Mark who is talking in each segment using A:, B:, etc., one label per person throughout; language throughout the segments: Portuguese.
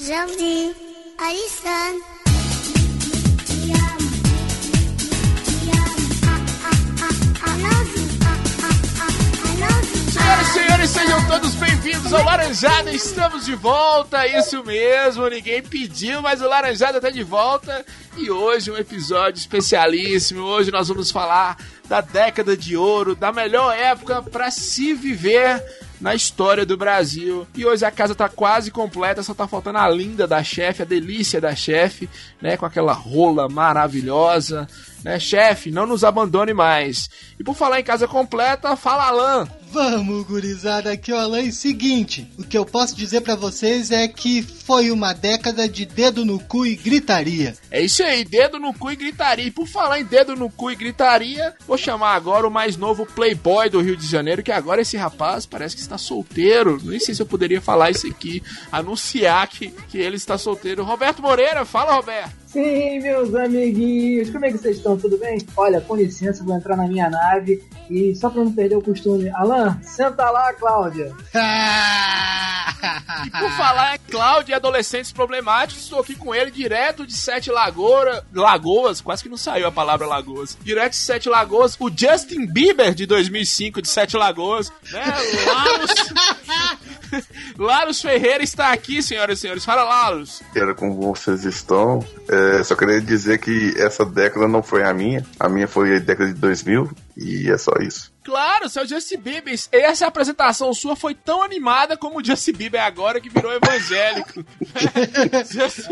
A: Jordi, Alison.
B: Senhoras e senhores, sejam todos bem-vindos ao Laranjada. Estamos de volta, isso mesmo. Ninguém pediu, mas o Laranjada tá de volta. E hoje um episódio especialíssimo. Hoje nós vamos falar da década de ouro, da melhor época para se viver na história do Brasil. E hoje a casa tá quase completa, só tá faltando a linda da chefe, a delícia da chefe, né, com aquela rola maravilhosa, né, chefe, não nos abandone mais. E por falar em casa completa, fala Alan.
C: Vamos, gurizada, aqui ó, Alain. Seguinte, o que eu posso dizer pra vocês é que foi uma década de dedo no cu e gritaria.
B: É isso aí, dedo no cu e gritaria. E por falar em dedo no cu e gritaria, vou chamar agora o mais novo playboy do Rio de Janeiro, que agora esse rapaz parece que está solteiro. Nem sei se eu poderia falar isso aqui, anunciar que, que ele está solteiro. Roberto Moreira, fala Roberto.
D: Sim, meus amiguinhos, como é que vocês estão? Tudo bem? Olha, com licença, vou entrar na minha nave e só pra não perder o costume, Alan, senta lá, Cláudia.
B: E por falar em Cláudio e adolescentes problemáticos, estou aqui com ele direto de Sete Lagoas, Lagoas, quase que não saiu a palavra Lagoas. Direto de Sete Lagoas, o Justin Bieber de 2005 de Sete Lagoas, né? Laros, Laros Ferreira está aqui, senhoras e senhores. Fala, Laros.
E: Era como vocês estão. É, só queria dizer que essa década não foi a minha. A minha foi a década de 2000 e é só isso.
B: Claro, seu Justin Bieber. Essa apresentação sua foi tão animada como o Justin Bieber agora que virou evangélico.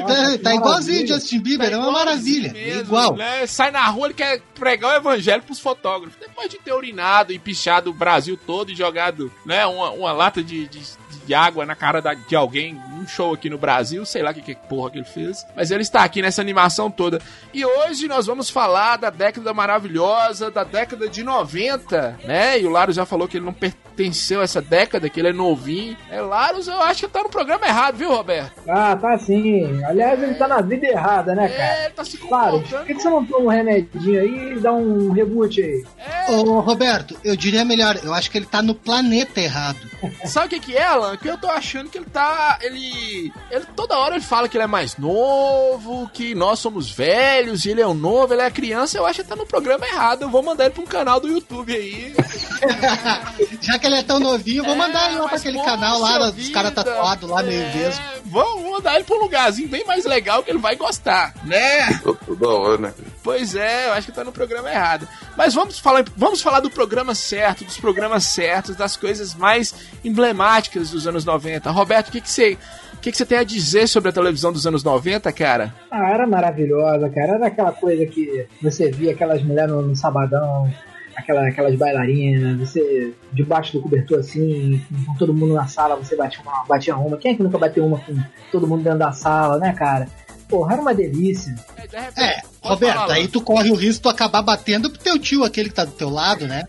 C: tá, tá igualzinho o Justin Bieber, é uma maravilha.
B: mesmo,
C: é igual.
B: né? Sai na rua, ele quer pregar o evangelho pros fotógrafos. Depois de ter urinado e pichado o Brasil todo e jogado né, uma, uma lata de, de, de água na cara da- de alguém, um show aqui no Brasil, sei lá que, que porra que ele fez. Mas ele está aqui nessa animação toda. E hoje nós vamos falar da década maravilhosa, da década de 90, né? E o Laro já falou que ele não pertenceu a essa década, que ele é novinho. É, Laros, eu acho que tá no programa errado, viu, Roberto?
D: Ah, tá sim. Aliás, ele tá na vida errada, né, cara?
B: É, ele tá se
D: Claro, por
B: comportando.
D: que, que você não toma um remedinho aí e dá um reboot aí?
C: Ô, Roberto, eu diria melhor, eu acho que ele tá no planeta errado.
B: Sabe o que, que é, Alan? Que eu tô achando que ele tá. Ele. Ele toda hora ele fala que ele é mais novo, que nós somos velhos, e ele é um novo, ele é criança. Eu acho que tá no programa errado. Eu vou mandar ele pra um canal do YouTube aí.
C: Já que ele é tão novinho, eu vou mandar ele lá pra aquele canal lá,
B: sua
C: dos caras
B: vida.
C: tatuados lá, meio
B: É,
C: vesgo.
B: Vamos mandar ele pra um lugarzinho bem mais legal que ele vai gostar, né?
E: Tô toda hora, né?
B: Pois é, eu acho que tá no programa errado. Mas vamos falar, vamos falar do programa certo, dos programas certos, das coisas mais emblemáticas dos anos 90. Roberto, o que que você, o que que você tem a dizer sobre a televisão dos anos 90, cara?
D: Ah, era maravilhosa, cara. Era aquela coisa que você via aquelas mulheres no, no sabadão, aquela, aquelas bailarinas, você debaixo do cobertor assim, com todo mundo na sala, você batia uma, batia uma. Quem é que nunca bateu uma com todo mundo dentro da sala, né, cara? Porra, era uma delícia.
B: É, repente-
C: É, Roberto,
B: falar,
C: aí tu corre o risco de tu acabar batendo pro teu tio, aquele que tá do teu lado, né?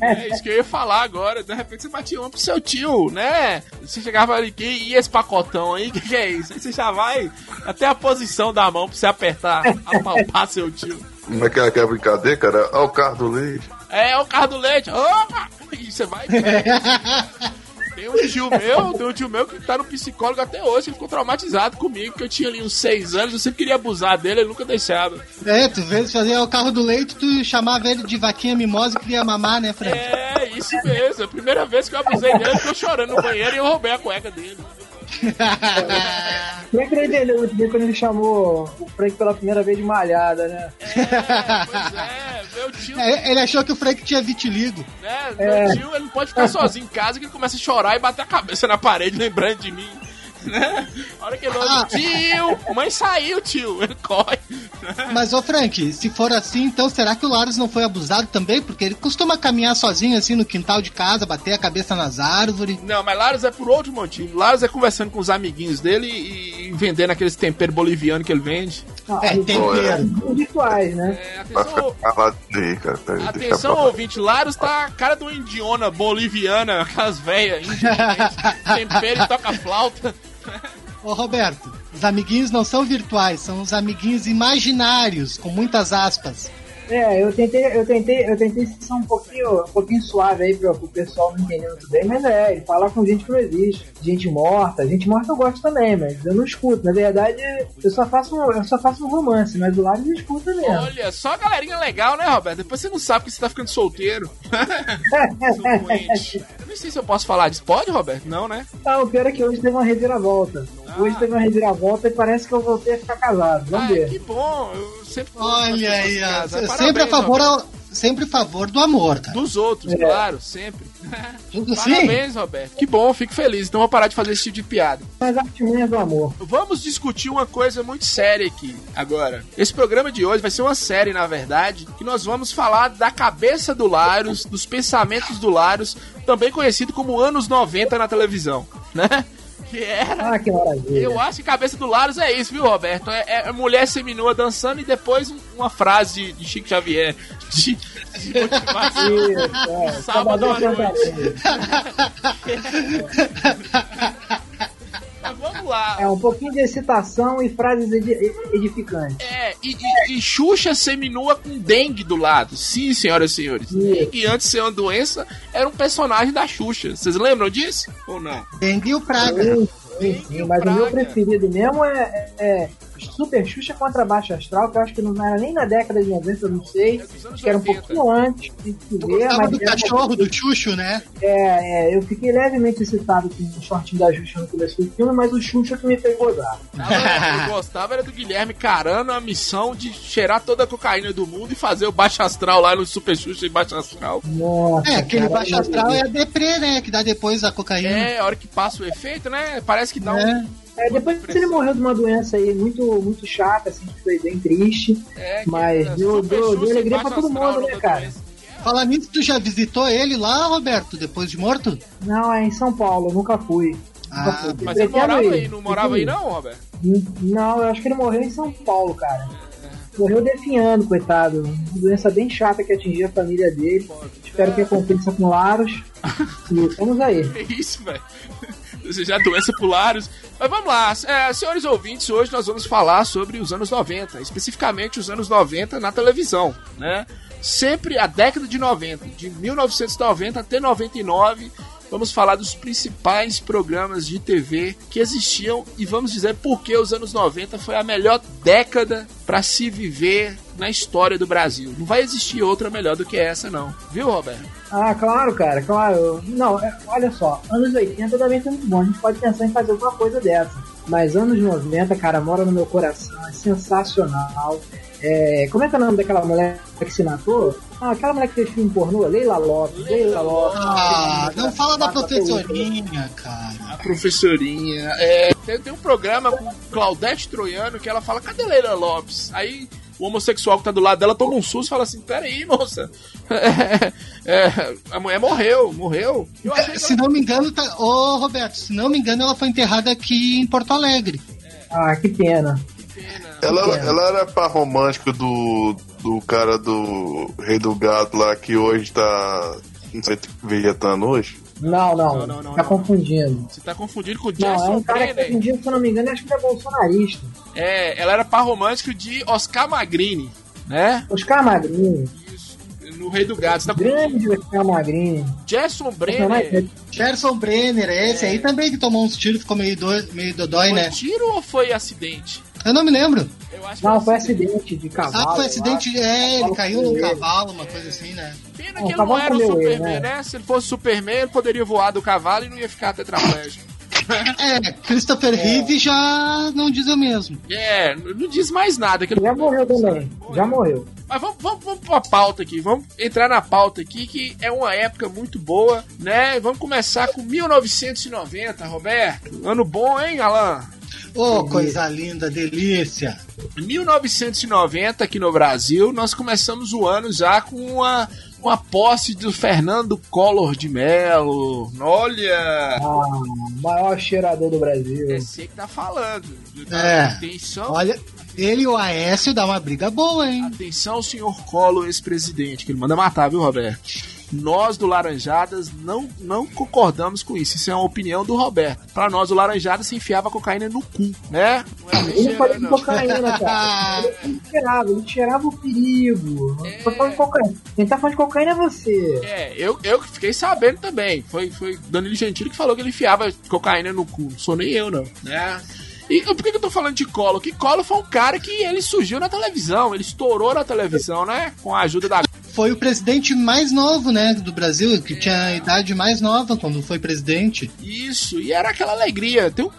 B: É isso que eu ia falar agora. De repente você batia uma pro seu tio, né? Você chegava ali, que e esse pacotão aí? O que, que é isso? Aí você já vai até a posição da mão pra você apertar, apalpar seu tio.
E: Como é que é aquela brincadeira, cara? Olha o carro do leite.
B: É, o carro do leite. Opa! E você vai. Tem um tio meu, tem um tio meu que tá no psicólogo até hoje, ele ficou traumatizado comigo, que eu tinha ali uns seis anos, eu sempre queria abusar dele, ele nunca deixava.
C: É, tu vê, fazia o carro do leite, tu chamava ele de vaquinha mimosa e queria mamar, né, Fred?
B: É, isso mesmo. A primeira vez que eu abusei dele, ele ficou chorando no banheiro e eu roubei a cueca dele.
D: Quem é que não entendeu muito bem quando ele chamou o Frank pela primeira vez de malhada, né?
B: É, pois é, meu tio,
C: É, ele achou que o Frank tinha vitiligo.
D: É.
B: Meu tio, ele não pode ficar sozinho em casa que ele começa a chorar e bater a cabeça na parede lembrando de mim. Né? A hora que ele olha, tio, mãe saiu, tio, ele corre.
C: Mas, ô Frank, se for assim, então será que o Laros não foi abusado também? Porque ele costuma caminhar sozinho assim no quintal de casa, bater a cabeça nas árvores.
B: Não, mas Laros é por outro motivo. Laros é conversando com os amiguinhos dele e, e vendendo aqueles temperos bolivianos que ele vende.
D: Ah,
C: É,
D: eles
C: tempero.
D: né?
B: É,
E: Vai ficar
B: atenção,
E: calado aí, cara. Tá,
B: atenção ouvinte, Laros tá a cara de uma indiona boliviana, aquelas velhas, indianas, tempero e toca flauta.
C: Ô Roberto, os amiguinhos não são virtuais, são os amiguinhos imaginários, com muitas aspas.
D: É, eu tentei, eu tentei, eu tentei ser um pouquinho, um pouquinho suave aí para o pessoal não entender muito bem, mas é, ele fala com gente que não existe, gente morta, gente morta eu gosto também, mas eu não escuto. Na verdade, eu só faço, um, eu só faço um romance, mas do lado eu escuto mesmo.
B: Olha, só galerinha legal, né, Roberto? Depois você não sabe que você tá ficando solteiro. eu nem sei se eu posso falar disso. Pode, Roberto? Não, né?
D: Não, o pior é que hoje teve uma reviravolta. Ah. Hoje teve uma reviravolta e parece que eu voltei a ficar casado. Vamos
B: ah,
D: ver.
B: Que bom, eu sempre
C: Olha aí, sempre a favor ao, sempre a favor do amor, cara.
B: Dos outros, é. claro, sempre.
C: Tudo
B: Parabéns,
C: sim?
B: Roberto. Que bom, fico feliz. Então vou parar de fazer esse tipo de piada.
D: Mas a é do amor.
B: Vamos discutir uma coisa muito séria aqui agora. Esse programa de hoje vai ser uma série, na verdade, que nós vamos falar da cabeça do Larus, dos pensamentos do Larus, também conhecido como anos 90 na televisão, né? Que era.
D: Ah, que maravilha.
B: Eu acho que cabeça do Larus é isso, viu, Roberto? É, é mulher seminua dançando e depois uma frase de, de Chico Xavier. De, de motivação.
D: Isso, é.
B: Sábado à noite. Mas vamos lá.
D: É um pouquinho de excitação e frases edificantes.
B: É, e, e, e Xuxa seminua com dengue do lado. Sim, senhoras e senhores.
D: Isso.
B: Dengue, antes de ser uma doença, era um personagem da Xuxa. Vocês lembram disso? Ou não?
C: Dengue e o Praga.
D: Sim, sim, mas o meu preferido mesmo é, é Super Xuxa contra Baixa Astral, que eu acho que não era nem na década de 90, eu não sei. Acho que era um pouquinho antes de se ver.
C: Mas do cachorro do Xuxo, né?
D: É, é, eu fiquei levemente excitado com o shortinho da Xuxa no começo do filme, mas o Xuxa que me fez gozar.
B: eu gostava era do Guilherme Carano a missão de cheirar toda a cocaína do mundo e fazer o Baixa Astral lá no Super Xuxa e Baixa Astral.
C: Nossa, é, aquele cara, Baixa Astral é a deprê, né? Que dá depois a cocaína.
B: É, a hora que passa o efeito, né? Parece que dá é. um
D: é, depois ele morreu de uma doença aí muito, muito chata, assim, que foi bem triste. É, mas é, deu, deu, deu alegria pra todo mundo, né, cara?
C: Fala nisso, tu já visitou ele lá, Roberto, depois de morto?
D: Não, é em São Paulo, nunca fui.
B: Ah, nunca fui. mas ele morava aí, não morava aí não, Roberto?
D: Não, eu acho que ele morreu em São Paulo, cara. Morreu definhando, coitado. Uma doença bem chata que atingiu a família dele. Espero que aconteça com Laros. e estamos aí.
B: É isso, velho desejar doença pro Larios. Mas vamos lá, é, senhores ouvintes, hoje nós vamos falar sobre os anos 90, especificamente os anos 90 na televisão, né? Sempre a década de 90, de 1990 até 99, vamos falar dos principais programas de TV que existiam e vamos dizer por que os anos 90 foi a melhor década para se viver na história do Brasil. Não vai existir outra melhor do que essa, não. Viu, Roberto?
D: Ah, claro, cara, claro. Não, é, olha só, anos 80 também foi muito bom. A gente pode pensar em fazer alguma coisa dessa. Mas anos 90, cara, mora no meu coração. É sensacional. É, como é que é o nome daquela mulher que se matou? Ah, aquela mulher que fez filme pornô, Leila Lopes. Leila Lopes.
C: Ah, não fala da professorinha, cara.
B: A professorinha. É, tem, tem um programa com Claudete Troiano que ela fala, cadê Leila Lopes? Aí o homossexual que tá do lado dela toma um susto e fala assim: Peraí, moça. É, é, a mulher morreu, morreu.
C: É, se ela... não me engano, tá... Ô, Roberto, se não me engano, ela foi enterrada aqui em Porto Alegre.
D: Ah, que pena.
E: Ela, ela era par romântico do, do cara do Rei do Gato lá que hoje tá. Não sei, vegetando hoje.
D: Não, não. não, não, não tá não. confundindo.
B: Você tá confundindo com o
D: Jason Não, é um cara que confundindo, se eu não me engano, acho que é bolsonarista.
B: É, ela era par romântico de Oscar Magrini, né?
D: Oscar Magrini.
B: Isso, no Rei do Gato. Você tá
D: Grande Oscar Magrini.
B: Gerson Brenner.
C: Gerson Brenner, é esse é. aí também que tomou uns tiros, ficou meio, do, meio dodói,
B: foi
C: né?
B: tiro ou foi acidente?
C: Eu não me lembro.
D: não, foi acidente de cavalo.
C: Ah, foi acidente, é, ele caiu num cavalo, uma coisa assim, né?
B: Pena que ele não era o Superman, né? né? Se ele fosse Superman, ele poderia voar do cavalo e não ia ficar tetraplégico.
C: É, Christopher é. Reeve já não diz o mesmo.
B: É, não diz mais nada. Que
D: já morreu também, morreu. já morreu.
B: Mas vamos, vamos, vamos pra pauta aqui, vamos entrar na pauta aqui, que é uma época muito boa, né? Vamos começar com 1990, Roberto. Ano bom, hein, Alan?
C: Ô, oh, coisa linda, delícia!
B: 1990, aqui no Brasil, nós começamos o ano já com uma, uma posse do Fernando Collor de Mello. Olha!
D: Ah, maior cheirador do Brasil.
B: É você que tá falando.
C: É. Atenção. Olha, ele e o Aécio dá uma briga boa, hein?
B: Atenção, senhor Collor, ex-presidente, que ele manda matar, viu, Roberto? Nós do Laranjadas não, não concordamos com isso. Isso é uma opinião do Roberto. Pra nós, o Laranjadas se enfiava cocaína no cu, né?
D: Não é ele de cocaína, cara. Ele cheirava, ele cheirava o perigo. É... Falando de cocaína. Quem tá falando de cocaína é você.
B: É, eu, eu fiquei sabendo também. Foi, foi Danilo Gentili que falou que ele enfiava cocaína no cu. Não sou nem eu, não, né? E por que, eu tô falando de Colo? Que Colo foi um cara que ele surgiu na televisão, ele estourou na televisão, né? Com a ajuda da
C: foi o presidente mais novo, né, do Brasil, que é. tinha a idade mais nova quando foi presidente.
B: Isso, e era aquela alegria. Tem um,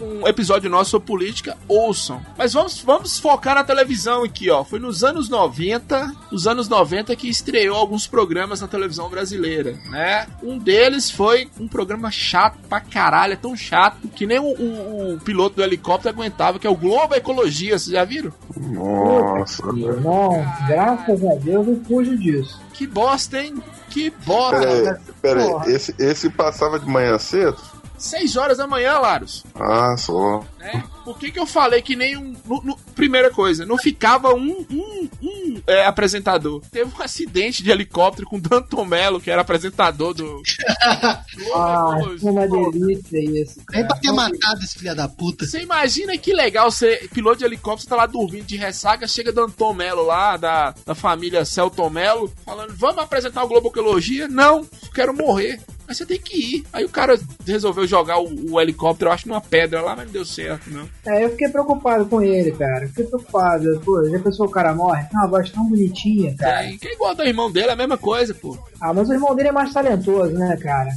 B: um, episódio nosso sobre política, ouçam. Mas vamos, vamos focar na televisão aqui, ó. Foi nos anos 90, nos anos 90 que estreou alguns programas na televisão brasileira, né? Um deles foi um programa chato pra caralho, é tão chato que nem o, o, o piloto do helicóptero aguentava, que é o Globo Ecologia, vocês já viram?
D: Nossa, não, graças a Deus eu fujo disso.
B: Que bosta, hein? Que bosta.
E: Pera aí, esse, esse passava de manhã cedo?
B: 6 horas da manhã, Laros.
E: Ah, só.
B: É? Por que, que eu falei que nem um. No, no, primeira coisa, não ficava um, um, um é, apresentador. Teve um acidente de helicóptero com Danton Mello, que era apresentador do.
D: ah, uma delícia isso.
C: Nem pra ter matado esse filho da puta.
B: Você imagina que legal ser piloto de helicóptero, tá lá dormindo de ressaca, chega Danton Mello lá, da, da família Celton Mello, falando: vamos apresentar o Globocologia? Não, quero morrer mas você tem que ir. Aí o cara resolveu jogar o, o, helicóptero, eu acho, numa pedra lá, mas não deu certo, não.
D: É, eu fiquei preocupado com ele, cara. fiquei preocupado. Pô, já pensou o cara morre? Não, uma voz tão bonitinha, cara.
B: É, quem igual do irmão dele é a mesma coisa, pô.
D: Ah, mas o irmão dele é mais talentoso, né, cara?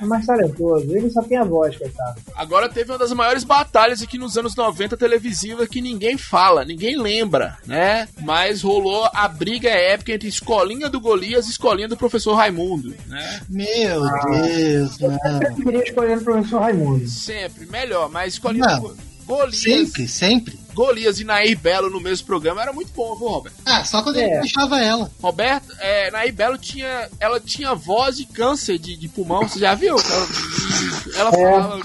D: é mais talentoso. Ele só tem a voz, coitado.
B: Agora teve uma das maiores batalhas aqui nos anos 90 televisiva que ninguém fala, ninguém lembra, né? Mas rolou a briga épica entre Escolinha do Golias e Escolinha do Professor Raimundo, né?
C: Meu ah, Deus,
D: Eu sempre queria escolher o Professor Raimundo.
B: Sempre, melhor, mas Escolinha
C: não. do Golias. Sempre, sempre.
B: Golias e Nair Belo no mesmo programa era muito bom, viu, Roberto?
C: Ah, só quando é. ele deixava ela.
B: Roberto, é, Nair Belo tinha. Ela tinha voz de câncer de, de pulmão, você já viu? Ela, ela é. falava.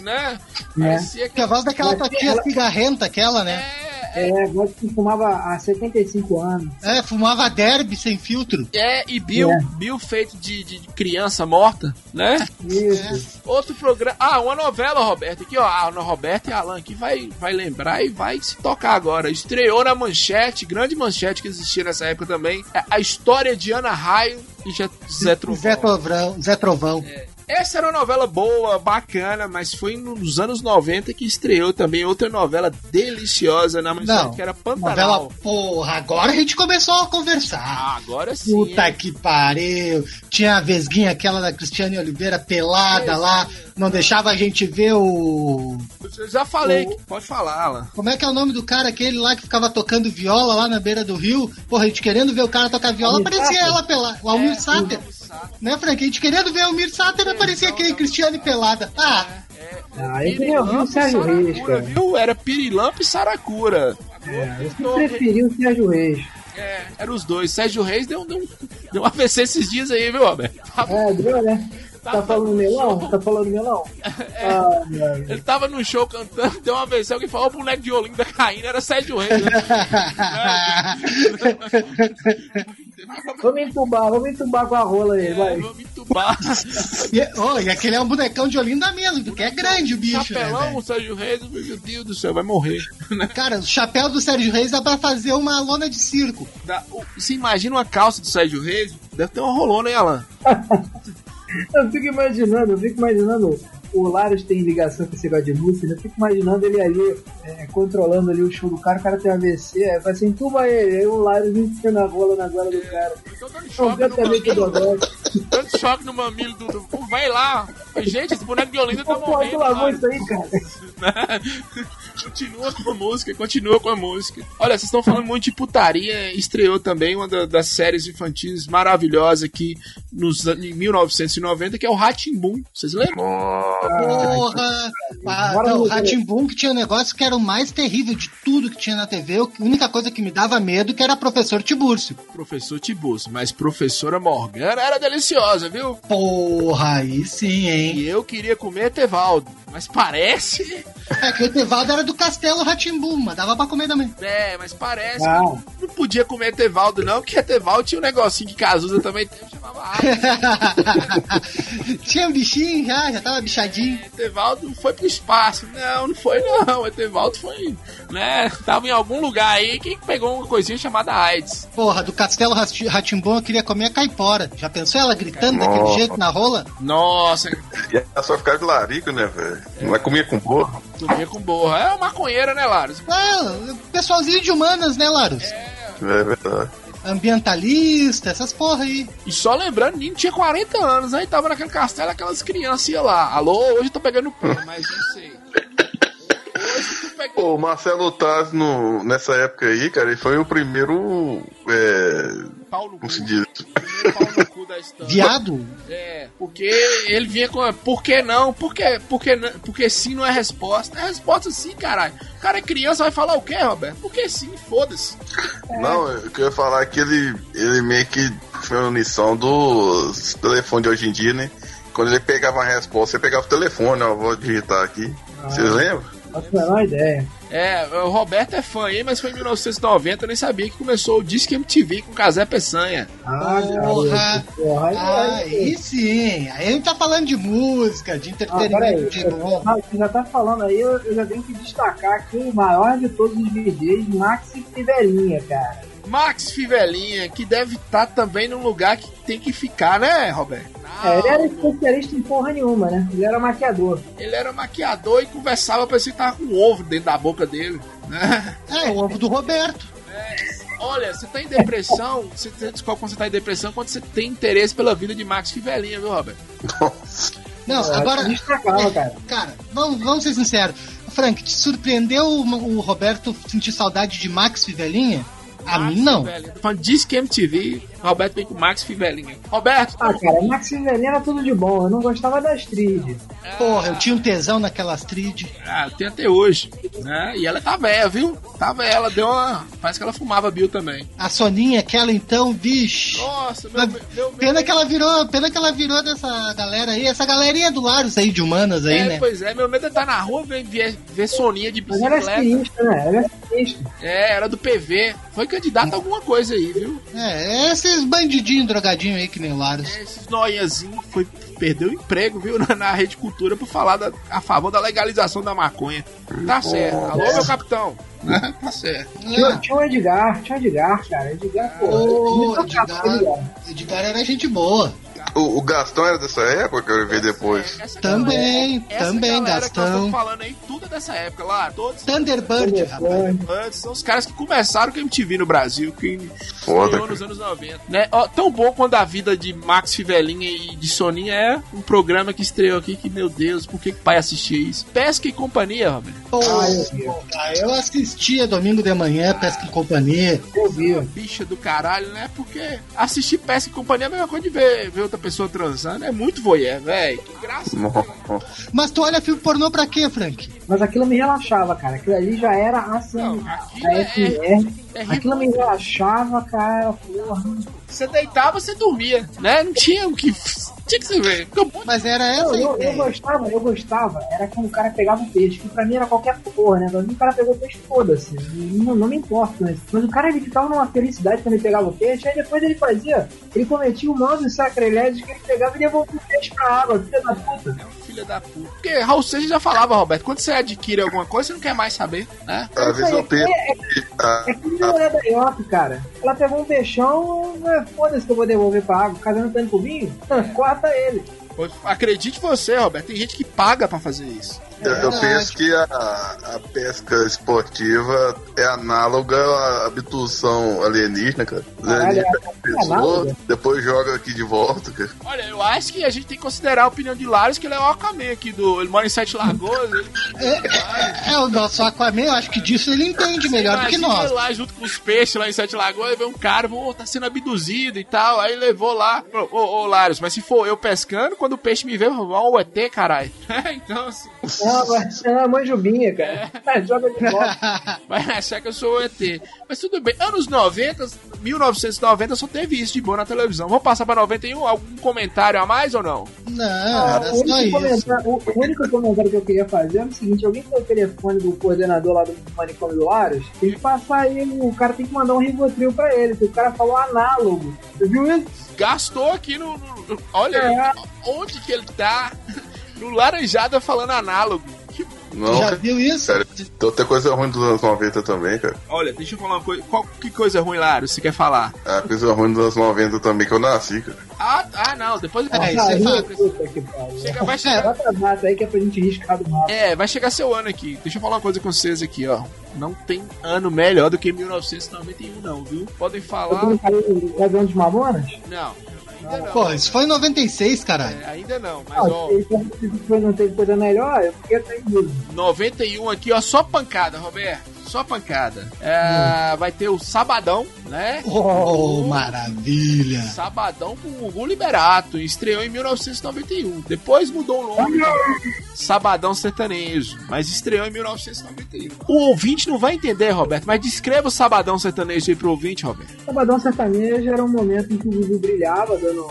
B: Né?
C: É. Parecia que. A voz daquela tia cigarrenta, aquela, né?
D: É é, gosto que fumava há 75 anos.
C: É, fumava derby sem filtro.
B: É, e Bill, é. Bill feito de, de, criança morta, né?
D: Isso.
B: É. Outro programa. Ah, uma novela, Roberto. Aqui, ó. A Roberto e Alan aqui vai, vai lembrar e vai se tocar agora. Estreou na manchete, grande manchete que existia nessa época também. É a história de Ana Raio e Zé Trovão.
C: Zé Trovão. Zé Trovão. É.
B: Essa era uma novela boa, bacana, mas foi nos anos 90 que estreou também outra novela deliciosa na manchete, que era Pantanal. Novela,
C: porra, agora a gente começou a conversar. Ah,
B: agora sim.
C: Puta que pariu. Tinha a vesguinha aquela da Cristiane Oliveira pelada é, lá, não deixava a gente ver o...
B: Eu já falei, o... pode falar, lá.
C: Como é que é o nome do cara, aquele lá que ficava tocando viola lá na beira do rio? Porra, a gente querendo ver o cara tocar viola, parecia ela pelada. O Almir é, Sater. Né, Frank? A gente querendo ver o Almir Sater, aparecia aquele Cristiane pelada. Ah...
D: Ah, eu queria ouvir o Sérgio Reis, cara.
B: Viu? Era Pirilampo e Saracura.
D: É, eu preferi o Sérgio Reis.
B: É, eram os dois. Sérgio Reis deu, deu, deu um AVC esses dias aí, viu, Roberto?
D: É, deu, né? Tá falando melão? Tá falando melão?
B: É, ah, ele tava no show cantando, deu uma vez, alguém falou o boneco de Olinda caindo, era Sérgio Reis. Né?
D: vamos entubar, vamos entubar com a rola aí, é, vai.
B: Vamos entubar.
C: e, oh, e aquele é um bonecão de Olinda mesmo, porque é grande o bicho.
B: Né, Chapelão, né, o Sérgio Reis, meu Deus do céu, vai morrer.
C: Cara, o chapéu do Sérgio Reis dá pra fazer uma lona de circo.
B: você imagina uma calça do Sérgio Reis? Deve ter uma rolona, hein, Alan?
D: Eu fico imaginando, eu fico imaginando o Larios tem ligação com esse negócio de música, eu fico imaginando ele ali é, controlando ali o show do cara, o cara tem AVC, aí faz assim, tuba ele, aí o Larios enfiando a rola na goela do cara.
B: Então dando choque, no mamilo, dando choque no mamilo do, do... Vai lá! Gente, esse boneco de Olinda tá morrendo. Pô, lavou
D: isso aí, cara.
B: continua com a música, continua com a música. Olha, vocês estão falando muito de putaria, estreou também uma da, das séries infantis maravilhosas aqui nos, em 1990, que é o Ratimbum. Vocês lembram?
C: Porra! Ah, não, o Ratimbum que tinha um negócio que era o mais terrível de tudo que tinha na TV. A única coisa que me dava medo que era professor Tibúrcio.
B: Professor Tibúrcio, mas professora Morgana era deliciosa, viu?
C: Porra, aí sim, hein?
B: E eu queria comer Tevaldo, mas parece.
C: É que o Tevaldo era do Castelo Ratimbum, mas dava pra comer também.
B: É, mas parece não. que não podia comer Tevaldo, não, porque Tevaldo tinha um negocinho que Cazuza também tem, chamava
C: Tinha um bichinho já, já tava bichadinho.
B: É, Tevaldo foi pro espaço. Não, não foi não. O Tevaldo foi, né? Tava em algum lugar aí que pegou uma coisinha chamada AIDS.
C: Porra, do Castelo Ratimbom eu queria comer a caipora. Já pensou ela gritando Nossa. daquele jeito na rola?
B: Nossa.
E: E ela só ficava de larico, né, velho? É. Não é comia com borra?
B: Comia com borra. É uma maconheira, né, Laros?
C: É, pessoalzinho de humanas, né, Laros?
E: É. É verdade
C: ambientalista, essas porra aí.
B: E só lembrando, Nino tinha 40 anos, aí tava naquele castelo, aquelas crianças lá. Alô, hoje eu tô pegando pé, mas não sei.
E: O Marcelo Taz, no, nessa época aí, cara, ele foi o primeiro. É,
B: Paulo
E: como se diz?
C: Viado?
B: É, porque ele vinha com. Por que não? Por que, por que, porque sim não é resposta. É resposta sim, caralho. O cara é criança, vai falar o quê, Roberto? Porque sim, foda-se.
E: É. Não, eu queria falar é que ele, ele meio que foi uma lição dos telefones de hoje em dia, né? Quando ele pegava a resposta, você pegava o telefone, ó, vou digitar aqui. Ah. Vocês lembram?
D: Faço a menor ideia.
B: É, o Roberto é fã aí, mas foi em 1990, eu nem sabia que começou o Disque MTV com Casé Peçanha.
C: Ah, porra! porra ah, aí sim! Aí a gente tá falando de música, de entretenimento ah, de
D: novo. Você já tá falando aí, eu, eu, já tenho que destacar aqui o maior de todos os DJs, Maxi Fivelinha, cara.
B: Max Fivelinha, que deve estar tá também num lugar que tem que ficar, né, Roberto?
D: É, ele era especialista em porra nenhuma, né? Ele era maquiador.
B: Ele era maquiador e conversava, parecia que tava com um ovo dentro da boca dele. Né?
C: É, o ovo do Roberto.
B: É. Olha, você tá em depressão, você descobre quando você tá em depressão quando você tem interesse pela vida de Max Fivelinha, viu, Roberto?
C: Não, agora.
D: Destacava, cara.
C: Cara, vamos, vamos ser sinceros. Frank, te surpreendeu o, o Roberto sentir saudade de Max Fivelinha? A Max mim não.
B: Tô falando Disque MTV, Roberto vem com Max Fivelinha. Roberto!
D: Ah, cara, Max Fivelinha era tudo de bom. Eu não gostava da Astrid.
C: Porra, eu tinha um tesão naquela Astrid.
B: Ah, tem até hoje. Né? E ela tá velha, viu? Tá velha, ela deu uma. Parece que ela fumava Bill também.
C: A Soninha, aquela então, bicho.
B: Nossa, meu,
C: meu, meu Pena que ela virou. Pena que ela virou dessa galera aí. Essa galerinha do Laros aí de humanas aí,
B: é,
C: né?
B: Pois é, meu medo é estar na rua ver, ver, ver Soninha de
D: bicicleta. Mas ela é sinistro, né? Ela é sinistro.
B: É, era do PV. Foi candidato a alguma coisa aí, viu?
C: É, esses bandidinhos drogadinhos aí que nem o Laros.
B: É, esses noiazinhos foi perdeu o emprego, viu, na, na Rede Cultura por falar da, a favor da legalização da maconha. Tá certo. Alô, meu capitão. tá certo.
D: Tinha, tinha o Edgar, tinha o Edgar, cara. Edgar, pô.
C: Oh, Edgar, Edgar era gente boa.
E: O, o, Gastão era dessa época que eu vi depois?
C: É, também,
B: essa
C: também, Gastão.
B: falando aí, tudo dessa época lá. Todos
C: Thunderbird,
B: rapaz. São os caras que começaram com a MTV no Brasil, que Foda, nos anos 90. Né? Ó, tão bom quando a vida de Max Fivelinha e de Soninha é um programa que estreou aqui que, meu Deus, por que o pai assistia isso? Pesca e Companhia, Roberto.
C: Oh, ah, eu assistia domingo de manhã, Pesca e Companhia.
B: Eu vi. Bicha do caralho, né? Porque assistir Pesca e Companhia é a mesma coisa de ver, ver outra pessoa transando. É muito voyeur, velho. Que graça.
C: Mas tu olha filme pornô pra quê, Frank?
D: Mas aquilo me relaxava, cara. Aquilo ali já era assim. Não, aquilo, é, é, é, aquilo me relaxava, cara. Porra.
B: Você deitava, você dormia, né? Não tinha o que tinha que se ver.
C: Mas era essa
D: eu, eu, gostava, eu gostava. Era quando o cara pegava o peixe, que pra mim era qualquer porra, né? Pra mim o cara pegou o peixe, foda-se. Não, não me importa mas, mas o cara ele ficava numa felicidade quando ele pegava o peixe, aí depois ele fazia, ele cometia um monte de sacrilégio que ele pegava e devolvia o peixe pra água, filha da puta.
B: Filha da puta. Porque Raul Seixas já falava, Roberto, quando você adquire alguma coisa, você não quer mais saber, né?
E: Às vezes eu tenho.
D: É, é, é que nem mulher da Iope, cara. Ela pegou um peixão, foda-se que eu vou devolver pra água. O cara não tá indo pro vinho? Corta ele.
B: Acredite você, Roberto, tem gente que paga para fazer isso.
E: Eu, eu penso que a, a pesca esportiva é análoga à abdução alienígena, cara. Alienígenas
D: é
E: pessoa,
D: análoga?
E: depois joga aqui de volta, cara.
B: Olha, eu acho que a gente tem que considerar a opinião de Larios, que ele é o Aquaman aqui do. Ele mora em Sete Lagoas. Ele,
C: É, é o nosso Aquaman, eu acho que disso ele entende melhor do que nós.
B: lá junto com os peixes lá em Sete Lagoas, aí vê um cara, pô, tá sendo abduzido e tal. Aí levou lá. Ô, ô, ô Larios, mas se for eu pescando, quando o peixe me vê, eu vou, ó, o ET, caralho. então, assim,
D: Não, mas é uma manjubinha, cara. É, joga de volta.
B: vai achar que eu sou o ET. Mas tudo bem. Anos 90, 1990 só teve isso de boa na televisão. Vamos passar pra 91? Algum comentário a mais ou não?
C: Não,
D: Ah,
C: era
D: o,
C: só
D: único
C: isso.
D: comentário, o- o único comentário que eu queria fazer é o seguinte: alguém tem o telefone do coordenador lá do manicômio do Laros? Tem que passar ele, o cara tem que mandar um Rivotril pra ele. Se o cara falou análogo, você viu isso?
B: Gastou aqui no. no- no- olha
D: É.
B: onde que ele tá. No Laranjada falando análogo. Que-
E: Não,
C: Já
E: cara.
C: viu isso?
E: Cara, Tem outra coisa ruim dos anos 90 também, cara.
B: olha, deixa eu falar uma coisa. Qual, que coisa ruim, Laro, você quer falar?
E: A coisa ruim dos anos 90 também que eu nasci, cara.
B: Ah, ah não, depois
C: É, isso
D: Ah,
C: é
D: puta que pariu.
B: Chega, vai chegar.
D: Bota a data aí que é pra gente riscar do mapa.
B: É, vai chegar seu ano aqui. Deixa eu falar uma coisa com vocês aqui, ó. Não tem ano melhor do que 1991, não, viu? Podem
D: Eu
B: falar.
D: tô caindo o avião dos Mamonas?
B: Não, ainda não.
C: Pô, isso foi em 96, caralho.
B: É, ainda não, mas
D: Ah,
B: ó,
D: se não teve coisa melhor, eu fiquei até em dúvida.
B: 91 aqui, ó, só pancada, Roberto. Só pancada. É, Vai ter o Sabadão, né?
C: Oh, maravilha.
B: Sabadão com o Gugu Liberato. Estreou em 1991. Depois mudou o nome. Sabadão Sertanejo. Mas estreou em 1991. O ouvinte não vai entender, Roberto, mas descreva o Sabadão Sertanejo aí pro ouvinte, Roberto.
D: Sabadão Sertanejo era um momento em que o Gugu brilhava, dando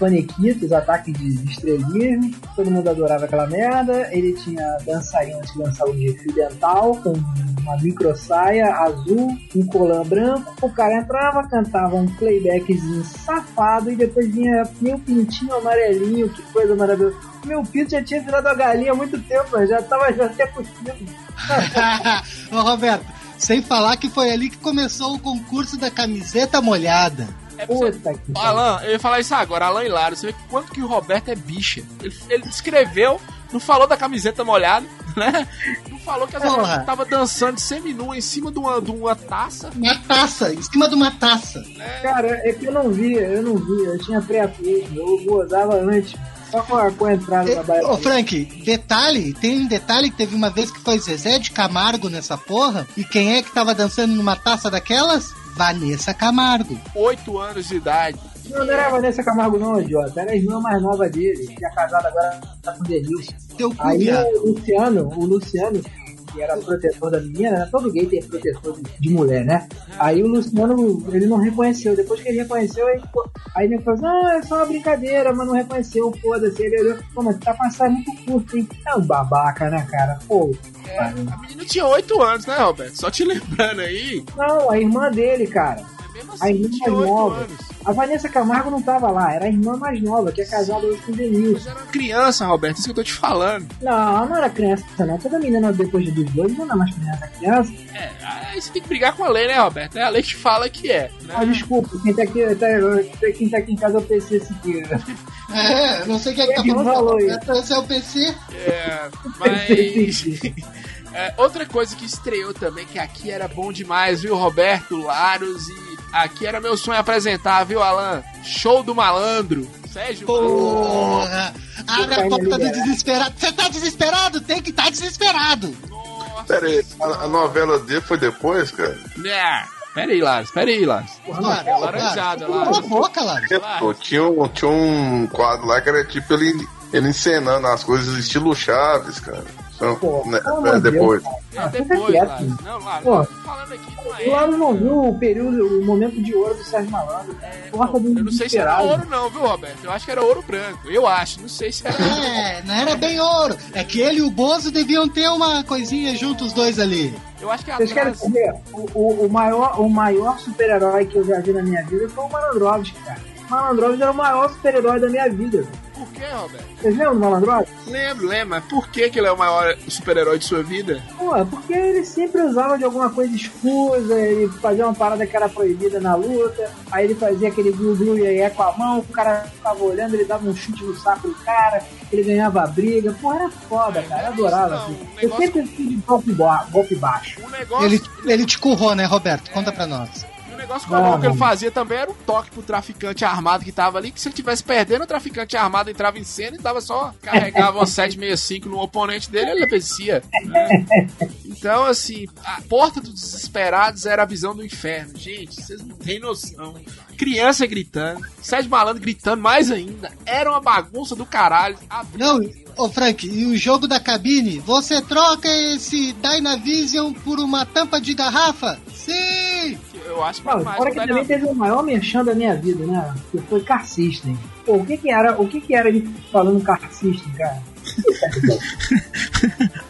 D: panequitos, ataques de estrelismo. Todo mundo adorava aquela merda. Ele tinha dançarinas que dançavam de fio dental, com uma micro saia azul, um colã branco. O cara entrava, cantava um playbackzinho safado e depois vinha meu pintinho amarelinho, que coisa maravilhosa. Meu pinto já tinha virado a galinha há muito tempo, já tava já até curtindo.
C: Ô, Roberto, sem falar que foi ali que começou o concurso da camiseta molhada.
B: É
D: Puta que
B: Alan, eu ia falar isso agora, Alan Hilário, você vê quanto que o Roberto é bicha. Ele, ele descreveu, não falou da camiseta molhada, né? Não falou que as meninas estavam dançando seminua em cima de uma, de uma taça.
C: Uma taça, em cima de uma taça.
D: Cara, é que eu não via, eu não via, eu tinha pré-apismo, eu gozava antes, só com a, com a entrada da
C: Ô. Frank, detalhe, tem um detalhe que teve uma vez que foi Zezé de Camargo nessa porra, e quem é que tava dançando numa taça daquelas? Vanessa Camargo.
B: Oito anos de idade.
D: Não, não era a Vanessa Camargo não, idiota, era a irmã mais nova dele, que é casada agora tá com o Denilson. Aí o Luciano, o Luciano, que era protetor da menina, né? todo gay tem protetor de, mulher, né? Aí o Luciano, ele não reconheceu, depois que ele reconheceu, aí, aí ele falou, não, é só uma brincadeira, mas não reconheceu, foda-se, ele olhou, pô, mas tá passando muito curto, hein? É um babaca, né, cara? Pô,
B: É, a menina tinha oito anos, né, Roberto? Só te lembrando aí.
D: não, a irmã dele, cara. A
B: assim,
D: irmã mais nova.
B: anos.
D: A Vanessa Camargo não tava lá, era a irmã mais nova, que é casada hoje com o Denilson.
B: Mas era uma criança, Roberto, isso que eu tô te falando.
D: Não, não era criança, não. Toda menina depois de dos dois não é mais criança, é criança.
B: É, aí você tem que brigar com a lei, né, Roberto? É a lei que fala que é. Né?
D: Ah, desculpa, quem tá aqui, tá, quem tá aqui em casa é o PC Siqueira.
C: É, não sei quem é que tá
D: Quem
C: falando.
D: falou isso?
C: Roberto, Esse é o PC.
B: É, mas. É, outra coisa que estreou também, que aqui era bom demais, viu, Roberto Laros? E aqui era meu sonho apresentar, viu, Alan? Show do malandro. Sérgio.
C: Porra! Abre a porta do desesperado. Você tá desesperado? Tem que estar tá desesperado.
B: Nossa.
E: Pera aí, a, a novela dele foi depois, cara?
B: É, pera aí, Laros, pera aí.
C: Claro,
B: é laranjada,
C: Cala a boca, Laros.
E: Pô, tinha, um, tinha um quadro lá que era tipo ele, ele encenando as coisas estilo Chaves, cara. Então,
D: Pô,
E: né, é, depois.
D: Deus,
B: É depois,
D: quieto.
B: Laros. Não, Laros,
D: Pô.
B: falando aqui de uma
D: O Lalo não viu o período, o momento de ouro do Sérgio Malandro. Porta do
B: Eu não sei se era ouro não, viu, Roberto? Eu acho que era ouro branco. Eu acho, não sei se era.
C: É, não era bem ouro. É que ele e o Bozo deviam ter uma coisinha juntos os dois ali.
B: Eu acho que
D: Vocês querem saber? O, o, o maior, o maior super-herói que eu já vi na minha vida foi o Malandrovski, cara. Malandrox era o maior super-herói da minha vida.
B: Por que, Roberto?
D: Vocês lembram do Malandrox?
B: Lembro, lembro, mas por que, que ele é o maior super-herói de sua vida?
D: Pô, porque ele sempre usava de alguma coisa escusa, ele fazia uma parada que era proibida na luta, aí ele fazia aquele glu glu e aí com a mão, o cara ficava olhando, ele dava um chute no saco do cara, ele ganhava a briga, pô, era foda, cara, eu adorava.
B: Não,
D: assim.
B: um
D: Eu
B: negócio-
D: sempre fui de golpe, golpe baixo.
B: Um negócio,
C: Ele, ele te currou, né, Roberto? Conta pra nós.
B: Negócio com a mão
D: Não.
B: que ele fazia também era um toque pro traficante armado que tava ali, que se ele tivesse perdendo, o traficante armado entrava em cena e dava só, carregava uma 765 no oponente dele e ele vencia. né? Então, assim, a porta dos desesperados era a visão do inferno. Gente, vocês não têm noção. Criança gritando, Sérgio Malandro gritando mais ainda. Era uma bagunça do caralho.
C: Não, ô Frank, e o jogo da cabine? Você troca esse Dynavision por uma tampa de garrafa? Sim!
B: Eu acho que
D: Não,
B: mais
D: fora
B: o
D: que também teve o maior merchan da minha vida, né? Que foi Car System. Pô, o que que era, o que que era ele falando Car System, cara?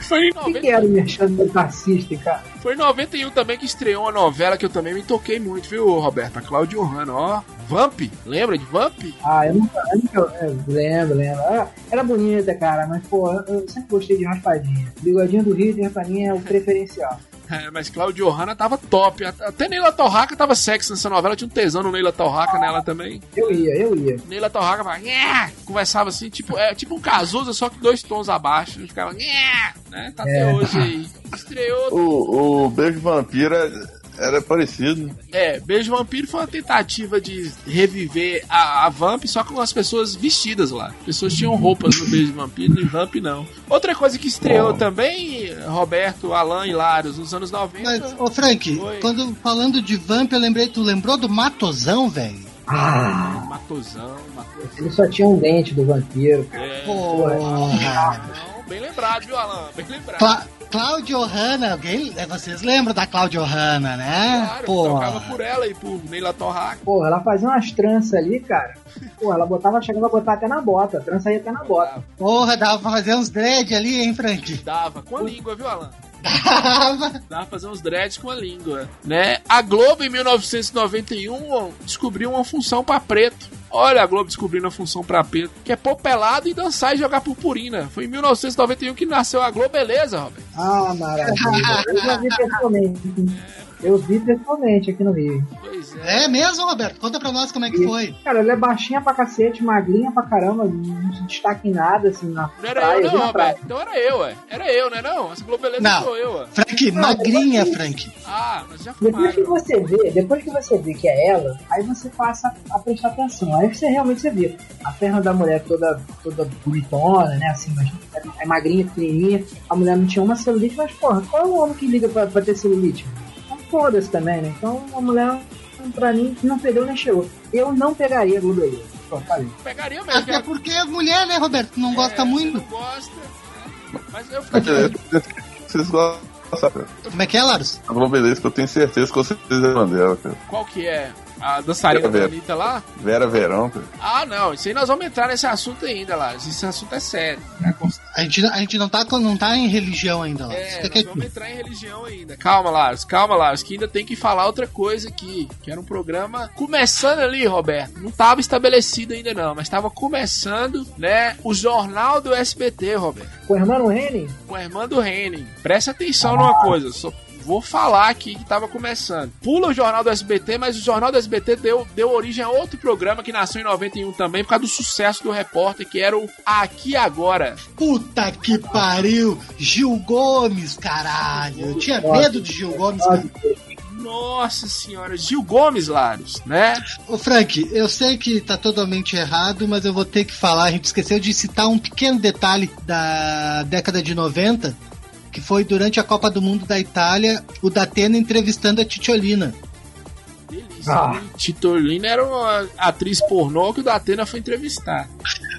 B: Foi em
D: O que
B: 90
D: que era o merchan do Car System, cara?
B: Foi em 91 também que estreou uma novela que eu também me toquei muito, viu, Roberto? A Cláudia Hanna, ó. Vamp, lembra de Vamp?
D: Ah, eu nunca, eu nunca eu lembro, lembro. Era, era bonita, cara, mas pô, eu, eu sempre gostei de raspadinha. Bigodinho do Hitler pra mim é o preferencial.
B: É, mas Cláudia Hanna tava top. Até Neila Torraca tava sexy nessa novela. Tinha um tesão no Neila Torraca nela também.
D: Eu ia, eu ia.
B: Neila Torraca falava, "Nhé", conversava assim, tipo, é, tipo um Cazuza, só que dois tons abaixo. E ficava, "Nhé", né? Tá até
D: É.
B: hoje aí. Estreou.
E: O, o Beijo Vampira era parecido.
B: É, Beijo Vampiro foi uma tentativa de reviver a, a Vamp, só com as pessoas vestidas lá. As pessoas tinham roupas no Beijo Vampiro e Vamp não. Outra coisa que estreou também, Roberto, Alan e Laros, nos anos 90.
C: Mas, ô Frank,
B: Oi.
C: quando falando de Vamp, eu lembrei, tu lembrou do Matosão, velho?
D: Ah,
B: Matosão, Matosão.
D: ele só tinha um dente do vampiro, cara.
B: É,
C: Porra!
B: não, bem lembrado, viu, Alan? Bem lembrado.
C: Cla Cláudio Hanna, alguém, é, vocês lembram da Cláudio Hanna, né?
B: Claro,
C: Pô,
B: tocava por ela e por Neila Torraca.
D: Porra, ela fazia umas tranças ali, cara. Porra, ela botava, chegava a botar até na bota. A trança ia até na bota.
C: porra, dava pra fazer uns dread ali, hein, Frank?
B: Dava com a língua, viu, Alan?
C: Dava.
B: Dava pra fazer uns dreads com a língua, né? A Globo, em 1991, descobriu uma função pra preto. Olha a Globo descobrindo a função pra preto, que é pôr pelado e dançar e jogar purpurina. Foi em 1991 que nasceu a Globo, beleza, Robert?
D: Ah, maravilha. Eu já vi pessoalmente. Eu vi pessoalmente aqui no Rio.
B: Pois é.
C: É mesmo, Roberto? Conta pra nós como é que foi.
D: Cara, ela é baixinha pra cacete, magrinha pra caramba, não se destaca em nada, assim, na
B: Não era
D: praia.
B: eu,
D: vi
B: não. Roberto. Então era eu, ué. Era eu, né? Não, essa Globo beleza
C: Não.
B: sou eu, ué.
C: Frank, magrinha, Frank.
B: Ah, mas já
D: Depois que você vê, depois que você vê que é ela, aí você passa a prestar atenção. Aí você realmente você vê a perna da mulher toda, toda bonitona, né? Assim, mas é magrinha, pequenininha. A mulher não tinha uma celulite, mas porra, qual é o homem que liga pra, pra ter celulite? Foda-se também, né? Então a mulher, pra mim, não pegou nem chegou. Eu não pegaria a Globeleza. Pronto, falei.
B: Pegaria mesmo.
C: Até
B: que
C: porque é mulher, né, Roberto? Não gosta
B: é,
C: muito.
B: Não gosta. Mas eu
E: é,
B: fiquei.
E: Vocês gostam.
C: Como é que é, Laros?
E: A Globeleza que eu tenho certeza que vocês lembram dela, cara.
B: Qual que é? A dançarina
E: Quero
B: da
E: ver.
B: Anitta lá?
E: Vera Verão, cara.
B: Ah, não. Isso aí nós vamos entrar nesse assunto ainda, lá. Esse assunto é sério. É,
C: A gente, a gente não, tá, não tá em religião ainda, Laros.
B: É, nós
C: quietinho.
B: vamos entrar em religião ainda. Calma, Lars, calma, Lars, que ainda tem que falar outra coisa aqui. Que era um programa começando ali, Roberto. Não estava estabelecido ainda não, mas estava começando, né? O Jornal do SBT, Roberto.
D: Com o irmão Henning,
B: Com a irmã do Henning. Presta atenção numa coisa, só vou falar aqui que tava começando. Pula o Jornal do SBT, mas o Jornal do SBT deu, deu origem a outro programa que nasceu em 91 também, por causa do sucesso do repórter, que era o Aqui e Agora.
C: Puta que pariu! Gil Gomes, caralho! Eu tinha medo de Gil Gomes, cara.
B: Nossa senhora, Gil Gomes, Laros, né?
C: Ô Frank, eu sei que tá totalmente errado, mas eu vou ter que falar. A gente esqueceu de citar um pequeno detalhe da década de 90, que foi durante a Copa do Mundo da Itália, o Datena entrevistando a Titiolina.
B: Delícia.
D: Ah.
B: Titolina era uma atriz pornô que o Datena foi entrevistar.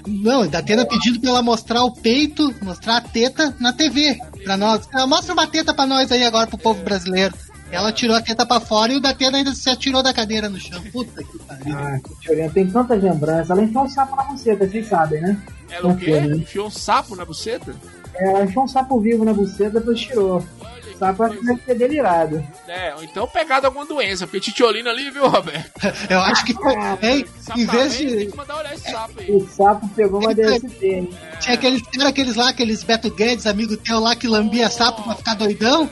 C: Não, o Datena pedindo pra ela mostrar o peito, mostrar a teta na TV pra nós. Ela mostra uma teta pra nós aí agora pro povo brasileiro. Ela tirou a teta pra fora e o Datena ainda se atirou da cadeira no chão. Puta que pariu.
D: ah, que Tiorinha, tem tantas lembranças. Ela enfiou um sapo na buceta, vocês sabem, né?
B: Ela o quê? Enfiou um sapo na buceta?
D: Ela enfiou um sapo vivo na buceta, depois tirou.
B: Olha
D: Sapo acho que deve ter delirado.
B: É, ou então pegado alguma doença, porque Titiolina ali, viu, Roberto?
C: Eu acho que foi. Hein?
B: Sapo
C: Em vez
B: Tem
C: de.
B: que mandar olhar esse sapo aí.
D: O sapo pegou uma DST, hein?
C: Tinha aqueles, era aqueles lá, aqueles Beto Guedes, amigo teu lá, que lambia sapo pra ficar doidão.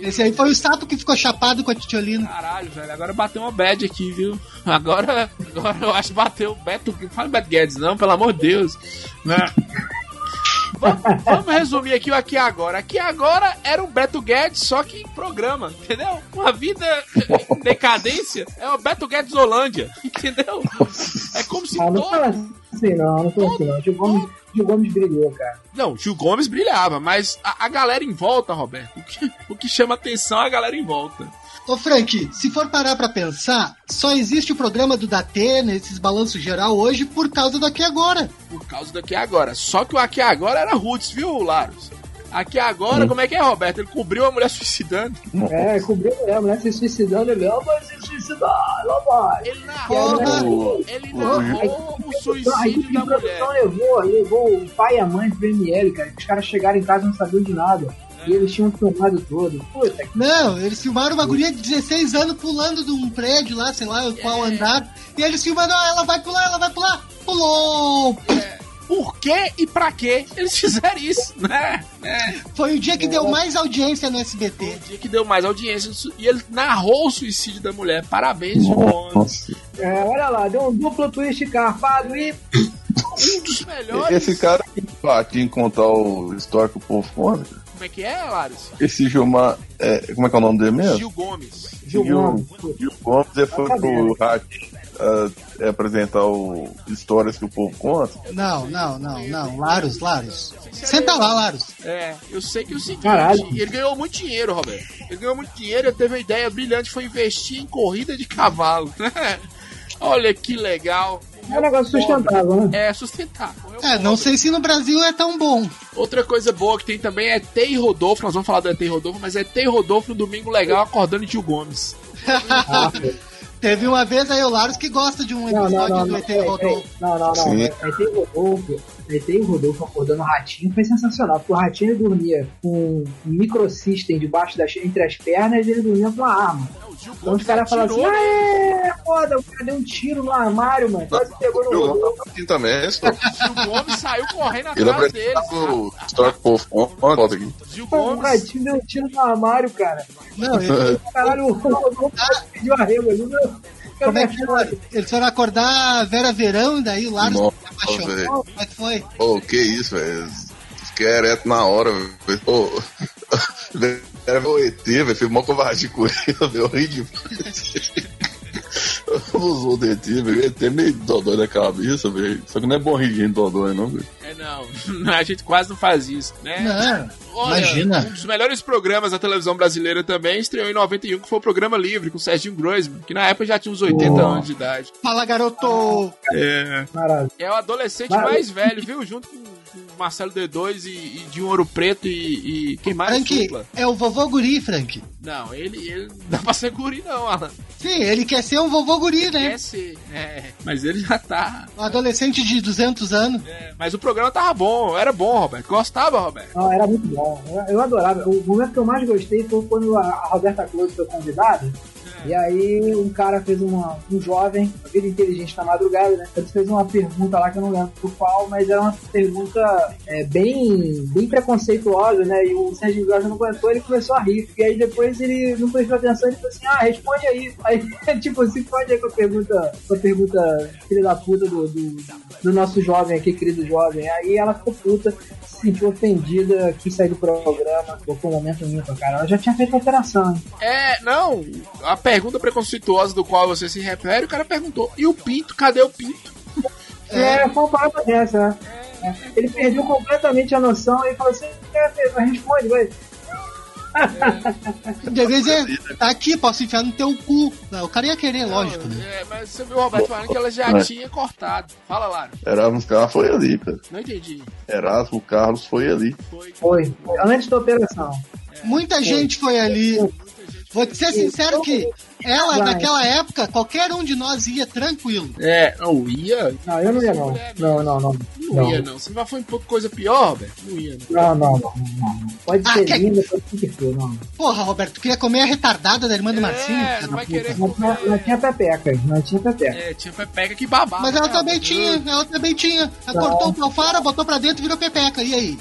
C: Esse aí foi o sapo que ficou chapado com a titiolina.
B: Caralho, velho, agora bateu uma bad aqui, viu? Agora, agora eu acho que bateu o Beto. Não fala Beto Guedes, não, pelo amor de Deus. Né? Vamos, vamos resumir aqui o Aqui Agora. Aqui Agora era um Beto Guedes, só que em programa, entendeu? Uma vida em decadência é o Beto Guedes Holândia, entendeu? É como se
D: Ah, não
B: todo...
D: fala assim não, não fala assim não. Gil Gomes, Gil Gomes brilhou, cara.
B: Não, Gil Gomes brilhava, mas a, a galera em volta, Roberto, o que, o que chama atenção é a galera em volta.
C: Ô Frank, se for parar pra pensar, só existe o programa do Datena, esses balanços geral hoje, por causa do Aqui Agora.
B: Por causa do Aqui Agora. Só que o Aqui Agora era Roots, viu, Laros? Aqui Agora, como é que é, Roberto? Ele cobriu a mulher suicidando.
D: É, cobriu a mulher, a mulher se suicidando, ele, ó, vai se suicidar, lá vai.
B: Ele narrou,
E: O-
B: ele
E: o-
B: narrou o suicídio da mulher.
D: levou, levou o pai e a mãe pro ML, cara. Os caras chegaram em casa e não sabiam de nada. E eles tinham filmado todo. Puta que
C: Não, eles filmaram uma guria de 16 anos pulando de um prédio lá, sei lá, qual andar. E eles filmando, ó, ela vai pular, ela vai pular. Pulou!
B: Por que e pra que eles fizeram isso, né? É.
C: Foi o dia que deu mais audiência no
B: O
C: SBT.
B: dia que deu mais audiência e ele narrou o suicídio da mulher. Parabéns.
E: Nossa.
D: É, olha lá, deu um duplo twist carpado e.
B: Um dos melhores.
E: Esse cara que aqui em contar o história que o povo conta,
B: Como é que é, Laros?
E: esse Gilmar, é, como é que é o nome dele mesmo?
B: Gil Gomes.
D: Gil
E: Gil-
D: Gomes.
E: Gil Gomes ele foi pro rádio ah, apresentar o histórias que o povo conta.
C: Não, não, não, não. Laros, Laros. Senta lá, Laros.
B: É, eu sei que é o seguinte,
D: Caralho.
B: ele ganhou muito dinheiro, Roberto. Ele ganhou muito dinheiro, ele teve uma ideia brilhante, foi investir em corrida de cavalo. Olha que legal.
D: É um negócio sustentável, né?
B: É sustentável.
C: É, não sei se no Brasil é tão bom.
B: Outra coisa boa que tem também é e Rodolfo. Nós vamos falar do e Rodolfo, mas é e Rodolfo no Domingo Legal acordando de Gil Gomes.
D: Ah,
C: Teve uma vez aí o Laros que gosta de um
D: Não, não,
C: episódio
D: não,
C: do
D: não,
C: ET Rodolfo.
D: não, não, não. O Rodolfo, aí tem o Rodolfo acordando o ratinho, foi sensacional, porque o ratinho ele dormia com um microsystem debaixo das, entre as pernas e ele dormia com uma arma.
B: É,
D: Então os
B: Gomes
D: caras falam assim,
B: né?
D: aê, foda, o cara deu um tiro no armário, mano, quase pegou no Rodolfo.
E: Gomes tá assim também, só.
B: Gil Gomes saiu correndo
E: Ele
B: atrás dele. Gil
D: Pô, o
B: Gomes.
D: ratinho deu um tiro no armário, cara.
C: Não, ele,
D: Caralho, o Rodolfo pediu arrego ali, meu.
C: Como é que foi? Eles foram acordar Vera Verão, daí o Laros
E: Nossa,
C: se apaixonou. Como é que foi?
E: Ô, que isso, velho. Fiquei ereto na hora, velho. Ô, era meu ET, velho. Fui mó covardia com ele, velho. Eu usou o ET, velho. ET é meio dodói da cabeça, velho. Só que não é bom rir de gente dodói, não, velho.
B: É, não. A gente quase não faz isso, né?
C: Não,
B: Olha,
C: imagina.
B: Um dos melhores programas da televisão brasileira também estreou em 91, que foi o programa Livre, com o Serginho Groisman, que na época já tinha uns 80
D: Uou.
B: anos de idade.
C: Fala, garoto!
B: É.
D: Maravilha.
B: É o adolescente
D: Mas-
B: mais velho, viu? Junto com Marcelo D2 e, e de um Ouro Preto e, e quem mais?
C: Frank,
B: Supla.
C: é o vovô guri, Frank.
B: Não, ele, ele não dá pra ser guri, não, Alan.
C: Sim, ele quer ser um vovô guri, né?
B: Quer ser. É, mas ele já tá.
C: Um adolescente de 200 anos.
B: é, mas o programa tava bom, era bom, Roberto. Gostava, Roberto.
D: Não, era muito bom. Eu, eu adorava. O momento que eu mais gostei foi quando a, a Roberta Close foi convidada. E aí um cara fez uma. um jovem, a vida inteligente na madrugada, né? Ele fez uma pergunta lá que eu não lembro por qual, mas era uma pergunta é, bem, bem preconceituosa, né? E o Sérgio Jorge não aguentou, ele começou a rir. E aí depois ele não prestou atenção, ele falou assim, ah, responde aí. Aí, tipo, responde aí com a pergunta, com a pergunta filha da puta do, do, do nosso jovem aqui, querido jovem. Aí ela ficou puta, se sentiu ofendida, quis sair do programa, colocou um momento ímpar, cara. Ela já tinha feito a operação?
B: É, não. A pergunta preconceituosa do qual você se refere, o cara perguntou: e o pinto? Cadê o pinto?
D: É, foi uma parada dessa, né? É. Ele perdeu completamente a noção e falou assim: é, responde, vai.
C: De vez é, tá aqui, posso enfiar no teu cu. Não, o cara ia querer, lógico, né?
B: É, mas você viu o Roberto falando que ela já
E: É.
B: tinha cortado. Fala, Lara.
E: Erasmus Carlos foi ali, cara.
B: Não entendi.
E: Erasmo Carlos foi ali.
B: Foi.
D: Foi, foi. Antes da operação.
C: Muita gente foi ali. Vou te ser sincero que ela,
D: Vai.
C: naquela época, qualquer um de nós ia tranquilo.
B: É, não ia.
D: Não, eu não ia não. Não, não, não.
B: Não,
D: Não.
B: ia, não. Se não foi um pouco coisa pior, Roberto, não ia, não.
D: Não, não, não, não, não. Pode
C: Ah,
D: ser linda, pode ser que não.
C: Porra, Roberto, tu queria comer a retardada da irmã do Marcinho?
B: É,
C: filho
B: não vai querer
D: Não, não, não tinha pepeca, não tinha pepeca.
B: É, tinha pepeca que babava.
C: Mas ela
B: né,
C: também tinha, ela também tinha. Ela cortou o palfara, botou pra dentro e virou pepeca. E aí?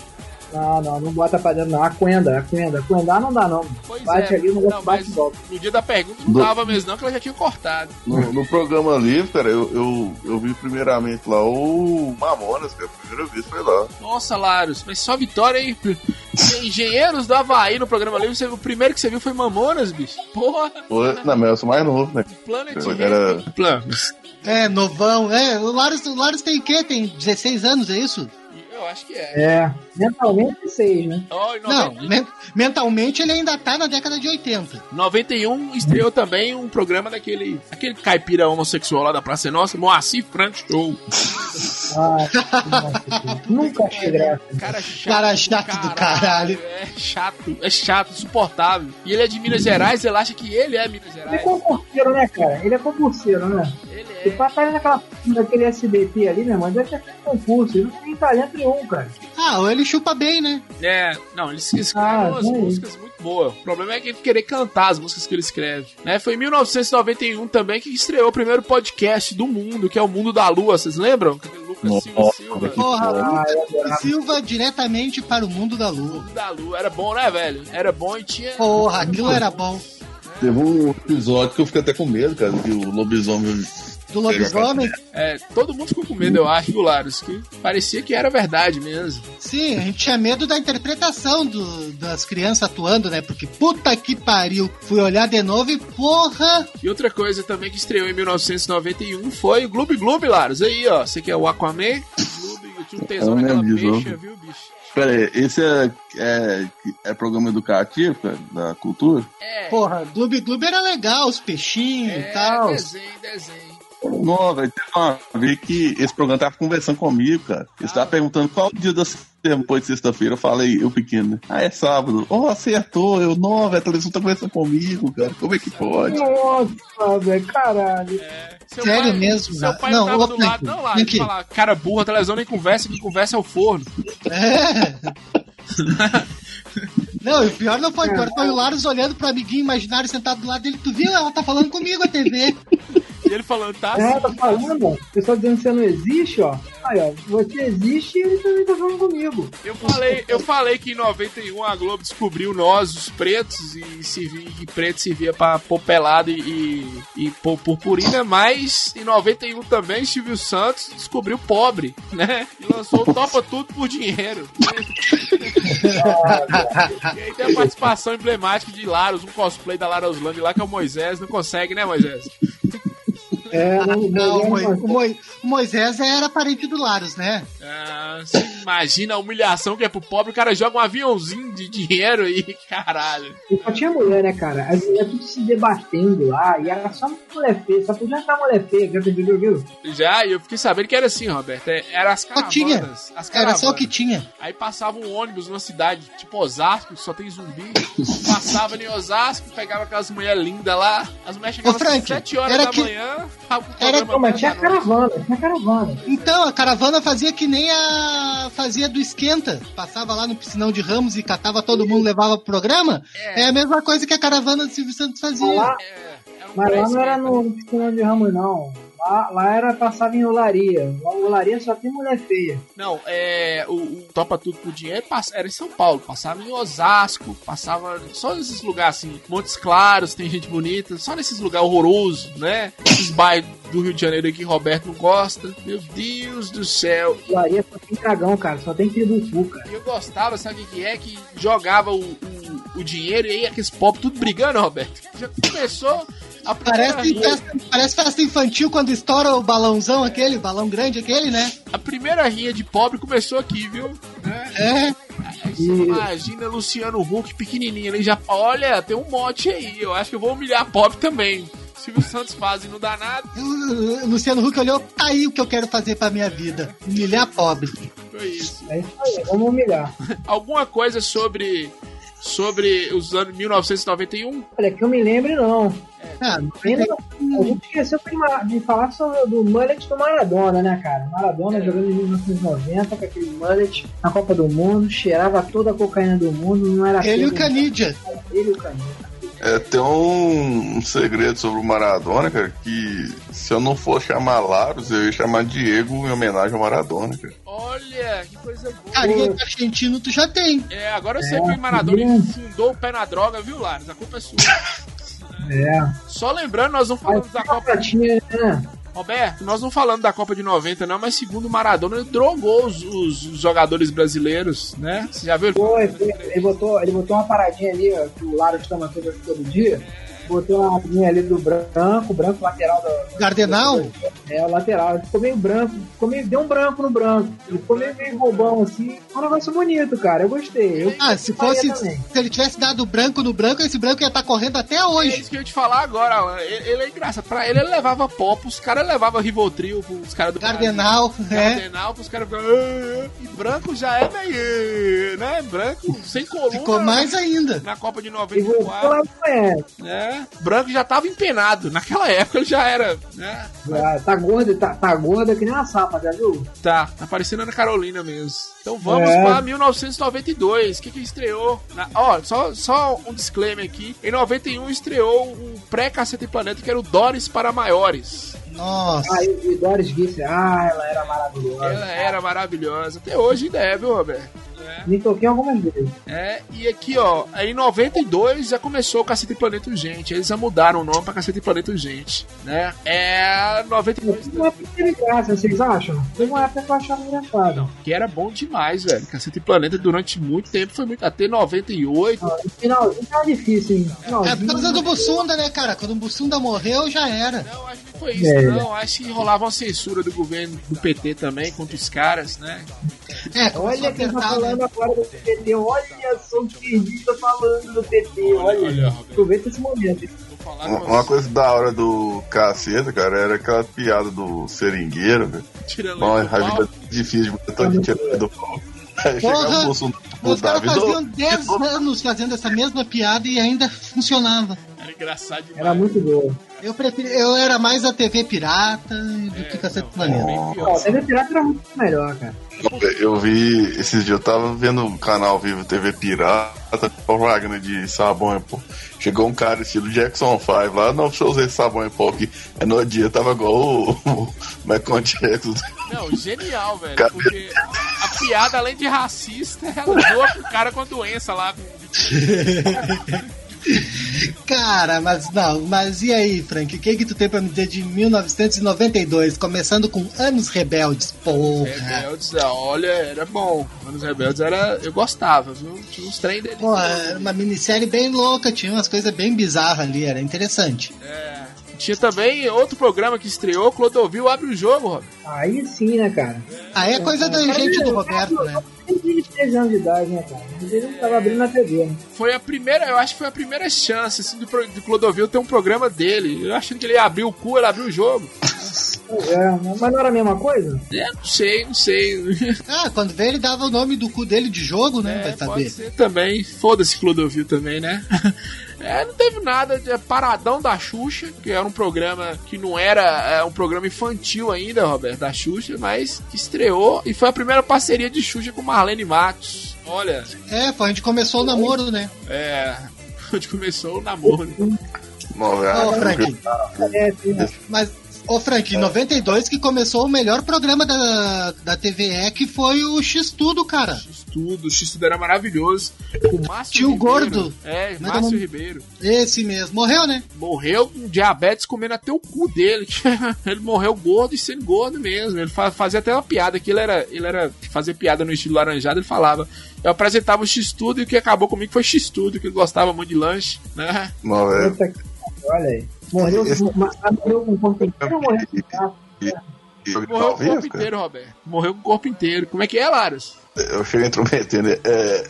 D: Não, não, não bota pra dentro, não. A Quenda, a Quenda. A Quenda não dá, não.
B: Pois
D: Bate
B: é,
D: ali, o negócio
B: não,
D: bate e volta.
B: no dia da pergunta não dava mesmo, não, que ela já tinha cortado.
E: No, no programa livre, cara, eu, eu, eu vi primeiramente lá o Mamonas, cara. A primeira vez foi lá.
B: Nossa, Laros, mas só vitória aí. Engenheiros do Havaí no programa livre, você, o primeiro que você viu foi Mamonas, bicho. Porra,
E: Foi, não, mas eu sou mais novo, né?
B: Planet Ramp.
E: era-
B: Planos.
C: É, novão. É, o Laros, o Laros tem o quê? Tem 16 anos, é isso?
B: Eu acho que é.
D: É, mentalmente seis, né?
B: Em
C: Não,
B: 90
C: men- mentalmente ele ainda tá na década de 80.
B: 91 estreou também um programa daquele aquele caipira homossexual lá da Praça é Nossa, Moacir Frank Show.
D: Ah, nunca achei graça.
B: Cara chato,
C: Cara chato do caralho.
B: É chato, é chato, insuportável. E ele é de Minas Gerais, ele acha que ele é Minas
D: Ele é
B: Gerais.
D: concurseiro, né, cara? Ele é concurseiro, né?
B: Ele
D: E
B: é.
D: pra estar naquela daquele SBT ali, meu irmão, deve ter feito concurso. Ele não tem talento nenhum, cara.
C: Ah, ou ele chupa bem, né?
B: É, não, ele escreve
D: Ah,
B: umas
D: é
B: músicas muito boas. O problema é que ele querer cantar as músicas que ele escreve. Né? Foi em 1991 também que estreou o primeiro podcast do mundo, que é o Mundo da Lua. Vocês lembram? Lucas Silva
C: Porra.
D: Ah,
C: Lucas
D: adorava.
C: Silva diretamente para o mundo da lua.
B: Mundo da Lua. Era bom, né, velho? Era bom e tinha.
C: Porra, aquilo era bom.
E: Teve um episódio que eu fiquei até com medo, cara, que o lobisomem.
C: Do lobisomem,
B: É, todo mundo ficou com medo, eu acho, do Laros, que parecia que era verdade mesmo.
C: sim, a gente tinha medo da interpretação do- das crianças atuando, né? Porque puta que pariu. Fui olhar de novo e porra.
B: E outra coisa também que estreou em 1991 foi o Gloob Gloob, Laros. Aí, ó, você que é o Aquaman, Gloob, eu tinha um tesão naquela peixe, viu, bicho?
E: Pera aí, esse é, é, é programa educativo, cara, da cultura?
B: É,
C: Porra, Gloob Gloob era legal, os peixinhos
B: é
C: e tal.
B: desenho, desenho.
E: Não, velho, teve uma vez que esse programa tava conversando comigo, cara. Ele tava perguntando qual o dia da depois de sexta-feira. Eu falei, eu pequeno, né? Ah, é sábado. Oh, acertou. Eu, não, velho, a televisão tá conversando comigo, cara. Como é que pode?
D: Nossa, velho, caralho.
B: Seu
C: Sério mesmo,
B: Seu pai
C: Não,
B: não, tava
C: ô,
B: do lado. Não, lá,
C: aqui.
B: fala, cara burra, a televisão nem conversa, quem conversa é o forno.
C: É. Não, e o pior não foi, o pior foi o Laros olhando pro amiguinho imaginário sentado do lado dele. Tu viu? Ela tá falando comigo a TV.
B: E ele falando, tá
D: É, tá falando. O pessoal dizendo que você não existe, ó. Aí, ó, você existe e ele também tá falando comigo.
B: Eu falei, eu falei que em 91 a Globo descobriu nós, os pretos, e servia, que preto servia pra pôr pelado e, e, e pôr purpurina, mas em 91 também Silvio Santos descobriu pobre, né? E lançou o Topa Tudo por Dinheiro. e aí tem a participação emblemática de Laros, um cosplay da Lara Osland lá, que é o Moisés. Não consegue, né, Moisés?
D: É, não,
C: Não, o,
D: não,
C: Moi- o Moi- o Moisés era parente do Laros, né?
B: Ah, você imagina a humilhação que é pro pobre, o cara joga um aviãozinho de dinheiro e caralho.
D: E só tinha mulher, né, cara? As mulheres tudo se debatendo lá, e era só mulher feia, só podia estar mulher feia, que entendeu, viu?
B: Já, e eu fiquei sabendo que era assim, Roberto. é- Era as
C: Só
B: caravanas.
C: tinha.
B: As
C: Era só o que tinha.
B: Aí passava um ônibus numa cidade, tipo Osasco, só tem zumbi. Passava em Osasco, pegava aquelas mulheres lindas lá. As mulheres chegavam às 7 horas da
C: que-
B: manhã.
C: Era-
D: Não, mas tinha caravana, tinha caravana.
C: Então, a caravana fazia que nem a. fazia do esquenta. Passava lá no piscinão de Ramos e catava todo mundo, levava pro programa. É, a mesma coisa que a caravana do Silvio Santos fazia.
D: Lá,
B: É, era um
D: mas lá não era no piscina de Ramos, não. Lá, lá era passava em olaria. Lá, olaria só tem mulher feia.
B: Não, é. O, o Topa Tudo por Dinheiro era em São Paulo, passava em Osasco, passava só nesses lugares assim, Montes Claros, tem gente bonita, só nesses lugares horrorosos, né? Esses bairros do Rio de Janeiro que Roberto não gosta. Meu Deus do céu.
D: Olaria só tem dragão, cara. Só tem tributu, cara.
B: E eu gostava, sabe o que é? Que jogava o, o, o dinheiro e aí aqueles pobres tudo brigando, Roberto. Já começou
C: Parece
B: rinha,
C: festa, parece festa infantil quando estoura o balãozão aquele, o balão grande aquele, né?
B: a primeira rinha de pobre começou aqui, viu?
C: É.
B: Você imagina Luciano Huck pequenininho, ele já, olha, tem um mote aí, eu acho que eu vou humilhar pobre também. Silvio Santos faz e não dá nada,
C: O Luciano Huck olhou, tá aí o que eu quero fazer pra minha vida. Humilhar pobre.
B: foi isso.
D: É isso aí, vamos humilhar.
B: Alguma coisa sobre sobre os anos 1991?
D: Olha, que eu me lembre, não.
C: Ah,
D: Ainda, a gente esqueceu de falar sobre, do mullet do Maradona, né, cara? Maradona jogando em 1990 com aquele mullet na Copa do Mundo, cheirava toda a cocaína do mundo, não era
C: ele e o Canidia.
D: Ele e o Canidia.
E: É, tem um, um segredo sobre o Maradona, cara, que se eu não for chamar Laros, eu ia chamar Diego em homenagem ao Maradona, cara.
B: Olha, que coisa boa.
C: Carinha de argentino tu já tem.
B: É, agora eu sei que o Maradona fundou o pé na droga, viu, Laros? A culpa é sua.
D: É.
B: Só lembrando, nós não falamos da
D: a
B: Copa.
D: pratinha, né?
B: Roberto, nós não falamos da Copa de 90, não, mas segundo o Maradona, ele drogou os, os- jogadores brasileiros, né? Você já viu?
D: Foi, ele, botou, ele botou uma paradinha ali, ó, que o Laros toma todo, todo dia. Botou uma paradinha ali do branco, branco lateral do.
C: Cardenal?
D: É, o lateral. Ele ficou meio branco, ficou meio, deu um branco no branco. Ele ficou meio, meio bobão assim. Foi um negócio bonito, cara. Eu gostei. Eu
C: Ah, se fosse.
D: também.
C: Se ele tivesse dado branco no branco, esse branco ia estar correndo até
B: É
C: hoje.
B: isso que eu ia te falar agora. ó. Ele, ele é engraçado. Pra ele, ele levava pop, os caras levavam Rivotril pros caras do
C: Cardenal,
B: Brasil.
C: é.
B: Cardenal, pros caras ficavam. "Ah", E branco já é meio. né? Branco sem coluna.
C: Ficou mais ainda.
B: Na Copa de
D: E voltou
B: 94.
D: lá não é.
B: Né? Branco já tava empenado. Naquela época ele já era. né?
D: Já Tá gordo, tá, tá gorda que nem uma sapa, já viu?
B: Tá, tá parecendo Ana Carolina mesmo. Então vamos
D: É.
B: pra 1992. O que que estreou? Na- Ó, só, só um disclaimer aqui. Em 91 estreou o pré-Caceta e Planeta, que era o Doris para Maiores.
C: Nossa.
D: Ah, e, e Doris Guice, ah, ela era maravilhosa.
B: Ela era maravilhosa. Até hoje ainda é, viu, Roberto?
D: Me toquei algumas vezes.
B: É, e aqui, ó, em 92 já começou o Caceta e Planeta Urgente. Eles já mudaram o nome pra Caceta e Planeta Urgente, né? É 92
D: Não é porque graça, vocês acham? Teve uma época que eu achava engraçado.
B: que era bom demais, velho. Caceta e Planeta durante muito tempo foi muito. Até 98.
D: No finalzinho tava difícil, hein?
C: É por causa do Bussunda, né, cara? Quando o Bussunda morreu, já era.
B: Não, acho que não foi isso,
D: É.
B: não. Acho que rolava uma censura do governo do PT também contra os caras, né?
C: É,
D: Olha quem tá
C: apertar,
D: falando agora do PT. Olha só o esquerdista falando do PT. Olha, aproveita esse momento.
B: Vou falar
E: Uma, coisa da hora do caceta, cara, era aquela piada do seringueiro, velho.
B: tirando
E: Bom, a vida é difícil de botar de tirar do pau. Aí chega o
C: Os caras faziam
E: do-
C: 10 anos fazendo essa mesma piada e ainda funcionava.
B: Era engraçado demais.
D: Era muito boa.
C: Eu preferi, eu era mais a TV pirata do que Cacete
B: não,
C: Planeta.
D: a TV Pirata era muito melhor, cara.
E: Eu vi, esses dias eu tava vendo o canal Vivo TV Pirata, propaganda de sabão em pó. Chegou um cara estilo Jackson 5 lá, não, deixa eu usar esse sabão em pó aqui. Aí no dia tava igual o, o Michael Jackson.
B: Não, genial, velho.
E: Cadê?
B: Porque a piada, além de racista, ela zoa com o cara com a doença lá.
C: Cara, mas não, mas e aí, Frank? O que que tu tem pra me dizer de 1992, começando com Anos Rebeldes? Porra.
B: Rebeldes, olha, era bom. Anos Rebeldes era. Eu gostava, viu? Tinha uns trem dele.
C: Pô, era uma minissérie bem louca, tinha umas coisas bem bizarras ali, era interessante.
B: É. Tinha também outro programa que estreou, Clodovil abre o jogo, Rob.
D: Aí sim, né, cara?
C: Aí é coisa da gente do Roberto, né?
D: Tem 23 anos de idade, né, cara? Ele não tava abrindo na TV, né?
B: Foi a primeira, eu acho que foi a primeira chance assim, do, do Clodovil ter um programa dele. Eu achando que ele ia abrir o cu, ele abriu o jogo.
D: É, mas não era a mesma coisa?
B: É, não sei, não sei.
C: Ah, quando veio ele dava o nome do cu dele de jogo, né?
B: É,
C: Vai
B: pode
C: saber.
B: ser também. Foda-se Clodovil também, né? É, não teve nada de Paradão da Xuxa, que era um programa que não era é, um programa infantil ainda, Roberto, da Xuxa, mas que estreou e foi a primeira parceria de Xuxa com Marlene Matos. Olha,
C: É, a gente começou o namoro, né?
B: é. Onde começou o namoro.
E: Velho,
C: Ô, Frank.
D: É?
C: Mas, ô Frank, em 92 que começou o melhor programa da, da TVE, que foi o X-Tudo, cara.
B: X-Tudo, o X-Tudo era maravilhoso. Com Márcio
C: Tio
B: Ribeiro.
C: Gordo.
B: É,
C: é é o
B: Márcio
C: nome?
B: Ribeiro.
C: Esse mesmo. Morreu, né?
B: Morreu com diabetes comendo até o cu dele. ele morreu gordo e sendo gordo mesmo. Ele fa- fazia até uma piada que ele era, ele era fazer piada no estilo laranjado, ele falava. Eu apresentava o X-Tudo e o que acabou comigo foi X-Tudo, que ele gostava muito de lanche, né?
D: Olha aí. Morreu,
E: Esse-
D: mas morreu com o corpo inteiro ou morreu com o
B: Morreu com corpo inteiro, Roberto. Morreu com o corpo inteiro. Como é que é, Laros?
E: eu cheguei intrometendo. É,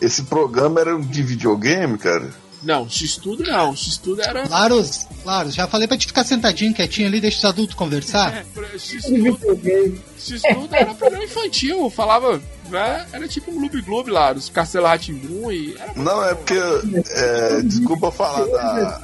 E: esse programa era de videogame, cara.
B: Não, X-Tudo não. X-Tudo era.
C: Laros, Laros, já falei pra te ficar sentadinho, quietinho ali, deixa os adultos conversar.
B: É,
D: videogame.
B: X-Tudo era programa infantil, falava né? Era tipo um Gloob Gloob lá, os Castelo Ratimbum e.
E: Não, é porque. É, desculpa falar da,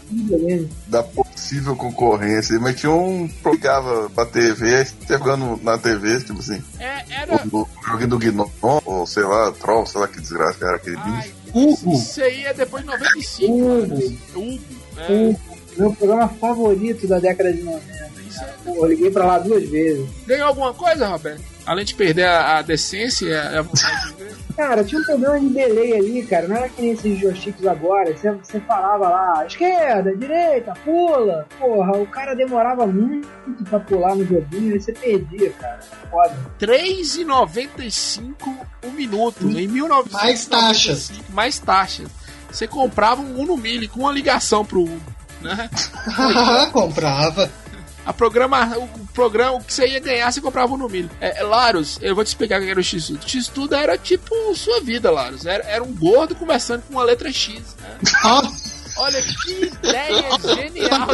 E: da possível concorrência, mas tinha um que ligava pra TV, aí você jogando na TV, tipo assim.
B: É, era.
E: O, o joguinho do Gnom, ou sei lá, Troll, sei lá que desgraça que era aquele
B: Ai,
E: bicho.
C: Hugo.
B: Isso aí é depois de 95.
D: Hugo.
B: Hugo. né?
D: O meu programa favorito da década de 90.
B: Isso é-
D: Pô, eu liguei pra lá duas vezes.
B: Ganhou alguma coisa, Roberto? Além de perder a, a decência e a, a vontade de ver.
D: Cara, tinha um problema de delay ali, cara. Não era que nem esses joysticks agora. Você, você falava lá, esquerda, direita, pula. Porra, o cara demorava muito pra pular no joguinho e você perdia, cara. Foda.
B: 3,95 um minuto. Em 1995.
C: Mais taxas.
B: Mais taxas. Você comprava um Uno Mille com uma ligação pro Uno. Né?
C: Comprava.
B: A programa, o programa, o que você ia ganhar, você comprava no milho. É, é, Larus, eu vou te explicar o que era o X-Tudo. X-Tudo era tipo sua vida, Larus. Era, era um gordo conversando com uma letra X. Né? Olha que ideia genial.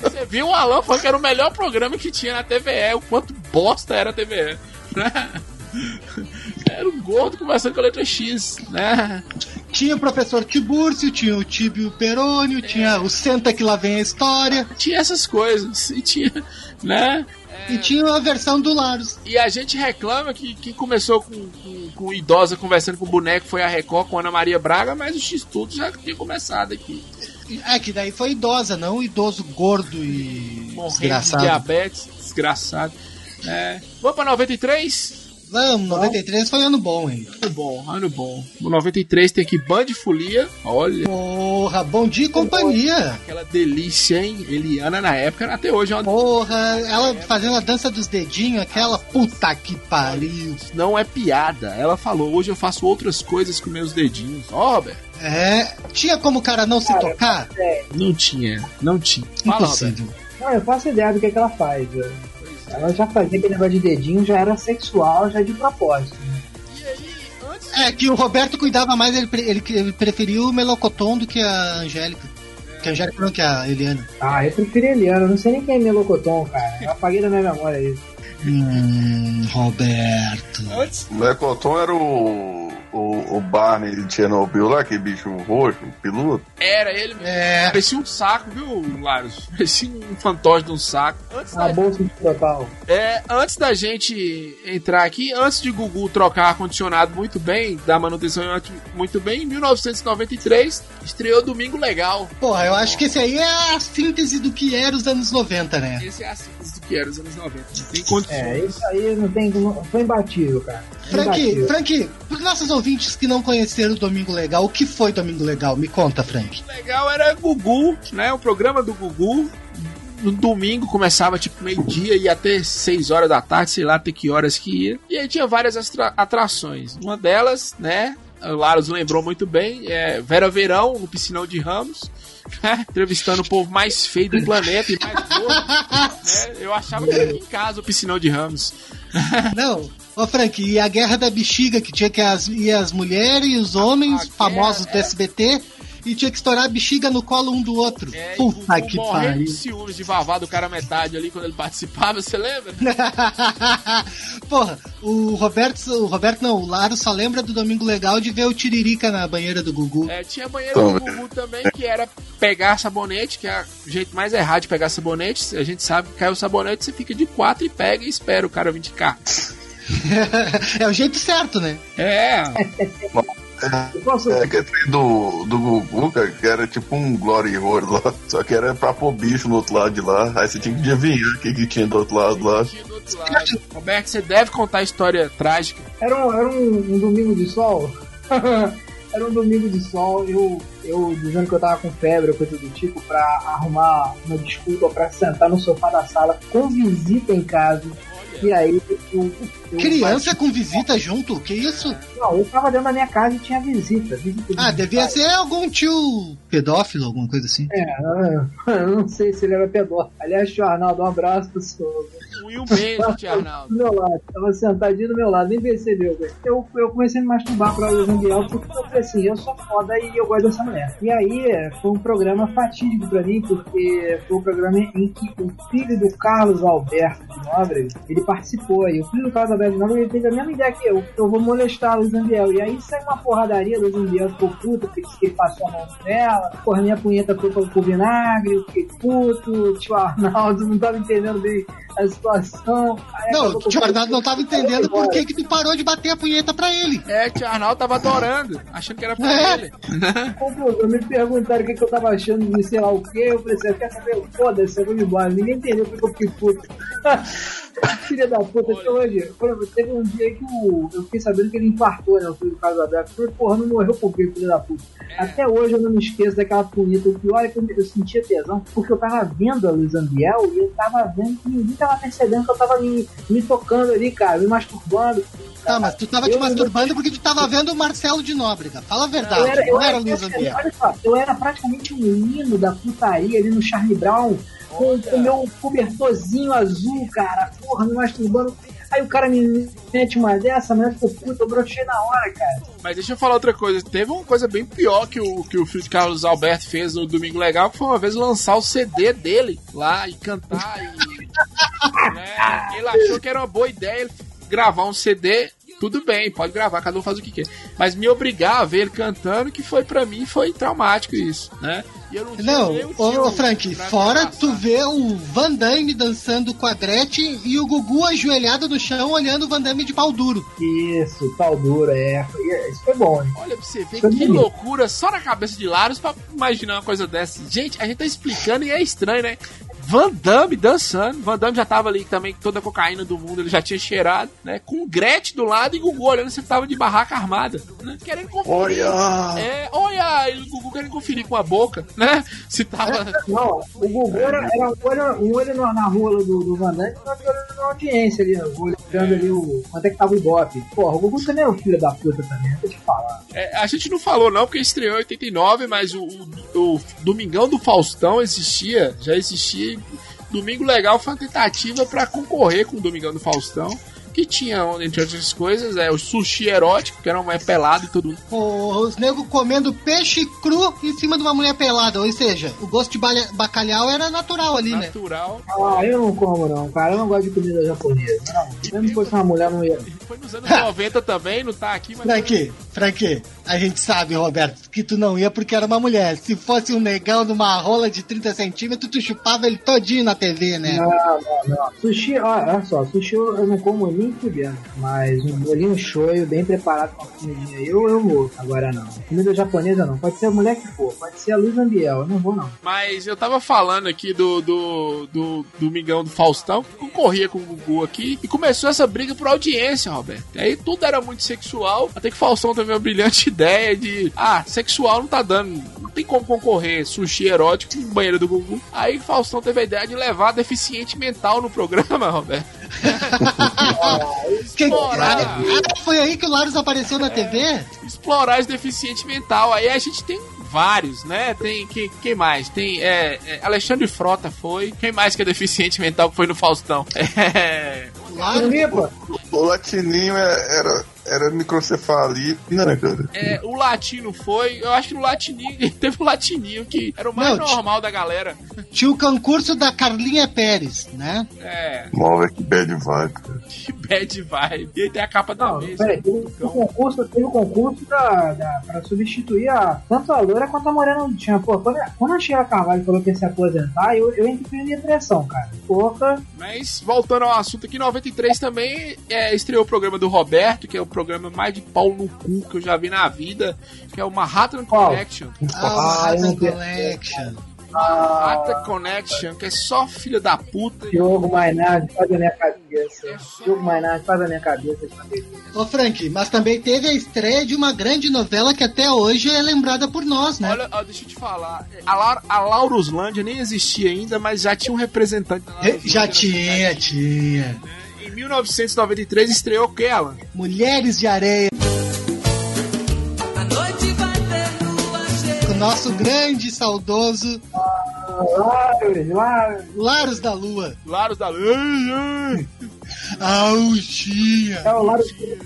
B: Você viu o Alan falando que era o melhor programa que tinha na TVE, o quanto bosta era a TVE. Né? Era um gordo conversando com a letra X, né?
C: Tinha o professor Tibúrcio, tinha o Tibio Perônio, tinha o Senta que lá vem a história.
B: Tinha essas coisas. E tinha, né?
C: E tinha a versão do Larus.
B: E a gente reclama que quem começou com, com, com idosa conversando com boneco foi a Record com Ana Maria Braga, mas o X-Tudo já tinha começado aqui.
C: É, que daí foi idosa, não o idoso gordo e
B: Morrendo de
C: desgraçado.
B: diabetes, desgraçado. É. Vamos pra 93?
C: Vamos, 93 foi ano bom, hein?
B: Ano bom, ano bom. No 93 tem aqui Band Folia. Olha,
C: Porra, bom dia e companhia.
B: aquela delícia, hein? Eliana na época, até hoje é uma
C: Porra, ela fazendo a dança dos dedinhos, aquela puta que pariu.
B: não é piada. Ela falou, hoje eu faço outras coisas com meus dedinhos. Ó, Robert,
C: É, tinha como o cara não se tocar?
B: não tinha, não tinha. Fala.
C: Impossível.
D: Não, eu faço ideia do que, que ela faz. velho. Ela já fazia aquele negócio de dedinho, já era sexual, já de propósito. né?
B: E aí, antes
C: É que o Roberto cuidava mais, ele, pre- ele, ele preferiu o Melocoton do que a Angélica. Que a Angélica não, que a Eliana.
D: Ah, eu prefiro a Eliana, eu não sei nem quem é Melocoton, cara. Eu apaguei da minha memória isso.
C: Hum, Roberto.
B: Antes,
E: O Mecoton era o, o, o Barney de Chernobyl lá, aquele bicho roxo, piloto.
B: era ele mesmo.
C: É,
B: Parecia um saco, viu, Larus? Parecia um fantoche de um saco. Antes
D: A
B: da,
D: bolsa de total.
B: é, antes da gente entrar aqui, antes de Gugu trocar ar-condicionado muito bem, dar manutenção muito bem, em 1993 estreou Domingo Legal.
C: porra, eu acho que esse aí é a síntese do que era os anos 90, né?
B: Esse é a síntese que era os anos 90. Não tem condições.
D: É, isso aí não tem. Foi imbatível, cara.
C: Frank. Frank, para os nossos ouvintes que não conheceram o Domingo Legal, o que foi Domingo Legal? Me conta, Frank.
B: legal era Gugu, né? O programa do Gugu. No domingo começava tipo meio-dia e até 6 horas da tarde, sei lá até que horas que ia. E aí tinha várias atrações. Uma delas, né? O Laros lembrou muito bem, é Vera Verão, no Piscinão de Ramos, entrevistando o povo mais feio do planeta e mais gordo. né? Eu achava que era em casa o Piscinão de Ramos.
C: Não, ô Frank, e a Guerra da Bexiga, que tinha que as, ir as mulheres e os homens
B: A guerra,
C: famosos do
B: é.
C: SBT e tinha que estourar a bexiga no colo um do outro.
B: É,
C: Puta
B: Gugu
C: que pariu.
B: de ciúmes de vavá do cara metade ali quando ele participava, você lembra?
C: Porra, o Roberto, o Roberto não, o Laro só lembra do Domingo Legal de ver o Tiririca na banheira do Gugu.
B: É, tinha banheiro do Gugu também, que era pegar sabonete, que é o jeito mais errado de pegar sabonete. A gente sabe que cai o sabonete, você fica de quatro e pega e espera o cara vir de cá.
C: é o jeito certo, né?
B: É,
D: Eu posso.
E: É, aquele trem do, do Gugu, cara, que era tipo um Glory Hole lá, só que era pra pôr bicho no outro lado de lá, aí você tinha que adivinhar o que, que tinha do outro lado lá.
B: lado. Roberto, você deve contar a história trágica.
D: Era um, era um, um domingo de sol. era um domingo de sol, eu, eu dizendo que eu tava com febre ou coisa do tipo, pra arrumar uma desculpa pra sentar no sofá da sala com visita em casa. E aí eu.
C: Criança com visita junto, que isso?
D: Não, eu tava dentro da minha casa e tinha visita. visita
C: Ah, devia ser algum tio pedófilo, alguma coisa assim.
D: É, eu não sei se ele era pedófilo. Aliás, tio Arnaldo, um abraço pro senhor.
B: Um e um beijo, tio Arnaldo.
D: Do meu lado, tava sentadinho do meu lado, nem percebeu, velho. Eu, eu comecei a me masturbar pra Luz Ambiel porque eu falei assim, eu sou foda e eu gosto dessa mulher. E aí, foi um programa fatídico pra mim, porque foi um programa em que o filho do Carlos Alberto de Nobre, ele participou. E o filho do Carlos Alberto Nobre, ele teve a mesma ideia que eu. Eu vou molestar a Luz Ambiel. E aí saiu uma porradaria, a Luz Ambiel ficou puta, porque disse que ele passou a mão nela. Porra, minha punheta foi pro, vinagre, eu fiquei puto. O tio Arnaldo não tava entendendo bem a situação. Aí
C: Não, o tio Arnaldo não tava entendendo por que que tu parou de bater a punheta pra ele.
B: É, tio Arnaldo tava adorando, achando que era pra
C: É.
B: ele.
D: Conclusão, me perguntaram o que, que eu tava achando de sei lá o que. Eu falei assim, eu quero saber, foda-se, eu vou embora. Ninguém entendeu porque eu fiquei puto. Filha da puta, até hoje. Por Teve um dia que o, eu fiquei sabendo que ele infartou, né? O filho do Carlos Alberto. Eu falei, porra, não morreu por quê, filho da puta? Até hoje eu não me esqueço daquela punheta. O pior é que eu, eu sentia tesão, porque eu tava vendo a Luiz Ambiel e eu tava vendo que ninguém tava percebendo que eu tava me, me tocando ali, cara, me masturbando.
C: Tá, mas tu tava te
D: Eu-
C: masturbando porque tu tava vendo o Marcelo de Nóbrega. Fala a verdade,
D: Eu era, eu
C: não era
D: era,
C: Luiz Ambiel.
D: olha só, eu era praticamente um hino da putaria ali no Charlie Brown, com o meu cobertorzinho azul, cara, porra, me masturbando. Aí o cara me mete uma dessa, mas eu fico puto, eu brochei na hora, cara.
B: Mas deixa eu falar outra coisa. Teve uma coisa bem pior que o, que o de Carlos Alberto fez no Domingo Legal, que foi uma vez lançar o CD dele lá e cantar. E, né, ele achou que era uma boa ideia gravar um CD. Tudo bem, pode gravar, cada um faz o que quer. Mas me obrigar a ver ele cantando, que foi pra mim, foi traumático isso, né? E eu não
C: Não, ô, ô Frank, fora tu vê o Van Damme dançando com a Gretchen e o Gugu ajoelhado no chão olhando o Van Damme de pau duro.
D: Isso, pau duro, é. Isso foi bom, hein?
B: Olha pra você ver
D: Foi
B: que
D: bonito.
B: loucura só na cabeça de Laros pra imaginar uma coisa dessa. Gente, a gente tá explicando e é estranho, né? Van Damme dançando. Van Damme já tava ali também, toda a cocaína do mundo, ele já tinha cheirado, né? Com Gretchen do lado e Gugu olhando se ele tava de barraca armada, né? Querendo conferir.
E: Olha!
B: É, olha, e o Gugu querendo conferir com a boca, né? Se tava.
D: Não, o Gugu era, era um olho, um olho na, na rua do, do Van Damme e outro olho na audiência ali, o olhando ali o, quanto é que tava o Ibope. Porra, o Gugu também é um filho da puta também, deixa eu te falar.
B: É, a gente não falou não, porque estreou em 89, mas o, o, o Domingão do Faustão existia, já existia. Domingo Legal foi uma tentativa pra concorrer com o Domingão do Faustão, que tinha, entre outras coisas, é, o sushi erótico, que era uma pelado e tudo.
C: Os negros comendo peixe cru em cima de uma mulher pelada. Ou seja, o gosto de bacalhau era natural ali, né?
B: Natural.
D: Ah, eu não como não, cara, eu não gosto de comida japonesa. Não, mesmo se fosse uma mulher, não ia.
B: Foi nos anos 90 também, não tá aqui, mas.
C: Frank, Frank, a gente sabe, Roberto, que tu não ia porque era uma mulher. Se fosse um negão numa rola de 30 centímetros, tu chupava ele todinho na TV, né?
D: Não, não, não. Sushi, olha só, sushi eu eu não como nem Mas um bolinho shoyu bem preparado com a comidinha eu, eu vou. Agora não. Comida japonesa não. Pode ser a mulher que for. Pode ser a Luz Ambiel. Eu não vou não.
B: Mas eu tava falando aqui do, do, do Domingão do Faustão, que concorria com o Gugu aqui, e começou essa briga por audiência, Roberto. E aí tudo era muito sexual, até que Faustão teve uma brilhante ideia de, ah, sexual não tá dando, não tem como concorrer sushi erótico banheiro do Gugu. Aí Faustão teve a ideia de levar deficiente mental no programa, Roberto.
C: Que-
B: Explorar.
C: Ah, foi aí que o Laros apareceu na TV?
B: explorar esse deficiente mental. Aí a gente tem vários, né? Tem quem, quem mais? Tem é, é, Alexandre Frota foi. Quem mais que é deficiente mental que foi no Faustão? É,
D: Lipa,
E: O latininho é- era, era microcefalia, né, cara?
B: é, o Latino foi. Eu acho que no Latininho teve o Latininho que era o mais
C: Não,
B: normal da galera.
C: tinha o concurso da Carlinha Pérez, né?
B: É,
E: Mó, que bad vibe, cara.
B: que bad vibe. E aí tem a capa da
D: Não,
B: vez.
D: peraí, teve o concurso, teve o concurso da, da, pra substituir a, tanto a loira quanto a morena não tinha. Pô, quando, quando a Sheila Carvalho falou que ia se aposentar, eu, eu entrei em depressão, cara. Porra,
B: Mas voltando ao assunto aqui, em 93 também é, estreou o programa do Roberto, que é o programa mais de pau no cu que eu já vi na vida, que é o Manhattan
D: Qual?
B: Connection.
C: Ah,
D: Ah,
C: Manhattan.
B: Manhattan Connection, que é só filho da puta.
D: Diogo Mainardi faz a minha cabeça.
B: É só-
D: Diogo Mainardi faz a minha cabeça.
C: Ô Frank, mas também teve a estreia de uma grande novela que até hoje é lembrada por nós, né?
B: Olha, ó, deixa eu te falar. A, La a Lauruslândia nem existia ainda, mas já tinha um representante da Lauruslândia
C: Já tinha, tinha.
B: Em 1993 estreou o que, Alan?
C: Mulheres de Areia.
F: A noite vai ter lua cheia.
C: Com nosso grande e saudoso
D: Laros, Laros.
C: Laros da Lua.
B: Laros da. Ai.
C: Auxinha.
D: É o Laros que,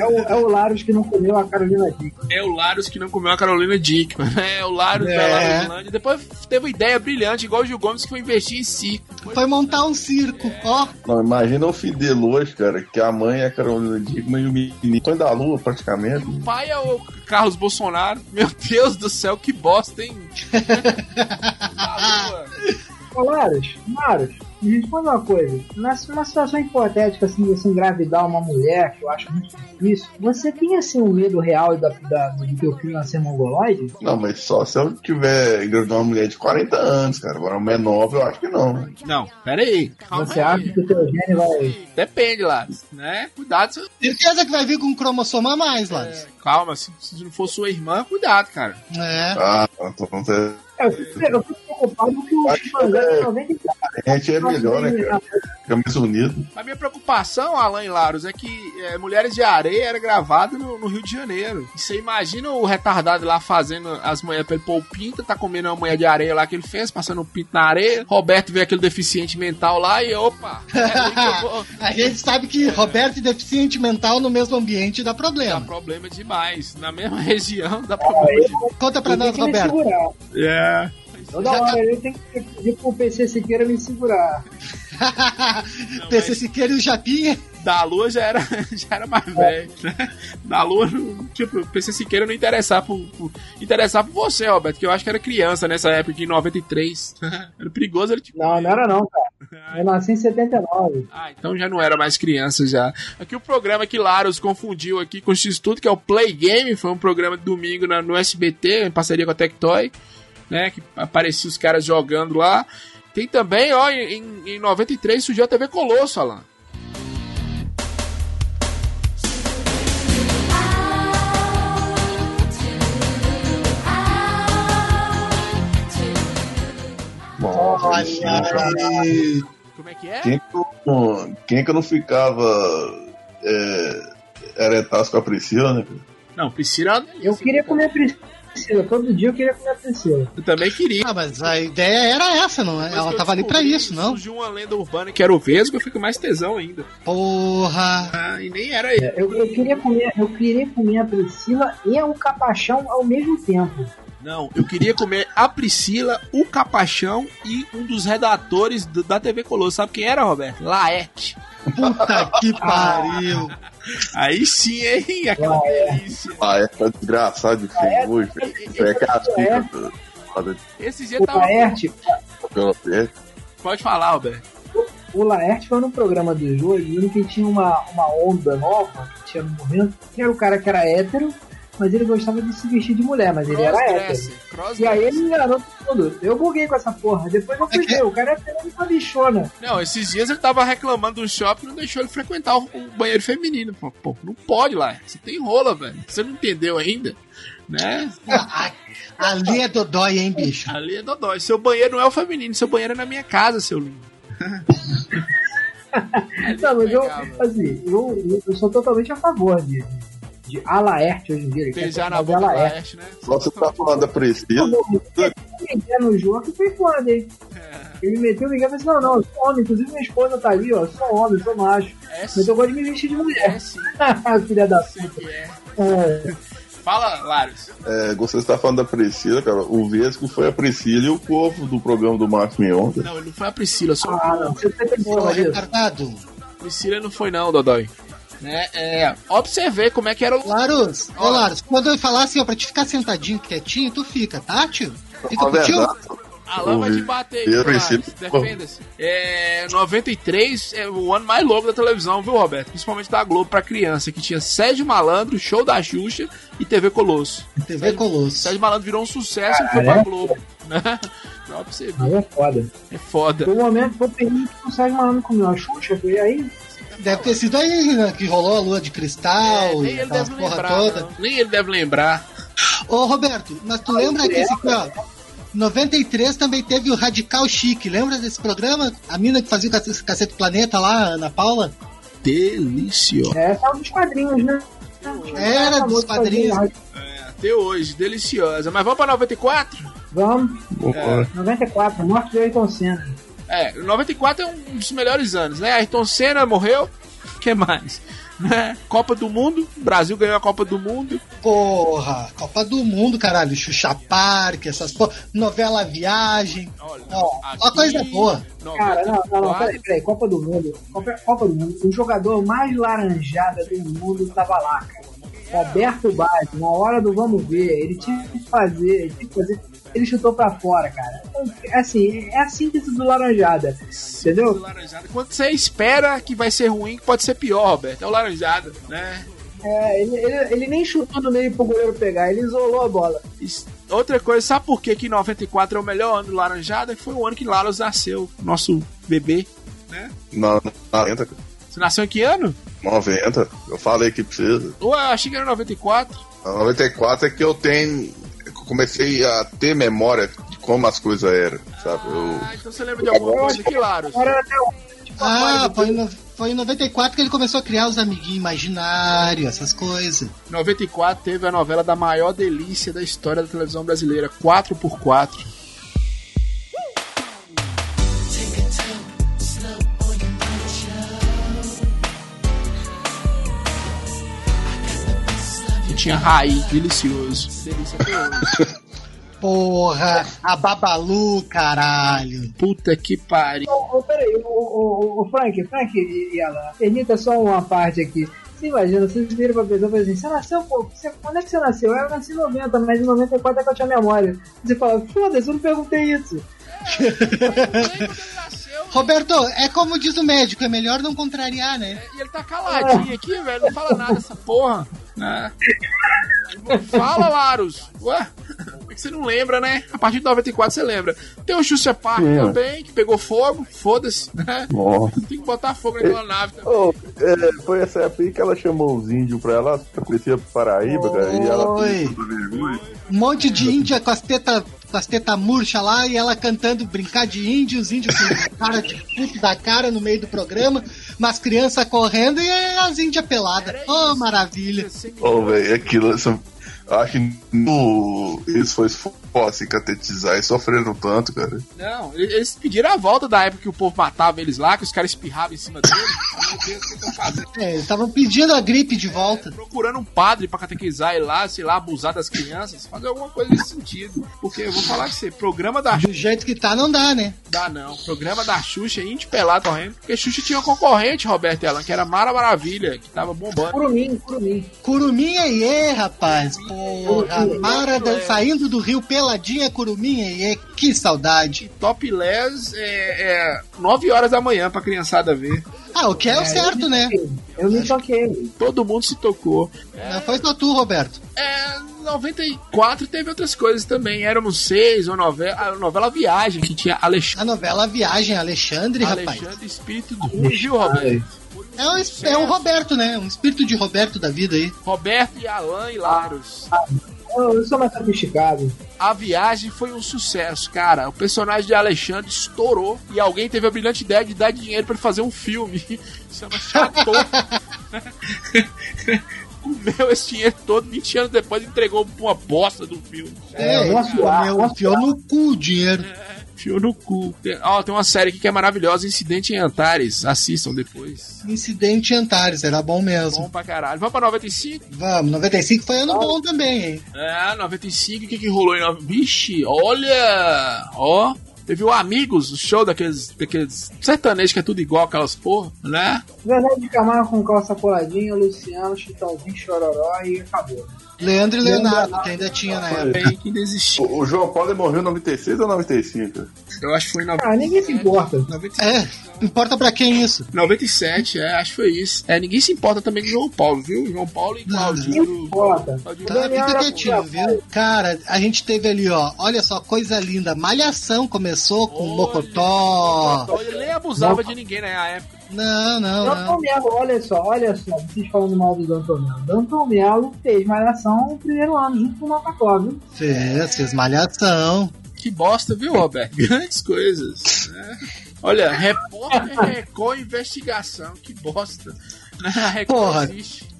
D: é o, é o Laros que não comeu a Carolina Dickman.
B: É o Laros que não comeu a Carolina Dickman. É o Laros da
C: É.
B: Laroslândia. Depois teve uma ideia brilhante, igual o Gil Gomes, que foi investir em si.
C: Foi montar um circo, ó.
E: Não, imagina o Fidelos, cara, que a mãe é a Carolina Dickman e o menino põe da lua, praticamente.
B: O pai é o Carlos Bolsonaro. Meu Deus do céu, que bosta, hein? Tá, Lua.
D: Ô, Laros, Laros, me responde uma coisa. Numa situação hipotética, assim, de você engravidar uma mulher, que eu acho muito difícil, você tem, assim, um medo real da, da, do teu filho nascer mongoloide?
E: Não, mas só se eu tiver engravidando uma mulher de 40 anos, cara. Agora, uma menor, eu acho que não.
B: Não, pera aí. Calma
D: Você
B: aí.
D: acha que o teu gênio vai...
B: Depende, Laros. Né? Cuidado. Se...
C: Certeza que vai vir com um cromossomo a mais, Laros.
B: Calma, se, se não for sua irmã, cuidado, cara.
C: É.
E: Ah, então você.
D: É, Eu fico preocupado que o Mangá
E: é-
D: de 94.
E: A gente é melhor, né, cara? Fica mais unido.
B: A minha preocupação, Alan e Laros, é que é, Mulheres de Areia era gravado no, no Rio de Janeiro. E você imagina o retardado lá fazendo as manhãs pra ele pôr o pinto, tá comendo uma manhã de areia lá que ele fez, passando o pinto na areia. Roberto vê aquele deficiente mental lá e opa, é aí que eu vou.
C: A gente sabe que Roberto e deficiente mental no mesmo ambiente dá
B: Dá
C: problema.
B: problema demais. Na mesma região dá problema.
C: Conta pra
D: Eu tenho
C: nós,
D: que me
C: Roberto.
D: segurar.
B: É.
D: Toda hora eu tenho que pedir pro PC Siqueira me segurar.
C: PC Siqueira e o Japinha.
B: Da Lua já era, já era mais velho, né? Da Lua, tipo, PC Siqueira não interessar por, por, interessar por você, Roberto, que eu acho que era criança nessa época, em 93. era perigoso ele tipo.
D: Não, não era não, cara. Eu nasci em 79.
B: Ah, então já não era mais criança já. Aqui o programa que Laros confundiu aqui com o X-Tudo, que é o Play Game, foi um programa de domingo na- no SBT, em parceria com a Tectoy, né? Que aparecia os caras jogando lá. Tem também, ó, em, em 93 surgiu a TV Colosso, Alan.
E: Bom,
C: Olha.
B: Como é que é?
E: Quem que, não- quem que não ficava é, eretaço com a Priscila, né?
B: Não, Priscila.
D: Eu queria comer a Priscila. Todo dia eu queria comer a Priscila.
B: Eu também queria.
C: Ah, mas a ideia era essa, não é?
B: Mas
C: Ela tava ali pra isso, não?
B: Surgiu uma lenda urbana que era o Vesgo, eu fico mais tesão ainda.
C: Porra.
B: Ah, e nem era ele.
D: Eu, eu queria comer, eu queria comer a Priscila e o Capachão ao mesmo tempo.
B: Não, eu queria comer a Priscila, o Capachão e um dos redatores do- da TV Colosso. Sabe quem era, Roberto? Laerte.
C: Puta que pariu.
B: Aí sim, hein? Aquela delícia.
E: Ah, é tá desgraçado de feio hoje. Isso é castigo.
B: Esse dia
D: O
B: tava.
D: Laerte,
E: papel aberto.
B: Pode falar, Roberto.
D: o Laerte foi no programa do jogo dizendo que tinha uma, uma onda nova que tinha no momento, que era o cara que era hétero, mas ele gostava de se vestir de mulher, mas ele era hétero. E aí ele enganou todo mundo. Eu buguei com essa porra. Depois eu fui
C: É que-
D: ver, o cara é pegando uma bichona.
B: Não, esses dias ele tava reclamando do shopping e não deixou ele frequentar o, o banheiro feminino. Pô, Pô, não pode lá. Você tem rola, velho. Você não entendeu ainda? Né?
C: Ali é Dodói, hein, bicho?
B: Ali é dodói. Seu banheiro não é o feminino, seu banheiro é na minha casa, seu lindo.
D: Não, mas eu, assim, eu, eu- sou totalmente a favor de, de Alaerte hoje em dia. Ele
B: Beijar na boca
D: Alaerte.
B: Laerte, né?
E: Só você tá falando da Priscila.
D: Quem quer no jogo que foi foda, hein? Ele meteu o Miguel e falou assim: não, não, eu sou homem, inclusive minha esposa tá ali, ó, eu sou homem, eu sou macho.
B: É
D: Mas
B: sim,
D: eu gosto de me vestir de
B: é
D: mulher.
B: sim.
D: Filha da puta.
B: é.
D: É.
B: Fala, Laros.
E: É, você está falando da Priscila, cara. O Vesco foi a Priscila e o corvo do programa do Marcos Mion.
B: Não, ele não foi a Priscila, só
D: Ah, não, você tem que
C: Porra,
D: falar disso.
C: retardado.
B: Priscila não foi não, Dodói. Né? É, observei como é que era o...
C: Laros, ô
B: Ó.
C: Laros, quando eu falar assim, ó, pra te ficar sentadinho, quietinho, tu fica, tá, tio? Fica
E: Na
C: contigo?
E: verdade,
B: Alan vai te bater
E: Eu
B: Defenda-se. É, 93 é o ano mais louco da televisão, viu, Roberto? Principalmente da Globo pra criança, que tinha Sérgio Malandro, Show da Xuxa e TV Colosso.
C: TV Colosso.
B: Sérgio Malandro virou um sucesso e foi pra Globo. Né? Pra você ver.
D: Aí é foda.
B: É foda.
D: Foi o momento foi o período que o Sérgio Malandro comeu a Xuxa, foi aí.
C: Deve ter sido aí né, que rolou a lua de
B: É,
C: cristal,
B: nem
C: e
B: deve
C: porra
B: lembrar.
C: toda.
B: não. Nem ele deve lembrar.
C: Ô, Roberto, mas tu lembra que esse aqui, ó, 93 também teve o Radical Chique, lembra desse programa? A mina que fazia o Cace- Cacete Planeta lá, Ana Paula?
B: Delicioso.
D: Essa é um dos quadrinhos, né?
C: Era dos quadrinhos.
B: Até hoje, deliciosa. Mas vamos pra 94?
D: Vamos.
E: É.
D: 94, morte de Ayrton Senna.
B: É, 94 é um dos melhores anos, né? Ayrton Senna morreu. O que mais? Né? Copa do Mundo, o Brasil ganhou a Copa do Mundo.
C: Porra, Copa do Mundo, caralho. Xuxa Park, essas porra. Novela Viagem.
B: Olha,
C: Ó, uma coisa boa.
D: Cara, não, não, não,
B: 94.
D: peraí, peraí, Copa do Mundo. Copa, Copa do Mundo, o jogador mais laranjada do mundo tava lá, cara. Roberto Baggio, na hora do vamos ver, ele tinha que fazer, ele tinha que fazer, ele chutou pra fora, cara. É assim, é a síntese do laranjada, entendeu?
B: Do Laranjada. Quando você espera que vai ser ruim, pode ser pior, Roberto. É o Laranjada, né?
D: É, ele, ele, ele nem chutou no meio pro goleiro pegar, ele isolou a bola.
B: Outra coisa, sabe por que, que 94 é o melhor ano do Laranjada? Foi o ano que Laros nasceu, nosso bebê.
E: Na, 90, cara.
B: Você nasceu em que ano?
E: 90. Eu falei que precisa.
B: Ué, eu achei que era 94.
E: Na 94 é que eu tenho. Comecei a ter memória de como as coisas eram, sabe? Eu,
B: Ah, então você lembra de alguma coisa que Laros?
D: Tipo,
C: Ah, foi, no, foi em 94 que ele começou a criar os amiguinhos imaginários, essas coisas.
B: 94 teve a novela da maior delícia da história da televisão brasileira, 4x4. Tinha Raí, delicioso. Hoje.
C: Porra, a Babalu, caralho.
B: Puta que pariu.
D: Ô, ô, peraí, ô, Frank, Frank e, e ela, permita só uma parte aqui. Você imagina, vocês viram pra pessoa e falam assim, você nasceu, pô, você, quando é que você nasceu? Eu nasci em 90, mas em 94 é que eu tinha memória. Você fala, foda-se, eu não perguntei isso.
C: Roberto, é como diz o médico, é melhor não contrariar, né?
B: E ele tá caladinho aqui, velho. Não fala nada dessa porra. Né? Fala, Larus. Ué? É que você não lembra, né? A partir de 94 você lembra. Tem o Xuxa Park
E: Sim.
B: também, que pegou fogo. Foda-se, né?
E: Nossa.
B: Tem que botar fogo naquela nave também.
E: Oh, é, foi essa época aí que ela chamou os índios pra ela, pra conhecer Paraíba, cara, e ela
C: Oi.
E: fez tudo vergonha.
C: Um monte de índia com as tetas as teta murcha lá e ela cantando brincar de índio, os índios com cara de puto da cara no meio do programa, umas crianças correndo e as índias peladas. Oh, maravilha.
E: Ô, velho, aquilo, essa- acho que no, isso foi foda se catetizar e sofreram tanto, cara.
B: Não, eles pediram a volta da época que o povo matava eles lá, que os caras espirravam em cima deles. Meu Deus, o que estão fazendo?
C: É, eles estavam pedindo a gripe de volta.
B: procurando um padre pra catequizar ele lá, sei lá, abusar das crianças, fazer alguma coisa nesse sentido. Porque eu vou falar que você, programa da
C: Do jeito que tá, não dá, né?
B: Dá não. Programa da Xuxa, índio pelado correndo. Porque Xuxa tinha um concorrente, Roberto Elan, que era Mara Maravilha, que tava bombando.
D: Curumim, curumim.
C: Curumim Iê, rapaz. Porra, Mara da- saindo do rio peladinha, Curumim Iê. Que saudade.
B: Top Les é, é 9 horas da manhã pra criançada ver.
C: Ah, o que é o certo, né?
D: Eu me toquei.
B: Todo mundo se tocou.
C: Não foi só tu, Roberto.
B: É, 94 teve outras coisas também. Éramos seis, uma novela, a novela Viagem, que tinha
C: A
B: Alexandre,
C: novela Viagem Alexandre, rapaz.
B: Alexandre Espírito do viu, Roberto?
C: É o, é o Roberto, né? Um espírito de Roberto da vida aí.
B: Roberto e Alan e Laros.
D: Eu, eu sou mais sofisticado.
B: A viagem foi um sucesso, cara. O personagem de Alexandre estourou e alguém teve a brilhante ideia de dar dinheiro pra ele fazer um filme. Chama Chateau. Comeu esse dinheiro todo, 20 anos depois entregou uma bosta do filme.
C: É, meu,
D: vou
C: enfiou no cu o dinheiro.
B: Enfiou no cu. Tem, ó, tem uma série aqui que é maravilhosa, Incidente em Antares. Assistam depois.
C: Incidente em Antares, era bom mesmo.
B: Bom pra caralho. Vamos pra 95?
C: Vamos, 95 foi ano bom também, hein?
B: É, 95, o que que rolou em... Vixe, olha! Ó, teve o Amigos, o show daqueles, daqueles sertanejos que é tudo igual, aquelas porra, né?
D: Verdade de Camargo com calça coladinha, Luciano, Chitãozinho, Chororó e acabou.
C: Leandro e Leonardo, que ainda tinha na época.
B: Bem que desistiu.
E: O, o João Paulo morreu em 96 ou 95?
B: Eu acho que foi em
D: Ah, ninguém se importa.
B: 97.
C: É, importa pra quem isso?
B: 97, é, acho que foi isso. É, ninguém se importa também com o João Paulo, viu? João Paulo e Claudinho.
D: Ninguém se importa.
C: Tá, fica quietinho, viu? Cara, a gente teve ali, ó, olha só, coisa linda. Malhação começou com
B: Olha,
C: Mocotó.
B: Ele nem abusava de ninguém na época.
C: Não, não, não.
D: Danton Melo, olha só, olha só, vocês falando mal do Danton Melo. Danton Melo fez Malhação no primeiro ano, junto com o Macacó, viu?
C: Fez, fez malhação.
B: Que bosta, viu, Roberto? Grandes coisas. né? Olha, repórter Record Investigação, que bosta. Record
C: Porra.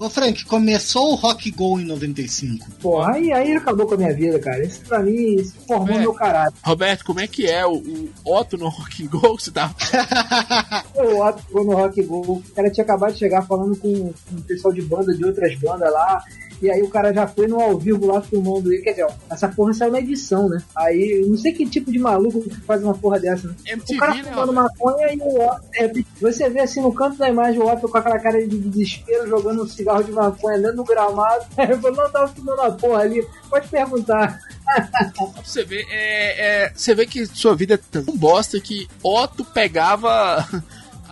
C: Ô, Frank, começou o Rock Go em 95.
D: Porra, aí, aí acabou com a minha vida, cara. Isso pra mim isso formou
B: É.
D: meu caráter.
B: Roberto, como é que é o, o Otto no Rock and Go que você tava
D: Eu Otto no Rock Go, o cara tinha acabado de chegar falando com, com o pessoal de banda, de outras bandas lá. E aí o cara já foi no ao vivo lá filmando ele. Quer dizer, ó, essa porra saiu na edição, né? Aí eu não sei que tipo de maluco que faz uma porra dessa, né?
B: MTV,
D: O cara
B: né,
D: fumando maconha e o Otto. é, você vê assim no canto da imagem o Otto com aquela cara de desespero jogando um cigarro de maconha dentro do gramado. Eu falei, não, tava fumando a porra ali. Pode perguntar.
B: Você ver, é, é, você vê que sua vida é tão bosta que Otto pegava.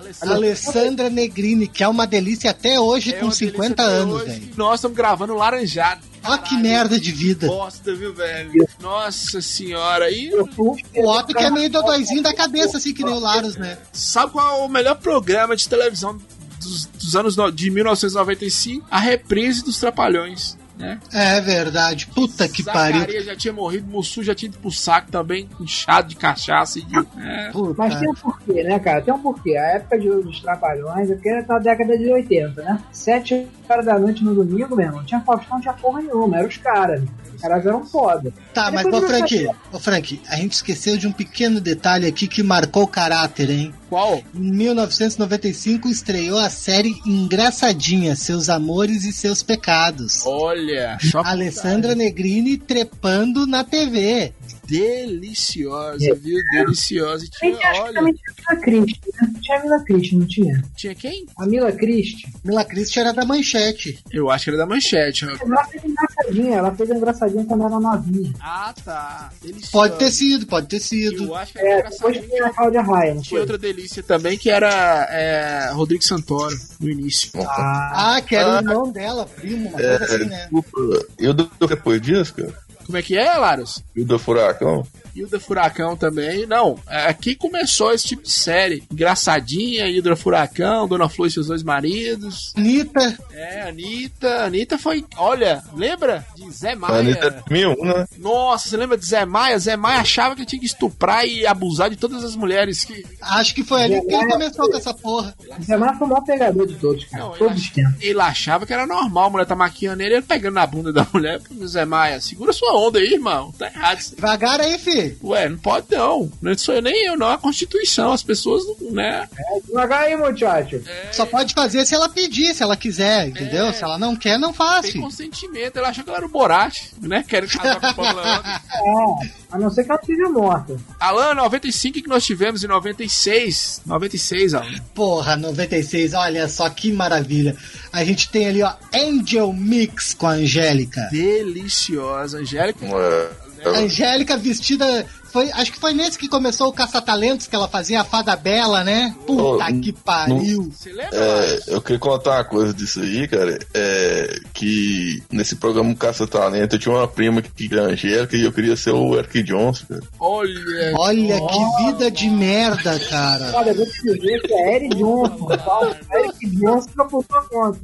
B: Alessandro.
C: Alessandra Negrini, que é uma delícia até hoje
B: É
C: com
B: uma
C: 50
B: delícia até
C: anos, velho.
B: Nós estamos gravando laranjado.
C: Olha que
B: Caralho,
C: merda de vida.
B: Bosta, viu, velho? Nossa senhora. E
C: O Otto que é meio dodóizinho da cabeça, assim, que nem o Larus, né?
B: sabe qual é o melhor programa de televisão dos, dos anos no- de 1995? A reprise dos Trapalhões. Né?
C: É verdade. Puta que pariu.
B: Zacarias já tinha morrido, Mussu já tinha ido pro saco também, inchado de cachaça e de. É.
D: Mas tem um porquê, né, cara? Tem um porquê. A época de, dos Trapalhões é porque era na década de 80, né? Sete horas da noite no domingo, meu irmão. Tinha Faustão, não tinha porra nenhuma. Eram os caras. Os caras eram foda.
C: Tá, mas ô Frank, ô Frank, a gente esqueceu de um pequeno detalhe aqui que marcou o caráter, hein?
B: Qual?
C: Em 1995 estreou a série Engraçadinha, Seus Amores e Seus Pecados.
B: Olha, só
C: Alessandra Negrini trepando na TV.
B: Deliciosa, viu? Deliciosa. E tinha,
D: acho que
B: olha,
D: também tinha a Mila Christie, né? Tinha a Mila Christie, não tinha?
B: tinha quem?
D: A Mila Christie,
C: Mila Christie era da manchete.
B: Eu acho que era da manchete.
D: ela fez engraçadinha. Ela fez engraçadinha quando era novinha.
B: Ah, tá. Deliciosa.
C: Pode ter sido, pode ter sido.
B: Eu acho que era
D: É,
B: engraçado.
D: depois tinha a Cláudia Raia,
B: Tinha
D: foi?
B: outra delícia também que era é, Rodrigo Santoro no início.
D: Ah,
C: Ah, que era
E: Ah.
C: o irmão dela, primo, uma coisa assim, né?
E: Desculpa, eu dou depois disso, cara.
B: Como é que é, Laros?
E: Dou furacão.
B: Hilda Furacão também. Não, é, aqui começou esse tipo de série. Engraçadinha, Hilda Furacão, Dona Flor e seus dois maridos.
C: Anitta,
B: É, Anitta. Anitta foi. Olha, lembra de Zé Maia?
E: Anitta é 2001, né?
B: Nossa, você lembra de Zé Maia? Zé Maia achava que tinha que estuprar e abusar de todas as mulheres que.
C: acho que foi ali que ele começou com essa porra.
D: o Zé Mar foi o maior pegador de todos, cara.
B: Não, ele,
D: Todos os
B: ach- ele achava que era normal, a mulher tá maquiando ele, ele pegando na bunda da mulher. Zé Maia, segura sua onda aí, irmão. Tá errado.
C: Devagar aí,
B: Ué, não pode não. Não sou eu nem eu, não. É a Constituição. As pessoas, né?
D: Devagar aí, muchacho.
C: Só pode fazer se ela pedir, se ela quiser, entendeu?
B: É.
C: Se ela não quer, não faz.
B: Tem consentimento. Ela achou que ela era o Borat, né? Querendo casar com a Pamela Anderson.
D: É, a não ser que ela esteja morta.
B: Alan, 95 que nós tivemos em 96. 96, Alan.
C: Porra, 96, olha só que maravilha. A gente tem ali, ó, Angel Mix com a Angélica.
B: Deliciosa. Angélica.
E: É,
C: Angélica vestida. Foi, acho que foi nesse que começou o Caça-Talentos, que ela fazia a Fada Bela, né? Puta
E: Oh,
C: que pariu.
B: Você lembra?
E: é, eu queria contar uma coisa disso aí, cara. É que nesse programa Caça Talento eu tinha uma prima que era Angélica e eu queria ser o Eric Johnson, cara.
B: Olha.
C: Olha que vida de merda, cara.
D: Olha, eu vou te dizer que é Eric Johnson, tá? Eric Johnson pra sua conta.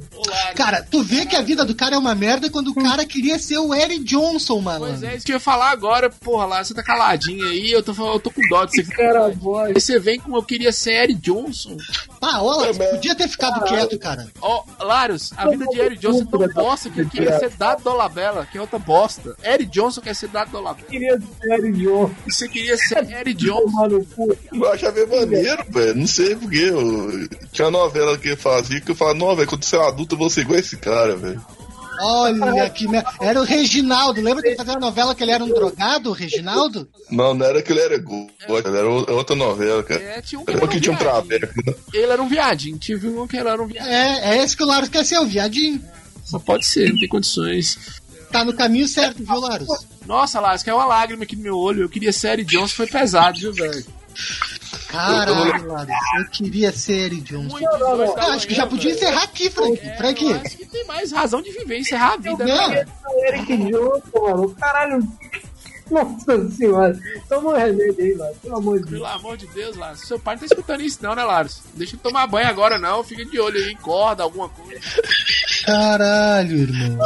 C: Cara, tu vê que a vida do cara é uma merda quando o cara queria ser o Eric Johnson, mano.
B: Pois é, isso que eu ia falar agora, porra, lá, você tá caladinho aí, eu tô, falando- eu tô com dó de você.
D: Cara,
B: você vem com eu queria ser Eric Johnson.
C: Ah, olha, você podia ter ficado quieto, cara.
B: Ó, Larios, a vida de Eric Johnson é tão bosta que ele queria ser Dado Dolabella, que é outra bosta. Eric Johnson quer ser Dado Dolabella.
D: queria ser Eric Johnson,
B: você queria ser Eric Johnson.
E: Eu achava maneiro, velho. Não sei porquê. Eu... Tinha uma novela que eu fazia que eu falava, não, velho, quando você é adulto eu vou ser igual esse cara, velho.
C: Olha que merda. Era o Reginaldo. Lembra que ele fazia uma novela que ele era um drogado, o Reginaldo?
E: Não, não era que ele era gordo, era outra novela, cara.
B: É, tinha um que
E: Era que tinha um traveco, né?
B: Ele era um viadinho, tive um que ele era um viadinho.
C: É, é esse que o Larus quer ser, o viadinho.
B: Só pode ser, não tem condições.
C: Tá no caminho certo, viu, Larus?
B: Nossa, Larios, caiu uma lágrima aqui no meu olho. Eu queria Eric Johnson, foi pesado, viu, velho?
C: Caralho, Larus. Eu queria ser Eric Johnson.
B: Muito
C: acho que já podia
B: velho.
C: encerrar aqui, Frank.
B: É,
C: Frank,
B: eu acho que tem mais razão de viver, encerrar a vida,
C: Não.
B: né?
D: Eric Johnson, mano. Caralho. Nossa senhora. Toma um remédio aí, mano. Pelo amor de Deus.
B: Pelo amor de Deus, Lars. Seu pai não tá escutando isso, não, né, Lars? Deixa ele tomar banho agora, não. Fica de olho aí, corda, alguma coisa.
C: caralho, irmão.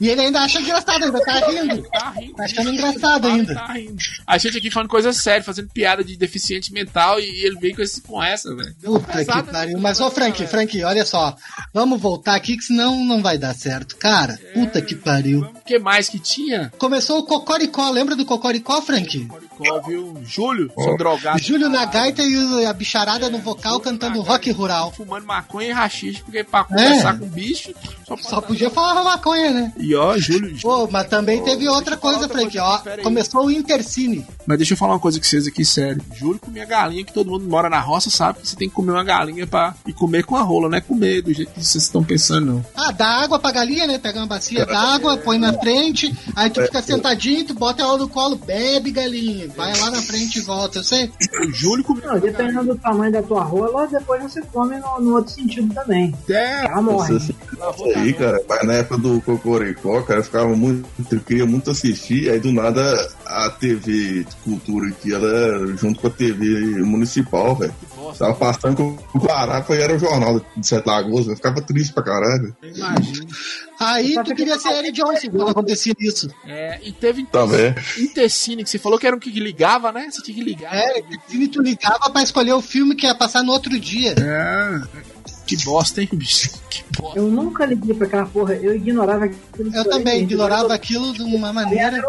C: E ele ainda acha engraçado, ainda tá rindo.
B: Tá rindo.
C: Tá achando engraçado ainda.
B: Tá rindo. A gente aqui falando coisa séria, fazendo piada de deficiente mental e ele veio com, esse, com essa, velho.
C: Puta que pariu.
B: né?
C: Mas, ô, Frank, Frank, olha só. Vamos voltar aqui, que senão não vai dar certo. Cara, puta que pariu.
B: O que mais que tinha?
C: Começou o Cocoricó, lembra do Cocoricó, Frank?
B: Coricó, viu? Júlio, seu drogado.
C: Júlio na gaita e a bicharada no vocal cantando rock rural.
B: Fumando maconha e rachixe, porque pra
C: É.
B: conversar com bicho, só,
C: Só podia falar maconha, né?
B: E ó, Júlio.
C: Pô, mas também teve outra coisa,
B: outra
C: Frank.
B: coisa
C: Ó, começou o Intercine.
B: Mas deixa eu falar uma coisa com vocês aqui, sério. Júlio comia galinha, que todo mundo mora na roça sabe que você tem que comer uma galinha pra... e comer com a rola, não é comer do jeito que vocês estão pensando, não.
C: Ah, dá água pra galinha, né? Pega uma bacia d'água, põe na frente, aí tu fica sentadinho, tu bota ela no colo, bebe, galinha. Vai lá na frente e volta, eu sei.
B: O Júlio
D: Não, dependendo do tamanho da tua rola, depois você come no, no outro sentido também.
B: até...
D: Ela morre.
E: Isso aí, cara, mas na época do Cocoricó, cara, eu ficava muito. Eu queria muito assistir, aí do nada a TV de cultura aqui, ela era junto com a TV municipal, velho. Tava passando com o Guarapa e era o jornal de Sete Lagoas, eu ficava triste pra caralho.
B: Eu imagino.
C: Aí tu queria ser Eric Johnson quando acontecia isso.
B: É, e teve
E: Também.
B: Intercine, que você falou que era um que ligava, né? Você tinha que ligar.
C: É, que tu ligava pra escolher o filme que ia passar no outro dia.
B: É. Que bosta, hein, bicho? Que bosta.
D: Eu nunca liguei pra aquela porra, eu ignorava aquilo.
C: Eu também ignorava aquilo de uma maneira.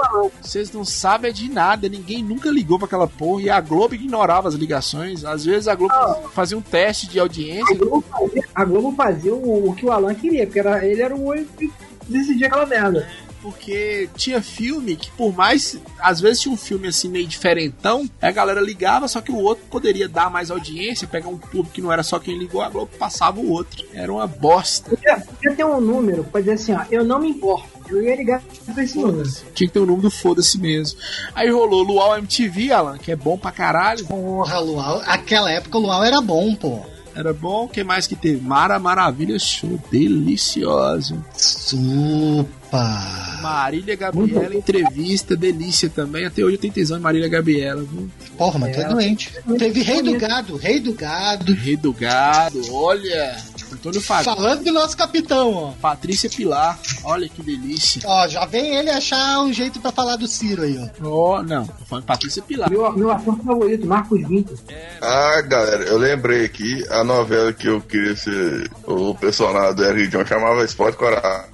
B: Vocês não sabem de nada, ninguém nunca ligou pra aquela porra. E a Globo ignorava as ligações. Às vezes a Globo fazia um teste de
D: A
B: audiência.
D: Globo fazia, a Globo fazia o, o que o Alan queria, porque era, ele era o olho que decidia aquela merda.
B: Porque tinha filme que, por mais. Às vezes tinha um filme assim meio diferentão, a galera ligava, só que o outro poderia dar mais audiência, pegar um público que não era só quem ligou, a Globo passava o outro. Era uma bosta.
D: Podia, podia ter um número pra dizer assim, ó, eu não me importo. Eu ia ligar pra esse número.
B: Tinha que ter o nome do foda-se mesmo. Aí rolou Luau MTV, Alan, que é bom pra caralho.
C: Porra, Luau. Aquela época o Luau era bom, pô.
B: Era bom. O que mais que teve? Mara Maravilha Show. Delicioso.
C: Supa.
B: Marília Gabriela, entrevista, delícia também. Até hoje eu tenho tesão em Marília Gabriela, viu?
C: Porra, mas tu é
D: É.
C: doente. Teve Rei do Gado, Rei do Gado.
B: Rei do Gado, olha. Antônio Fag...
C: Falando do nosso capitão, ó.
B: Patrícia Pilar, olha que delícia.
C: Ó, já vem ele achar um jeito pra falar do Ciro aí, ó.
B: Oh, não, tô falando Patrícia Pilar.
D: Meu, meu ator favorito, Marcos Vinto.
E: Ah, galera, eu lembrei aqui, a novela que eu queria ser o personagem do Henry John chamava Esporte Corá.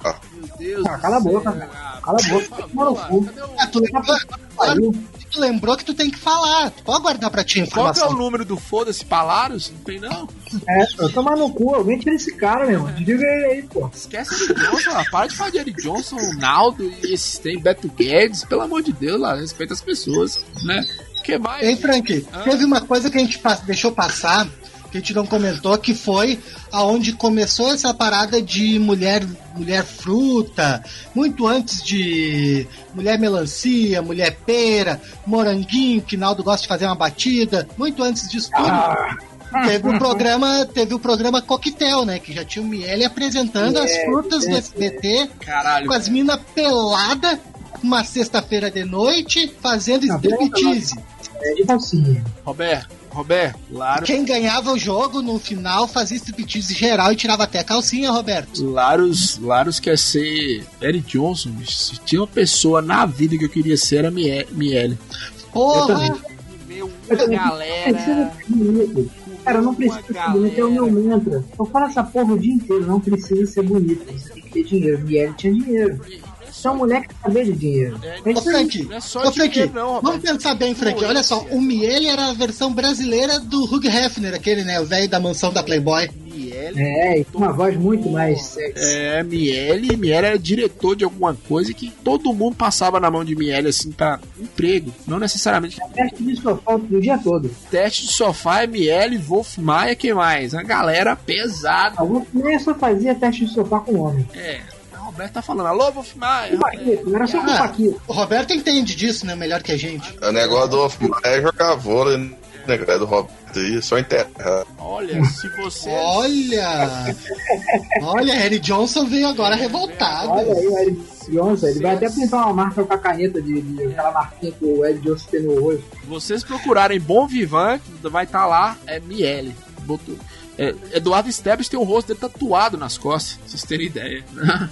B: Deus.
D: Ah, cala a boca, cara. Cala a boca. Mano,
B: o-
C: Ah, tu lembrou, tu lembrou que tu tem que falar. Tu pode guardar pra ti a
B: Qual que é o número do foda-se Palaros? Não tem não?
D: É, eu tomar no cu, alguém tira esse cara, meu irmão. Desliga ele aí, pô.
B: Esquece Eric Johnson, lá. para de falar de Eric Johnson, Ronaldo e esses tem Beto Guedes, pelo amor de Deus, lá, respeita as pessoas, né? O que mais?
C: Hein, Frank?
B: Ah.
C: Teve uma coisa que a gente deixou passar, que a gente não comentou, que foi aonde começou essa parada de mulher, mulher fruta, muito antes de mulher melancia, mulher pera, moranguinho, que Naldo gosta de fazer uma batida, muito antes disso tudo.
B: Ah.
C: Teve o programa, teve o programa Coquetel, né? Que já tinha o Miele apresentando as frutas do SBT
B: Caralho.
C: com as minas peladas, uma sexta-feira de noite, fazendo
D: Não,
C: striptease.
D: É de calcinha.
B: Roberto, Roberto, Laro,
C: Quem ganhava o jogo no final fazia striptease geral e tirava até a calcinha, Roberto.
B: Laros, Laros quer ser Eric Johnson, bicho. Se tinha uma pessoa na vida que eu queria ser, era Mie- Miele.
C: Porra!
B: Meu, galera.
D: Precisa ser bonito. Cara, não precisa ser bonito, é o meu mantra. Eu falo essa porra o dia inteiro, não precisa ser bonito. Você tem que ter dinheiro. Miele tinha dinheiro. É um moleque que saber de dinheiro.
B: É,
D: É.
C: Frank,
B: Não é só
C: ô, Frank,
B: dinheiro, não,
C: vamos pensar bem, Frank. Olha só, o Miele era a versão brasileira do Hugh Hefner, aquele, né? O velho da mansão da Playboy.
B: Miele.
D: É, e com uma voz muito mais sexy.
B: É, Miele, Miele era diretor de alguma coisa que todo mundo passava na mão de Miele, assim, pra emprego. Não necessariamente
D: Teste de sofá o dia todo.
B: teste de sofá, é Miele, Wolf Maia, que mais? A galera pesada.
D: Algum nem só fazia teste de sofá com homem.
B: É, Roberto tá falando, alô, Wolf Maia.
D: Com Paquito, era só com
C: Ah,
D: Paquito.
C: o Roberto entende disso, né? Melhor que a gente.
E: O negócio do Off é jogar vôlei, né, cara, do Roberto aí, só enterrar.
B: Olha, se você...
C: Olha! Olha, Harry Johnson veio agora revoltado.
D: Olha aí o Ed Johnson, ele vai até pintar uma marca com a caneta de, de aquela marquinha que o Ed Johnson tem no rosto.
B: vocês procurarem Bom Vivan, vai estar lá, é Miele. Botou. É, Eduardo Esteves tem o rosto dele tatuado nas costas, pra vocês terem ideia.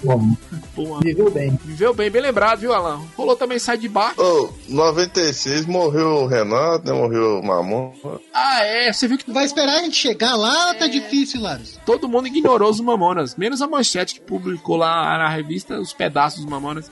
D: Bom,
B: Pô,
D: viveu bem.
B: viveu bem, bem lembrado, viu, Alan? Rolou também sai de baixo.
E: Ô, 96 morreu o Renato, né? Morreu o Mamon.
B: Ah, é, você viu que
C: Vai esperar a gente chegar lá ou tá difícil, Laros?
B: todo mundo ignorou os Mamonas, menos a manchete que publicou lá na revista os pedaços dos Mamonas.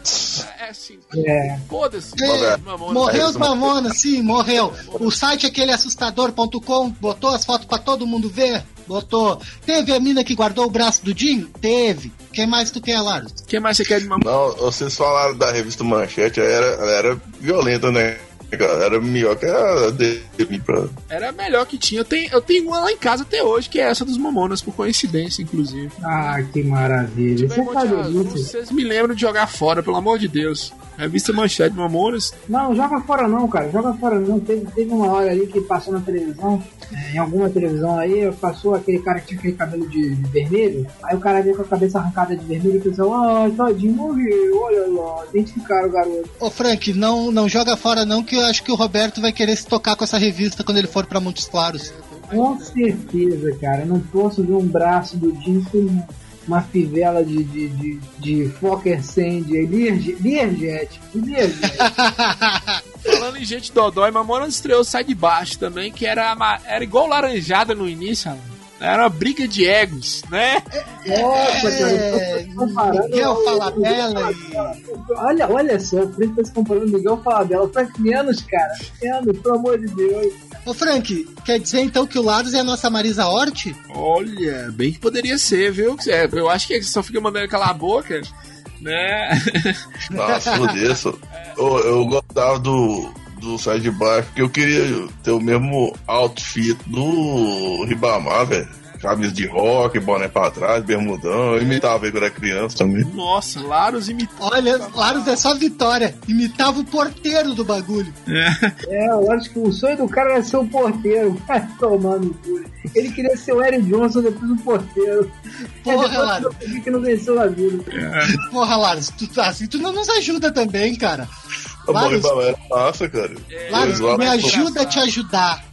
B: É assim,
D: É,
B: foda-se.
C: É,
B: os Mamonas.
C: morreu
E: É,
C: os mamonas, sim, morreu. O site aquele assustador.com botou as fotos pra todo mundo ver? Botou. Teve a mina que guardou o braço do Dinho? Teve. Quem mais tu quer, Laros?
B: O que mais você quer de Mamonas?
E: Não, vocês falaram da revista Manchete, era, ela era violenta, né? Era melhor que a dele pra.
B: Era a melhor que tinha. Eu tenho, eu tenho uma lá em casa até hoje, que é essa dos Mamonas, por coincidência, inclusive.
D: ah, que maravilha. Você tá.
B: Vocês me lembram de jogar fora, pelo amor de Deus. Revista Manchete Mamonas.
D: Não, joga fora não, cara. Joga fora não. Teve, teve uma hora ali que passou na televisão, é, em alguma televisão aí, passou aquele cara que tinha aquele cabelo de, de vermelho. Aí o cara veio com a cabeça arrancada de vermelho e pensou, ah, tadinho, morreu, olha lá, identificaram o garoto.
C: Ô Frank, não, não joga fora não, que eu acho que o Roberto vai querer se tocar com essa revista quando ele for pra Montes Claros.
D: Com certeza, cara. Eu não posso ver um braço do Jim com uma fivela de, de, de, de Fokker Sand, Learjet.
B: Falando em gente dodói, Mamonas estreou Sai de Baixo também, que era, era igual laranjada no início, Alan. Era uma briga de egos, né?
D: Nossa, cara,
C: É,
D: eu tô comparando.
C: Miguel Falabella e...
D: Olha, olha só, o Frank tá se comparando com Miguel Falabella. Frank, menos, cara. Menos, pelo amor de Deus.
C: Ô Frank, quer dizer então que o Laros é a nossa Marisa Hort?
B: Olha, bem que poderia ser, viu? É, Eu acho que só fica mandando calar a boca, né?
E: Nossa, isso. Eu, eu gostava do, do Sai de Baixo, porque eu queria ter o mesmo outfit do Ribamar, velho. Camisa de rock, boné pra trás, bermudão. Eu imitava ele quando era criança também.
B: Nossa, Laros imitando.
C: Olha, Laros é só vitória. Imitava o porteiro do bagulho.
D: É, eu acho que o sonho do cara era ser o porteiro. Vai tomar no cu. Ele queria ser o Eric Johnson, depois o porteiro.
C: Porra, Laros.
D: que não venceu a vida.
C: Porra, Laros, tu, tá assim, tu não nos ajuda também, cara.
E: Ribamar era massa, cara. Zoavam
C: me ajuda a te ajudar.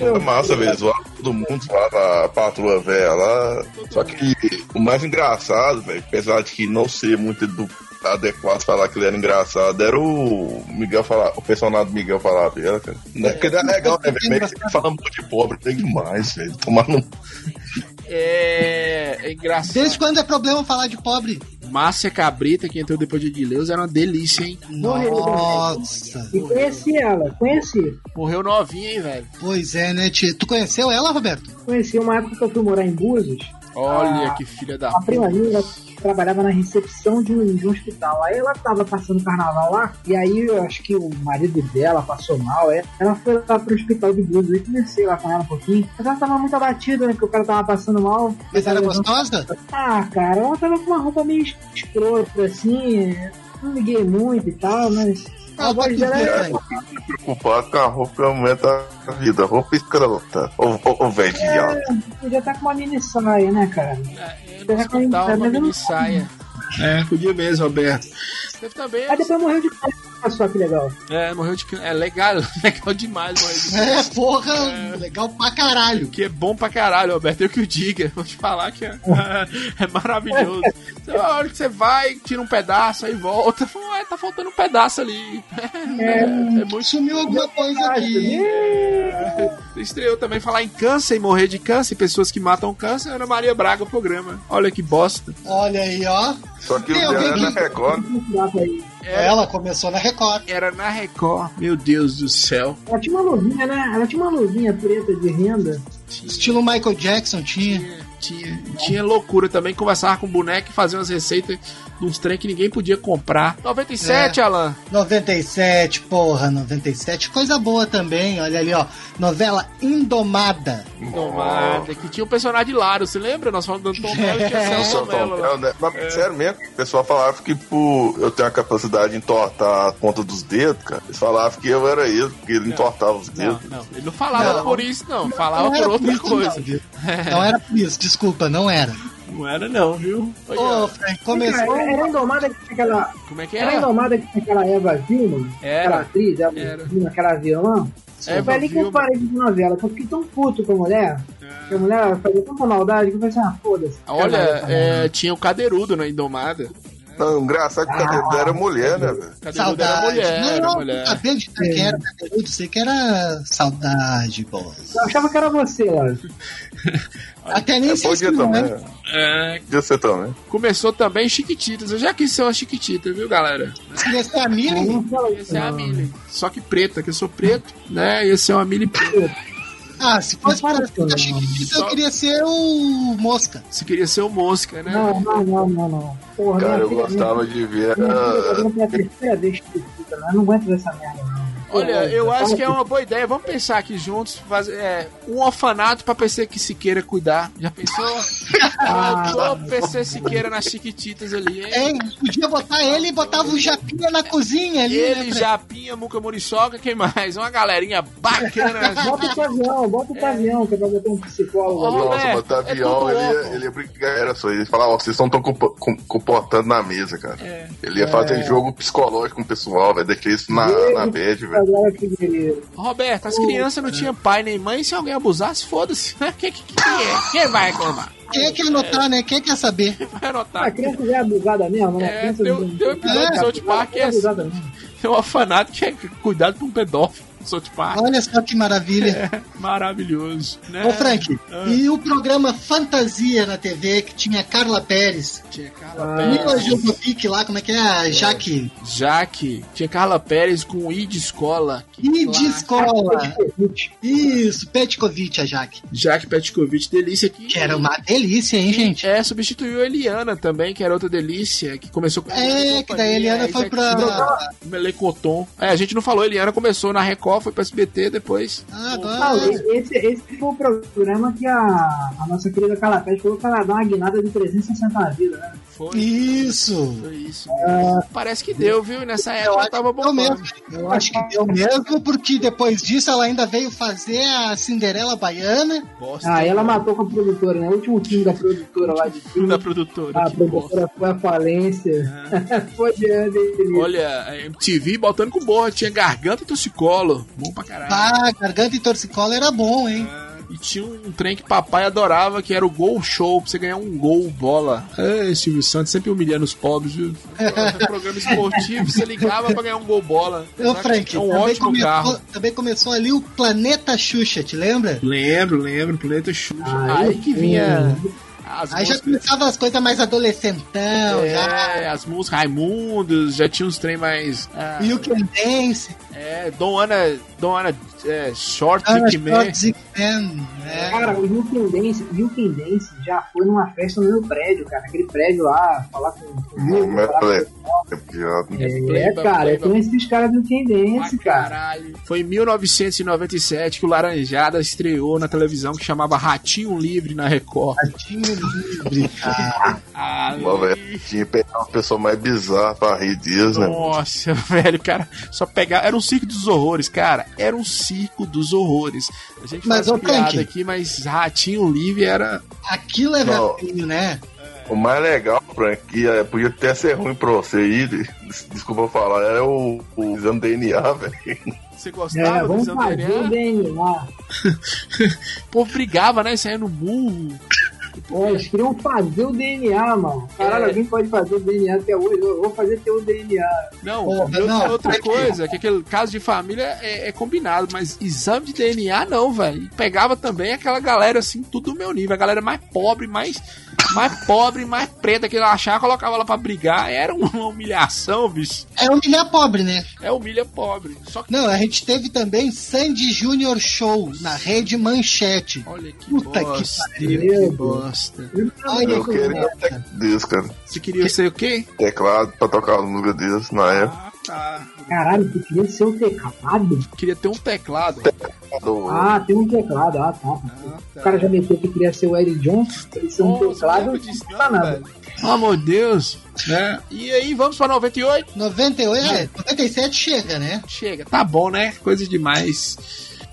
E: Era massa, velho. Zoava todo mundo, zoava a patroa velha lá. Só que o mais engraçado, velho, apesar de que não ser muito edu- adequado falar que ele era engraçado, era o Miguel falar, o personagem do Miguel falar dela, cara. Não é porque é legal, né, velho? Ele fala muito de pobre, tem demais, velho. Tomar no.
B: É, é engraçado.
C: Desde quando é problema falar de pobre?
B: Márcia Cabrita, que entrou depois de Edileus, era uma delícia, hein?
C: Nossa.
D: E conheci ela, conheci.
B: Morreu novinha, hein, velho?
C: Pois é, né, tia? Tu conheceu ela, Roberto?
D: Conheci uma época que eu fui morar em Búzios.
B: Olha
D: Ah,
B: que filha da
D: A prima minha trabalhava na recepção de um, de um hospital. Aí ela tava passando carnaval lá, e aí eu acho que o marido dela passou mal, é. Ela foi lá pro hospital de Búzios. Eu conversei lá com ela um pouquinho. Mas ela tava muito abatida, né? Que o cara tava passando mal.
C: Mas era gostosa?
D: Ah, cara, ela tava com uma roupa meio escrota, assim. Não liguei muito e tal, mas. A
C: Ah,
D: voz
C: tá
D: dela
C: tudo
D: é.
C: bem.
E: Preocupado com a roupa que aumenta a vida. Roupa escrota. Ô, ô, ô, velho de viado.
D: Podia estar com uma mini saia, né, cara?
B: É, no hospital, uma mini saia. É, podia mesmo, Roberto. Teve também.
D: Aí depois morreu de câncer. Olha só que legal.
B: É, morreu de câncer. É legal, legal demais morrer de câncer.
C: É, porra, legal pra caralho.
B: Que é bom pra caralho, Roberto. Eu que o diga. Vou te falar que é, é maravilhoso. Você- A hora que você vai, tira um pedaço, aí volta. Fala, Ué, tá faltando um pedaço ali. É, é muito.
C: Sumiu alguma coisa aqui.
B: Estreou também falar em câncer e morrer de câncer, pessoas que matam câncer. Ana Maria Braga, o programa. Olha que bosta.
C: Olha aí, ó.
E: Só que o
C: Tem
E: dela
C: alguém
E: era na Record.
C: Ela começou na Record.
B: Era na Record. Meu Deus do céu.
D: Ela tinha uma luvinha, né? Ela tinha uma luvinha preta de renda.
C: Estilo Michael Jackson tinha.
B: Tinha, tinha loucura também, conversava com o boneco e fazia umas receitas uns trem que ninguém podia comprar. 97, Alan.
C: 97, porra, 97. Coisa boa também, olha ali, ó. Novela Indomada.
B: Tomada, que tinha o personagem Laro, você lembra? Nós falamos do e tinha
C: É.
B: Celso
E: Só
B: Mello lá.
E: Tom, né? Mas, Sério mesmo, o pessoal falava que por eu tenho a capacidade de entortar a ponta dos dedos, cara. Eles falavam que eu era ele, porque ele entortava os
B: Não,
E: dedos.
B: não, ele não falava
C: Não.
B: por isso, não. Falava
C: Não era
B: por outra
C: isso,
B: coisa.
C: Não, viu? não era por isso, desculpa, não era.
B: Não era não, viu? Olha,
C: Ô, Frank, começou.
D: Era, era indomada que tinha aquela.
B: como é que
D: Era
B: era?
D: indomada que tinha aquela Eva Vilma,
B: Era.
D: aquela atriz, Eva
B: Era.
D: Vilma, aquela vilã.
B: Eva
D: Foi ali que eu parei de novela, que eu fiquei tão puto com a mulher, que a mulher fazia tanta maldade que eu falei assim, ah, foda-se.
B: Olha,
D: Caralho,
B: é, tinha o Cadeirudo na Indomada.
E: Não, engraçado que o Cadeirudo era mulher, né, velho?
B: Cadeirudo
C: Saudade.
B: era mulher,
C: não,
B: era
C: não,
B: mulher.
C: acabei de dizer que era Cadeirudo, sei que era saudade, boss.
D: Eu achava que era você, lá.
C: Até nem
E: É,
C: sei se
E: podia também.
C: é.
E: né?
B: É,
E: Podia ser também.
B: começou também Chiquititas. Eu já quis ser uma Chiquitita, viu, galera?
C: Queria ser a
D: fala
B: Ia ser a. Millie. Só que preta, que eu sou preto, né? Ia ser uma Millie preta.
C: Ah, se fosse para ser. Chiquitita, eu queria ser o Mosca.
B: Você queria ser o Mosca, né?
D: Não, não, não, não, não. Porra,
E: Cara, eu gostava de ver.
D: Eu não aguento ver essa merda.
B: Olha, eu acho que é uma boa ideia. Vamos pensar aqui juntos, fazer é, um orfanato pra PC que Siqueira cuidar. Já pensou?
D: Ah.
B: Botou PC Siqueira nas Chiquititas ali, hein?
C: É, podia botar ele e botava o Japinha na cozinha ali, né,
B: Ele,
C: Frank?
B: Japinha, Muca Muriçoca, quem mais? Uma galerinha bacana
D: Bota o avião, bota o avião, que é pra botar um psicólogo ali.
E: Nossa,
B: Roberto,
E: botar
B: é
E: avião,
B: tudo
E: ele, ia,
B: louco.
E: ele ia brincar. Era só. Ele falava, ó, vocês não estão comportando na mesa, cara.
B: É.
E: Ele ia fazer jogo psicológico com o pessoal, velho. Deixar isso na, na bad, velho.
D: Figueiredo.
B: Roberto, as crianças não tinham pai nem mãe, se alguém abusasse, foda-se. Quem que, que, que é? Quem vai reclamar?
C: Quem é que anotar, né? Quem quer saber?
B: Quem vai anotar?
D: a criança já é abusada mesmo, né?
B: É,
D: criança
B: tem, um- tem um episódio
C: É,
B: South Park que é,
D: é abusada mesmo.
B: tem um orfanato que é cuidado por um pedófilo. South Park.
C: Olha só que maravilha.
B: Maravilhoso. Né?
C: Ô, Frank,
B: Ah.
C: e o programa Fantasia na TV, que tinha Carla Pérez,
B: Tinha Carla
D: Ah.
C: Mila
B: Pérez,
C: Jovovich lá, como é que é? A Jaque.
B: Jaque, tinha Carla Pérez com I de escola.
C: De
B: clássico.
C: escola. Isso, Petkovic, a Jaque.
B: Jaque Petkovic, delícia aqui.
C: Que era uma delícia, hein, gente?
B: É, substituiu a Eliana também, que era outra delícia, que começou com
C: É, que daí a Eliana foi pra-
B: o Melecoton. É, a gente não falou, a Eliana começou na Record, foi pra SBT depois.
C: Ah, agora.
D: esse, esse foi o programa que a, a nossa querida Calapés falou que ela dá uma guinada de 360 na vida, né?
B: Foi.
C: Isso.
B: Foi isso. mesmo. Parece que deu, viu? E nessa época ela tava bombando.
C: mesmo. Eu acho que deu mesmo, porque depois disso ela ainda veio fazer a Cinderela Baiana.
B: Bosta.
D: Ah, ela matou com a produtora, né? O último filme da produtora lá de filme.
B: da produtora.
D: A
B: que bosta.
D: produtora foi à falência. foi diante dele.
B: Olha, a MTV botando com borra, tinha garganta e torcicolo. Bom pra caralho.
C: Ah, Garganta e Torcicola era bom, hein?
B: E tinha um trem que papai adorava, que era o Gol Show, pra você ganhar um gol bola. É, Silvio Santos sempre humilhando os pobres, viu? Programa esportivo, você ligava pra ganhar um gol bola.
C: Ô, Frank,
B: É um
C: também,
B: ótimo
C: começou,
B: carro.
C: também começou ali o Planeta Xuxa, te lembra?
B: Lembro, lembro, Planeta Xuxa. Aí
D: eu
B: que vinha as
C: Aí já
B: músicas.
C: começava as coisas mais adolescentão, já.
B: É, as músicas Raimundos, já tinha uns trem mais. ah,
C: You Can Dance,
B: é, Dom Ana. É, Short Dick Man.
C: Short Dick Man, né?
D: Cara, o You Can Dance, You Can Dance já foi numa festa no meu prédio, cara. Aquele prédio lá, falar com com o
E: Não, mas
D: falar com-
E: é, é.
D: É, cara, eu conheci os caras do Can Dance, cara.
B: caralho. Foi em 1997 que o Laranjada estreou na televisão que chamava Ratinho Livre na Record.
C: Ratinho livre, cara.
B: Ah,
E: Uma velho, tinha que pegar uma pessoa mais bizarra pra rir disso, né?
B: Nossa, velho, cara, só pegar. Era um circo dos horrores, cara. Era um circo dos horrores. A gente
C: Mas,
B: faz piada aqui, mas Ratinho Livre era.
C: Aquilo é
E: Não.
C: velhinho, né?
E: O mais legal, Frank, que é, podia até ser ruim pra você aí, desculpa eu falar, era o, o exame DNA, velho.
B: Você
D: É,
B: gostava do
D: vamos
B: exame
D: fazer
B: DNA?
D: o DNA.
B: O povo brigava, né? Saindo burro.
D: Pô, eles queriam fazer o DNA, mano. Caralho,
B: É.
D: alguém pode fazer o DNA até hoje. Eu vou fazer teu DNA.
B: Não, outra,
C: não,
B: outra
C: aqui.
B: coisa, que aquele caso de família é, é combinado, mas exame de DNA não, velho. E Pegava também aquela galera assim, tudo do meu nível, a galera mais pobre, mais, mais pobre, mais preta que ele achava, colocava ela pra brigar. Era uma humilhação, bicho.
C: É humilhar pobre, né?
B: É humilha pobre. Só que,
C: Não, a gente teve também Sandy Junior Show na rede Manchete.
B: olha que
C: Puta que
B: bosta,
C: pariu.
B: que bosta.
C: Olha
E: Eu
C: que
E: queria um teclado desse, cara.
B: Você queria ser o quê?
E: Teclado pra tocar uma música desse na época.
B: Ah, tá.
D: Caralho, tu queria ser o teclado?
B: Queria ter um teclado.
E: Do-
D: Ah, tem um teclado. Ah, tá.
B: Ah,
D: O cara já meteu que queria ser o Eric Johnson. Ele ser um teclado. Não tá nada.
B: Pelo amor de Deus. Né? E aí, vamos pra 98?
C: 98, é, 97 chega, né?
B: Chega, tá bom, né? Coisa demais.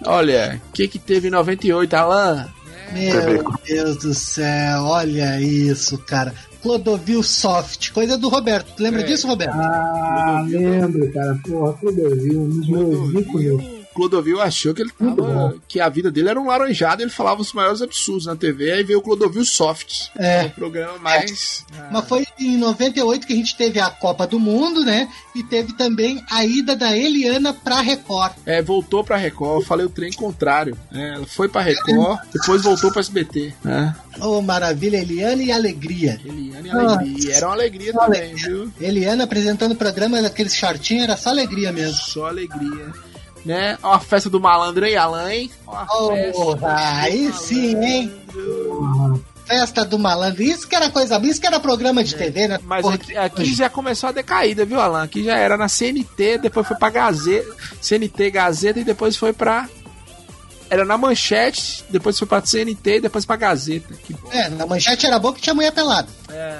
B: Olha, o que que teve em 98, Alan?
C: Meu Deus do céu, olha isso, cara. Clodovil Soft, coisa do Roberto. Tu lembra
B: É.
C: disso, Roberto?
D: Ah, lembro, cara. Porra, Clodovil, um dos meus ícones.
B: Clodovil achou que ele tava, que a vida dele era um laranjado, ele falava os maiores absurdos na TV, aí veio o Clodovil Soft.
C: É.
B: O programa mais.
C: Mas foi em 98 que a gente teve a Copa do Mundo, né? E teve também a ida da Eliana pra Record.
B: É, voltou pra Record, eu falei o trem contrário. É, ela foi pra Record, depois voltou pra SBT. Né?
C: Oh, maravilha, Eliana e Alegria.
B: Eliane e Alegria. Era uma alegria também,
C: alegria.
B: viu?
C: Eliana apresentando o programa daqueles shortinhos, era só alegria mesmo.
B: Só alegria. Né? Ó, a festa do malandro aí, Alan, hein? Ó,
C: Oh, aí sim, hein?
B: malandro.
C: Festa do malandro. Isso que era coisa, isso que era programa
B: É.
C: de TV, né?
B: Mas
C: Porra,
B: aqui, aqui já começou a decaída, viu, Alan? Aqui já era na CNT, depois foi pra Gazeta, CNT, Gazeta e depois foi pra. Era na Manchete, depois foi pra CNT e depois pra Gazeta. Que bom.
C: É, na manchete era bom que tinha mulher pelada.
B: É.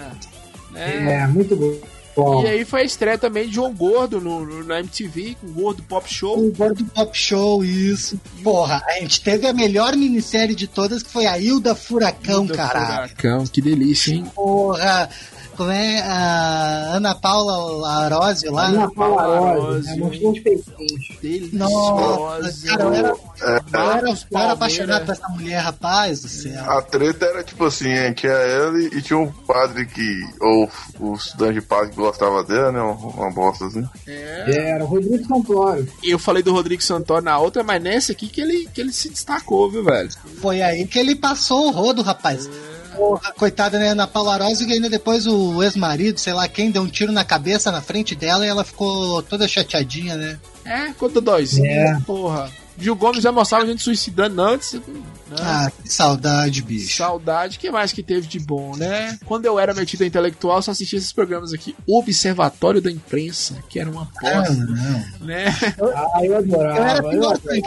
B: É.
D: É, muito bom. Bom,
B: E aí foi a estreia também de João Gordo no, no- na MTV, com o Gordo Pop Show.
C: O Gordo Pop Show, isso. Porra, a gente teve a melhor minissérie de todas, que foi a Hilda Furacão,
B: Do
C: caralho.
B: Furacão, que delícia, hein?
C: Porra, como é a Ana Paula Arósio lá?
D: Ana Paula Arósio,
B: Arósio,
D: né? Mostrou uns peitinhos.
C: Nossa, cara, eu era, eu era,
B: Marcos
C: eu era apaixonado
B: Palmeira.
C: por essa mulher, rapaz do céu.
E: A treta era tipo assim, hein, tinha ela e, e tinha um padre que. Ou o estudante de padre que gostava dela, né? Uma, bosta assim.
B: É.
D: Era o Rodrigo Santoro.
B: Eu falei do Rodrigo Santoro na outra, mas nessa aqui que ele, que ele se destacou, viu, velho?
C: Foi aí que ele passou o rodo, rapaz. Porra, coitada, né, Ana Paula Arósio, que ainda depois o ex-marido, sei lá quem, deu um tiro na cabeça na frente dela e ela ficou toda chateadinha, né?
B: É, quanto dóizinho,
D: É.
B: porra. Gil Gomes já mostrava a gente suicidando antes. né?
C: Ah, que saudade, bicho.
B: Saudade, o que mais que teve de bom, né? Quando eu era metido intelectual, eu só assistia esses programas aqui. Observatório da Imprensa, que era uma
C: Ah,
B: bosta,
C: não.
B: né?
D: Ah, eu adorava.
C: Eu era
D: eu
C: pior,
D: adorava.
C: Frank.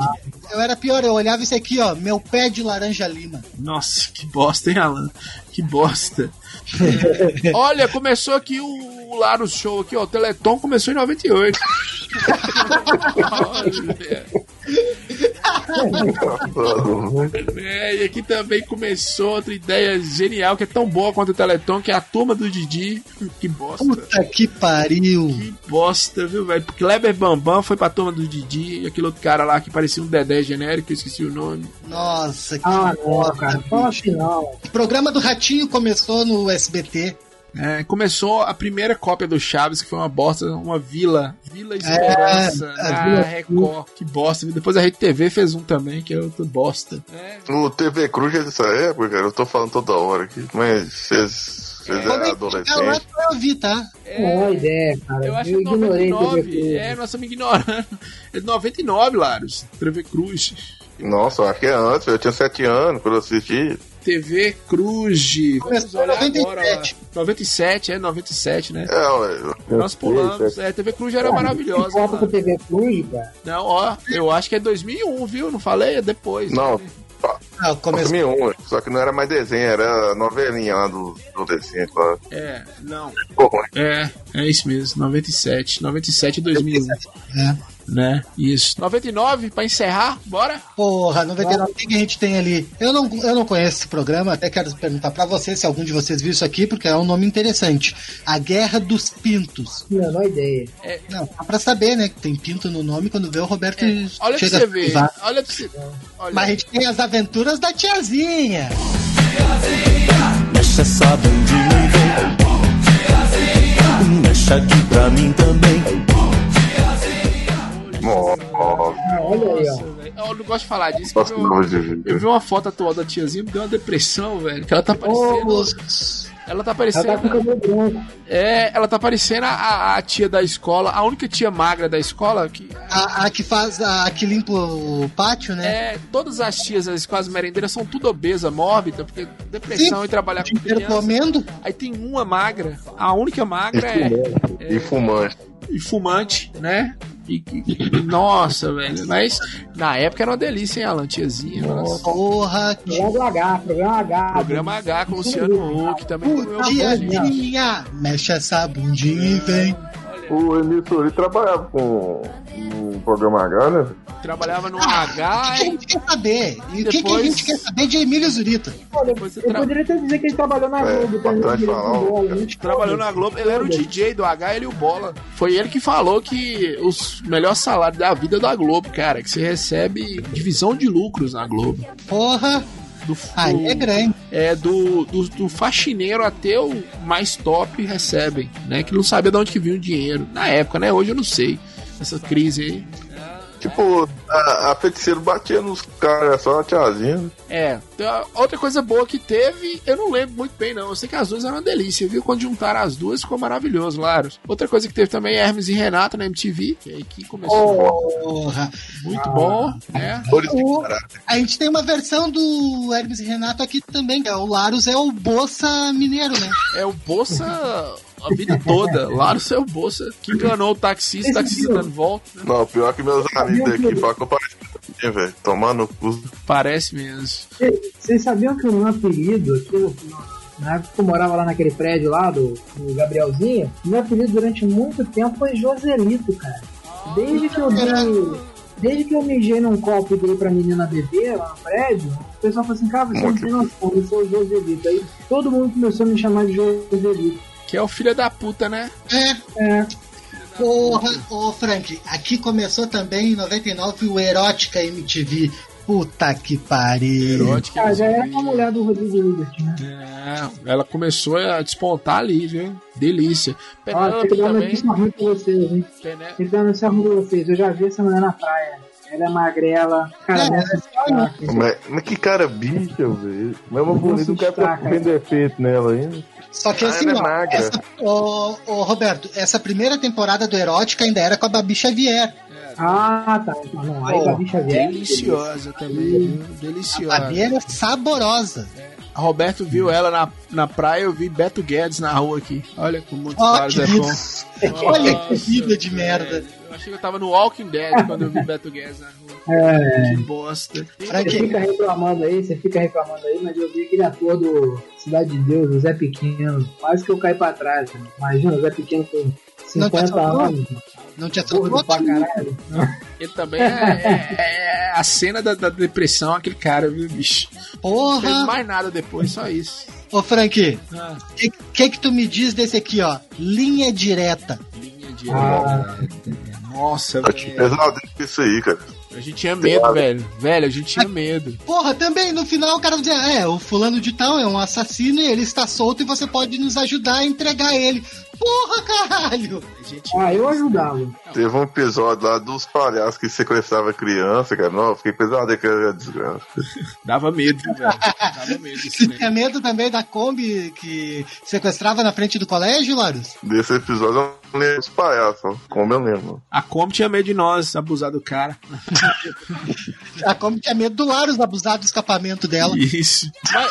C: Eu era pior, eu olhava isso aqui, ó, meu pé de laranja lima.
B: Nossa, que bosta, hein, Alan? Que bosta. Olha, começou aqui o Laro Show aqui, ó. O Teleton começou em 98. Olha. É, e aqui também começou outra ideia genial, que é tão boa quanto o Teleton, que é a turma do Didi. Que bosta.
C: Puta que pariu.
B: Que bosta, viu, velho? Porque Kleber Bambam foi pra turma do Didi e aquele outro cara lá que parecia um Dedé genérico, eu esqueci o nome.
C: Nossa, que
D: Ah, não,
C: bosta,
D: cara. Fala
C: bicho.
D: assim, não.
C: O programa do Ratinho começou no SBT.
B: É, começou a primeira cópia do Chaves, que foi uma bosta, uma vila. Vila Esperança,
C: É, a
B: na
C: Vila
B: Record. Que bosta. Depois a Rede TV fez um também, que é outra bosta. É,
E: O TV Cruz é dessa época, cara. Eu tô falando toda hora aqui. Mas vocês. Vocês
C: Quando
E: eram
C: eu
E: adolescentes.
C: vai ouvir, tá?
D: Boa ideia, cara.
B: eu acho
D: eu
B: que
D: ignorei
B: 99.
D: TV
B: É, nós estamos ignorando. É de 99, Laros. TV Cruz.
E: Nossa, eu acho que é antes. Eu tinha 7 anos quando eu assisti.
B: TV Cruz.
C: Começou em
B: olhar
C: 97.
B: agora. ó. 97, é 97, né?
E: É.
B: Nós pulamos. É, TV Cruz era maravilhosa.
D: Volta
B: né?
D: com TV Cruz, cara.
B: Não, ó, eu acho que é 2001, viu? Não falei? É depois.
E: Não,
C: Ah, começou.
E: 2001. Só que não era mais desenho, era novelinha lá do adolescente lá.
B: É, não.
E: Ficou ruim.
B: É, é isso mesmo, 97. 97 e 2001,
C: É.
B: né? Isso. 99, pra encerrar, bora?
C: Porra, 99, o que que a gente tem ali? Eu não, eu não conheço esse programa, até quero perguntar pra vocês se algum de vocês viu isso aqui, porque é um nome interessante. A Guerra dos Pintos.
D: Menor ideia.
C: Não, dá pra saber, né? Que tem pinto no nome quando vê o Roberto
B: É, Olha pra
C: chega
B: você
C: a
B: ver. Olha pra você. Olha.
C: Mas a gente tem as aventuras da tiazinha.
F: Mexe essa bundinha e vem. Mexe aqui pra mim também.
E: Nossa,
D: olha aí, ó.
B: Nossa, velho. Eu não gosto de falar disso. que
E: nossa,
B: Eu, eu vi uma foto atual da tiazinha, me deu uma depressão, velho. Que ela tá parecendo. Ela tá
D: Ela
B: parecendo.
D: tá com cabelo branco.
B: É, ela tá parecendo a, a tia da escola, a única tia magra da escola que.
C: a, a que faz, a, que limpa o pátio, né?
B: É, todas as tias das escolas merendeiras são tudo obesa, mórbida, porque depressão
C: Sim.
B: e trabalhar
C: O
B: com criança.
C: comendo.
B: Aí tem uma magra, a única magra é,
E: E fumante.
B: e fumante, né? E, e- nossa, velho. Mas na época era uma delícia, hein, Alan, tiazinha. Nossa.
C: Porra, que
D: Programa H, programa H.
B: Programa H com o Luciano Huck também.
C: tiazinha. Mexe essa bundinha e vem.
E: O Emílio Suri trabalhava com no programa H, né?
B: trabalhava no
C: O que
B: H
C: a gente quer saber? E o que, que a gente quer saber de Emílio Zurita?
D: Eu
B: tra-
D: poderia até dizer que ele trabalhou na
E: É,
D: Globo
E: importante
D: direito
E: falar, cara.
D: né?
B: trabalhou na Globo. Ele era o DJ do H, ele e o Bola. Foi ele que falou que os melhores salários da vida é da Globo, cara. Que você recebe divisão de lucros na Globo.
C: Porra,
B: Do,
C: aí
B: do-
C: é grande.
B: é, do, do, do faxineiro até o mais top recebem, né? Que não sabia de onde que vinha o dinheiro. Na época, né? Hoje eu não sei. Essa crise aí.
E: Tipo, a, a feiticeira batia nos caras, só a tiazinha.
B: É, então, outra coisa boa que teve, eu não lembro muito bem, não. Eu sei que as duas eram uma delícia, viu? Quando juntaram as duas, ficou maravilhoso, Laros. Outra coisa que teve também é Hermes e Renato na MTV, que aí que começou
C: Porra.
B: muito bom, né?
C: O-
E: caráter.
C: A gente tem uma versão do Hermes e Renato aqui também. que é O Laros é o Bolsa Mineiro, né?
B: É o Bolsa a vida toda. Laros é o Bolsa que enganou o taxista, o taxista dando volta. né?
E: Não, pior que meus amigos daqui falam que eu pareço velho. Tomando cu.
B: Parece mesmo.
D: Vocês sabiam que o meu apelido aqui no, na época que eu morava lá naquele prédio lá do, do Gabrielzinho, meu apelido durante muito tempo foi Joselito, cara. Desde que eu dei. Desde que eu mijei num copo e dei pra menina beber lá no prédio, o pessoal falou assim, cara, você não tem noção, eu sou o Joselito. Aí todo mundo começou a me chamar de Joselito.
B: Que é o filho da puta, né?
C: É.
D: É,
C: Porra, ô Frank, aqui começou também em 99 o Erótica MTV. Puta que pariu.
B: Erótica.
D: cara, já era uma mulher do Rodrigo Hilbert, né?
B: É, ela começou a despontar ali, viu? Delícia.
D: Ó,
B: Penélope
D: tem que dar uma notícia ruim pra vocês, hein?
B: Pené...
D: Tem que dar uma notícia ruim pra vocês. Eu já vi essa mulher na praia. Ela é magrela, cara,
C: É,
D: dessa destaque.
E: Mas, mas que cara bicha, velho. Mesmo bonito, o cara
D: destaca,
E: tem defeito nela ainda.
C: Só que
E: Ah,
C: assim,
E: ela é
C: ó,
E: magra.
C: essa, ô, ô, Roberto, essa primeira temporada do Erótica ainda era com a Babi Xavier.
D: Ah, tá. Não, aí Babi Xavier.
B: Deliciosa também, viu?
C: A
B: Deliciosa.
C: Babi era saborosa.
B: A Roberto viu ela na, na praia, eu vi Beto Guedes na rua aqui. Olha como muitos
C: Ó,
B: caras é bom.
C: Olha que
B: Nossa,
C: vida de merda.
B: Eu achei que eu tava no Walking Dead quando eu vi Beto Guedes na rua.
D: É,
B: Que bosta.
D: você fica reclamando aí, você fica reclamando aí, mas eu vi aquele ator do Cidade de Deus, o Zé Pequeno. Quase que eu caí pra trás. Né? Imagina, o Zé Pequeno com
C: Não te
D: 50
C: assustou?
D: anos,
C: não tinha
D: gordo pra caralho.
B: Ele também é, é- é a cena da, da depressão, aquele cara, viu, bicho? Não fez
C: Porra!
B: mais nada depois, só isso.
C: Ô, Frank,
B: Ah,
C: o que, que que tu me diz desse aqui, ó? Linha direta.
B: linha direta.
D: Ah.
B: Nossa,
E: Eu tinha
B: velho.
E: pesadelo com isso aí, cara.
B: A gente tinha medo, velho. Velho, a gente tinha medo.
C: Porra, também no final o cara dizia, é, o fulano de tal é um assassino e ele está solto e você pode nos ajudar a entregar ele. Porra, caralho!
B: A gente
D: Ah, eu ajudava.
E: Teve um episódio lá dos palhaços que sequestravam criança, cara. Não, eu fiquei pesadelo com aquela desgraça.
B: dava medo, velho. Dava medo isso
C: Você tinha medo também da Kombi que sequestrava na frente do colégio, Larus?
E: Desse episódio eu não lembro dos palhaços, como eu lembro.
B: A Kombi tinha medo de nós, abusar do cara.
C: A Kombi tinha medo do Larus abusar do escapamento dela.
B: Isso. Mais,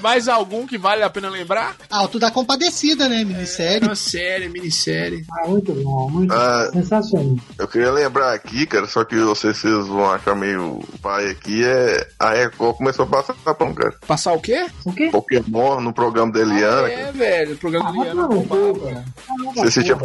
B: mais algum que vale a pena lembrar?
C: Alto da Compadecida, né? Minissérie.
B: Uma série, minissérie.
D: Ah, muito bom, muito
E: Ah.
D: sensacional.
E: Eu queria lembrar aqui, cara, só que vocês, vocês vão achar meio pai aqui, é a Record começou a passar tapão, cara.
B: Passar o quê?
D: O quê?
E: Pokémon no programa da Eliana, cara.
B: É, velho. O programa do
D: Ah,
B: Liana
D: não,
B: bombava,
D: pô,
B: cara.
E: Você assistia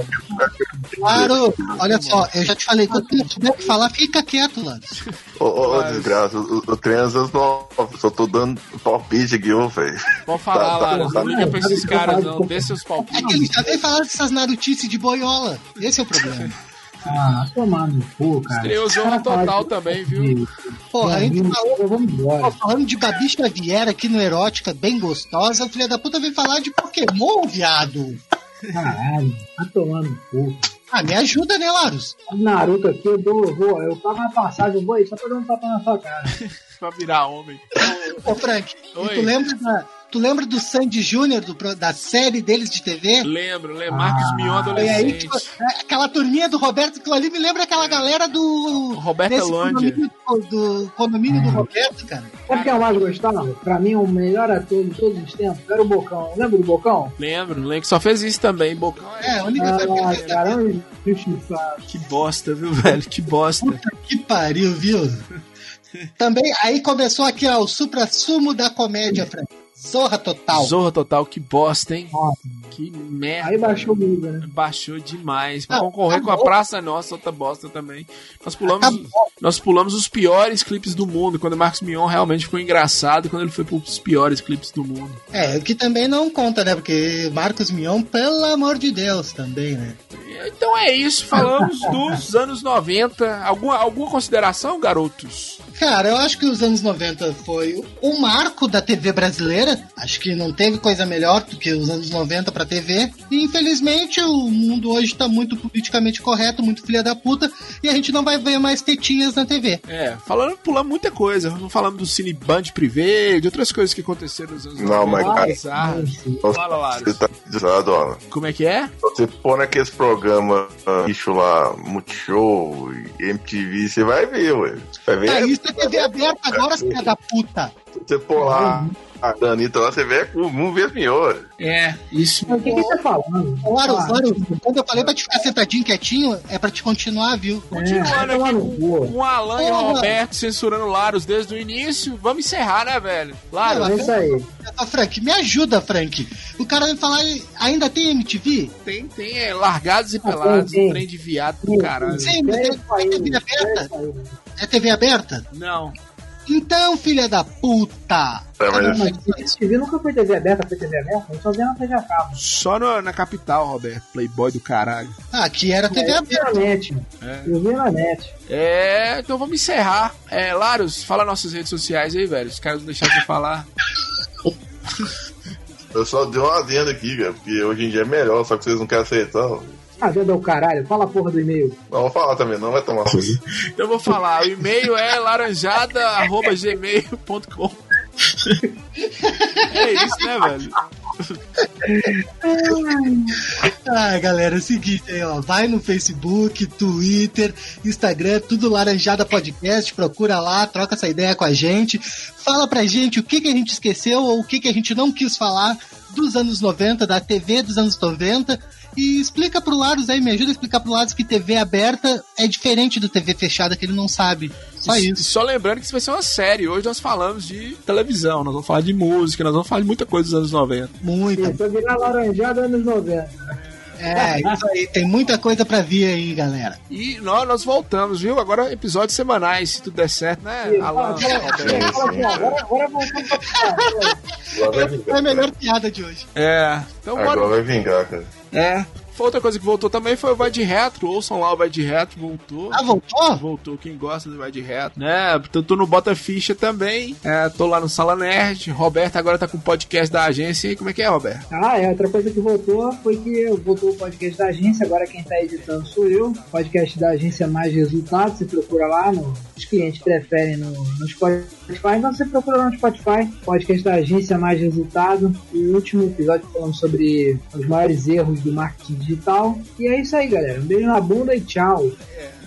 C: Claro! Olha só, eu já te falei, quando tu tiver que falar, fica quieto, Larus.
E: Ô,
B: Mas-
E: desgraça, o, o às vezes não. Só tô dando palpite aqui, ô, velho.
B: Pode falar,
E: Tá, tá tá
B: Não liga pra esses caras, não. Dê seus
C: É
B: palpites.
C: que ele já vem falar dessas narutices de boiola. Esse é o problema.
D: Ah, tomar no cu, cara.
B: Estreou
D: Cara, fala
B: Total também, viu?
C: Porra, a gente falou, falando de Babi Xavier aqui no Erótica, bem gostosa, o filho da puta vem falar de Pokémon, viado.
D: Caralho, tá tomando no cu.
C: Ah, me ajuda, né, Larus?
D: Naruto aqui, eu dou, eu vou, eu pago uma passagem, eu vou aí só pra dar um tapa na sua cara.
B: Pra virar homem.
C: Ô, Frank,
B: Oi.
C: tu lembra, da, tu lembra do Sandy Júnior, da série deles de TV?
B: Lembro, lembro. Marcos Mion
C: Foi aí
B: adolescente.
C: que, é, aquela turminha do Roberto, aquilo ali me lembra aquela galera do.
B: Roberto
C: desse
B: Lândia.
C: condomínio do, do condomínio do Roberto, cara.
D: Sabe quem eu mais gostava? Pra mim, o melhor ator de todos os tempos era o Bocão. Lembra do Bocão?
B: Lembro, lembro que só fez isso também. Bocão é.
C: A única
D: Ah,
C: coisa que
D: caramba, injustiçado.
B: Que bosta, viu, velho? Que bosta.
C: Que pariu, viu? Também, aí começou aqui, ó, o supra-sumo da comédia, Frank. Zorra total.
B: Zorra total, que bosta, hein?
D: Nossa,
B: Que merda.
D: Aí baixou o nível, né?
B: Baixou demais. Pra concorrer com a
C: acabou.
B: Praça Nossa, outra bosta também. Nós pulamos,
C: Acabou.
B: nós pulamos os piores clipes do mundo. Quando o Marcos Mion realmente ficou engraçado quando ele foi pros piores clipes do mundo.
C: É, o que também não conta, né? Porque Marcos Mion, pelo amor de Deus, também, né?
B: Então é isso, falamos dos anos 90. Alguma, alguma consideração, garotos?
C: Cara, eu acho que os anos 90 foi o marco da TV brasileira. Acho que não teve coisa melhor do que os anos 90 pra TV. E infelizmente o mundo hoje tá muito politicamente correto, muito filha da puta, e a gente não vai ver mais tetinhas na TV.
B: É, falando, pulamos muita coisa. Não falamos do Cine Band Privé, de outras coisas que aconteceram nos anos
E: Não, mas, cara,
B: bizarras.
D: Sim.
B: Fala, Lara.
E: Você tá ó.
B: Como é que é?
E: Você pôr naqueles programas ah, bicho lá, Multishow, MTV, você vai ver, ué. Vai ver.
C: Ah, isso é TV aberta agora, filha da puta.
E: Você pôr lá a Danita lá, você vê um vez melhor.
B: É, isso.
D: O que, que você tá
C: Larus,
D: Ah,
C: Larus, quando eu falei pra te ficar sentadinho quietinho, é pra te continuar, viu?
B: Continuando
D: É,
B: aqui com, o Alan e o. Roberto censurando o Laros desde o início. Vamos encerrar, né, velho? Laros,
D: É isso aí.
C: Ô, Frank, me ajuda, Frank. O cara vai falar, ainda tem MTV?
B: tem, tem é, largados e pelados,
D: tem.
B: um trem de viado do caralho.
C: Sim, mas
D: É
C: é,
D: aí,
C: é TV
D: é
C: aberta? É TV aberta?
B: Não.
C: Então, filha da puta.
E: É, mas
D: Não, mas TV nunca foi TV aberta, foi TV aberta, eu só vi na TV a cabo.
B: Só no- na capital, Roberto. Playboy do caralho.
C: Ah, aqui era TV
D: Eu vi na
C: aberta.
D: net.
B: É.
D: Eu vi na net.
B: É, então vamos encerrar. É, Laros, fala nossas redes sociais aí, velho. Os caras não deixaram de falar.
E: eu só dei uma adenda aqui, cara, porque hoje em dia é melhor, só que vocês não querem aceitar.
D: Já deu caralho. Fala a porra do e-mail.
E: Não, vou falar também, não vai tomar.
B: Então eu vou falar. O e-mail é laranjada.gmail.com. É isso, né, velho?
C: Ah, galera, é o seguinte aí, ó. Vai no Facebook, Twitter, Instagram, tudo Laranjada Podcast. Procura lá, troca essa ideia com a gente. Fala pra gente o que, que a gente esqueceu ou o que, que a gente não quis falar dos anos 90, da TV dos anos 90. E explica pro Laros aí, me ajuda a explicar pro Laros que TV aberta é diferente do TV fechada, que ele não sabe. Só
B: E
C: isso.
B: Só lembrando que isso vai ser uma série. Hoje nós falamos de televisão, nós vamos falar de música, nós vamos falar de muita coisa dos anos 90.
C: Muita.
D: Eu vi na laranjada anos 90.
C: É, isso aí. Tem muita coisa pra vir aí, galera.
B: E nós, nós voltamos, viu? Agora episódios semanais, se tudo der certo, né,
D: Isso,
B: Alan?
D: agora, agora voltamos pra
E: vai
C: É a melhor piada de hoje.
B: É, então bora.
E: Agora vai vingar, cara.
B: É. Outra coisa que voltou também foi o Vai de Retro. Ouçam lá o Vai de Retro, voltou.
C: Ah, voltou?
B: Voltou, quem gosta do Vai de Retro, né? Tô no Bota Ficha também. É, tô lá no Sala Nerd. Roberto agora tá com o podcast da agência. E como é que é, Roberto?
D: Ah, é, outra coisa que voltou foi que voltou o podcast da agência, agora quem tá editando sou eu. Podcast da agência Mais Resultados, você procura lá, no, os clientes preferem no, no Spotify, então você procura no Spotify, podcast da agência Mais Resultado. E o último episódio falamos sobre os maiores erros do marketing digital. E é isso aí, galera. Um beijo na bunda e tchau.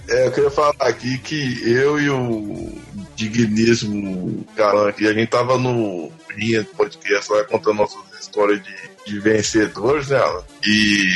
E: É, eu queria falar aqui que eu e o digníssimo Galan aqui, a gente tava no Rinha Podcast lá contando nossas histórias de, de vencedores, né? E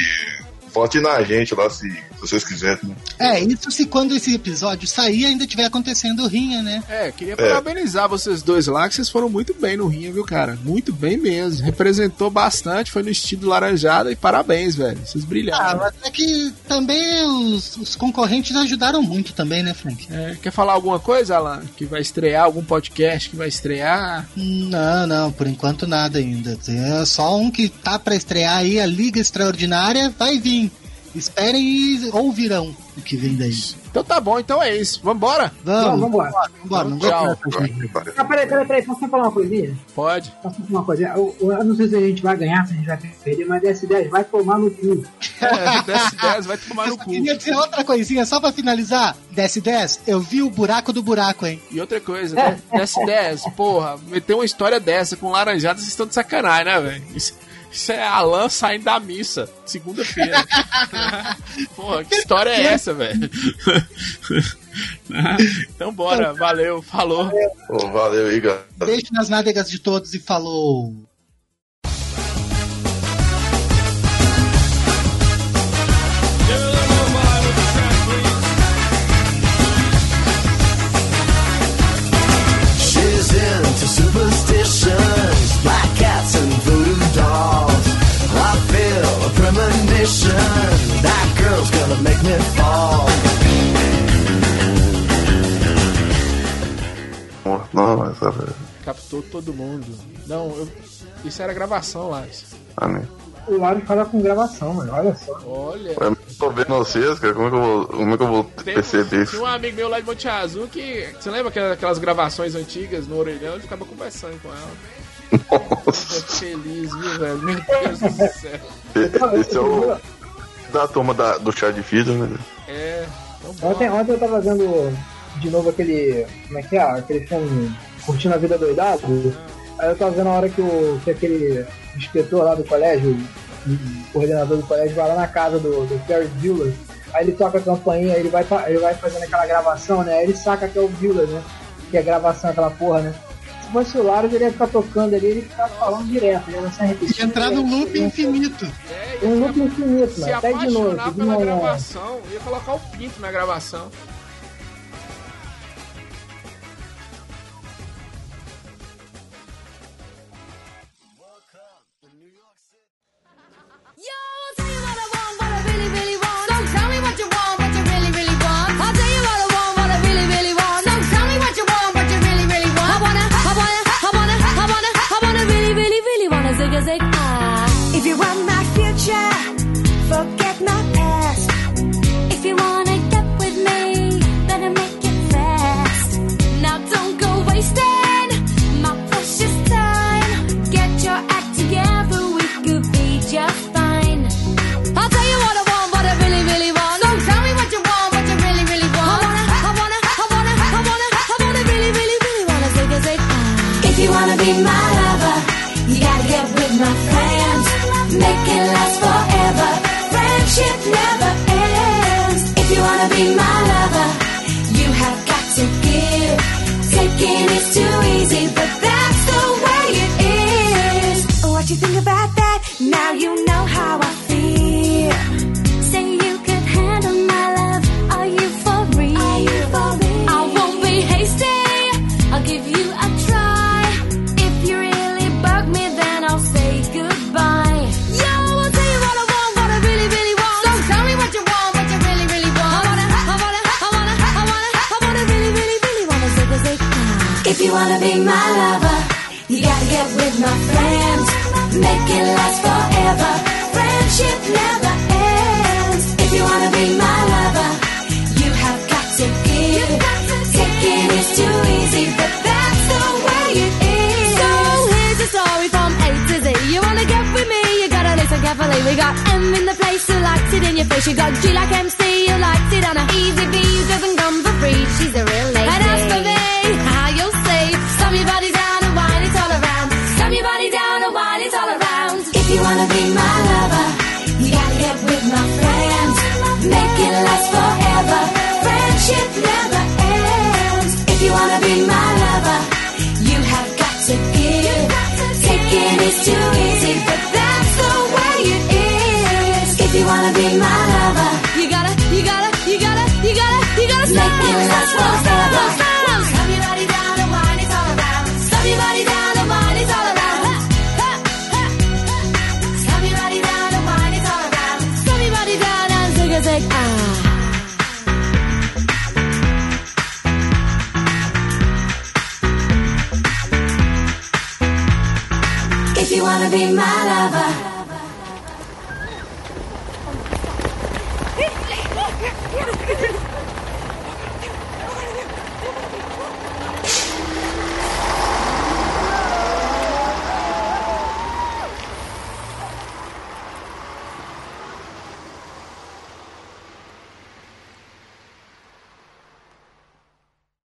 E: vote na gente lá se, se vocês quiserem. né?
C: É, isso se quando esse episódio sair ainda tiver acontecendo rinha, né?
B: É, queria parabenizar vocês dois lá, que vocês foram muito bem no Rinha, viu, cara? Muito bem mesmo. Representou bastante, foi no estilo laranjada e parabéns, velho. Vocês
C: Ah,
B: brilharam.
C: mas é que também os, os concorrentes ajudaram muito também, né, Frank?
B: É, quer falar alguma coisa, Alan? Que vai estrear? Algum podcast que vai estrear?
C: Não, não, por enquanto nada ainda. É só um que tá pra estrear aí, a Liga Extraordinária, vai vir. Esperem e ouvirão o que vem daí.
B: Então tá bom, então é isso. Vambora?
C: Vamos,
D: Vamos, vambora.
C: vambora, não
B: Tchau.
C: gente.
D: Ah, peraí, peraí, peraí, posso só falar uma coisinha?
B: Pode.
D: Posso falar uma coisinha? Eu, eu- não sei se a gente vai ganhar, se a gente vai perder, mas essa ideia vai tomar no cu.
B: É, desce 10, vai tomar no
C: Eu
B: cu.
C: queria dizer outra coisinha, só pra finalizar. Desce 10, eu vi o buraco do buraco, hein?
B: E outra coisa, né? desce 10, porra, meter uma história dessa com laranjada, vocês estão de sacanagem, né, velho? Isso, é Alan saindo da missa, segunda-feira. porra, que história é essa, velho? então bora, valeu, falou.
E: Valeu galera.
C: Beijo nas nádegas de todos e falou.
F: She's Passion, that girl's gonna make me fall.
E: Nossa, velho.
B: Captou todo mundo. Não, eu... isso era gravação, Laris.
E: Ah, né?
D: O Laris fala com gravação, mano. Olha só.
B: Olha.
E: Eu tô vendo vocês, cara. Como é que eu vou, como é que eu vou
B: Tem,
E: perceber isso?
B: Tinha um amigo meu lá de Monte Azul que. Você lembra aquelas gravações antigas no orelhão? Eu ficava conversando com ela.
E: Nossa.
B: Eu feliz, viu, velho? Meu Deus do céu.
E: Esse é o. Da turma da, do chá de fita, né?
B: É. Bom.
D: Ontem, ontem eu tava vendo de novo aquele. Como é que é? Aquele filme Curtindo a Vida Doidado. Aí eu tava vendo a hora que, o, que aquele inspetor lá do colégio, o coordenador do colégio, vai lá na casa do, do Ferris Bueller. Aí ele toca a campainha, ele vai, ele vai fazendo aquela gravação, né? Aí ele saca que é o Bueller, né? Que é gravação, aquela porra, né? Laro, ele ia ficar tocando ali, ele ia ficar falando direto, sem repetir.
C: E entrar no loop infinito.
B: É,
D: Um
B: ia
D: loop infinito,
B: se
D: mano. Até de noite,
B: apaixonar
D: de
B: pela
D: manhã.
B: gravação. Ia colocar o pinto na gravação.
G: Yo, music. Be
H: my lover, forever. Friendship never ends. If you wanna be my lover, you have got to give. Taking is too easy, but that's the way it is.
G: So here's a story from A to Z. You wanna get with me? You gotta listen carefully. We got M in the place who likes it in your face. You got G like MC who likes it on a easy
H: Ship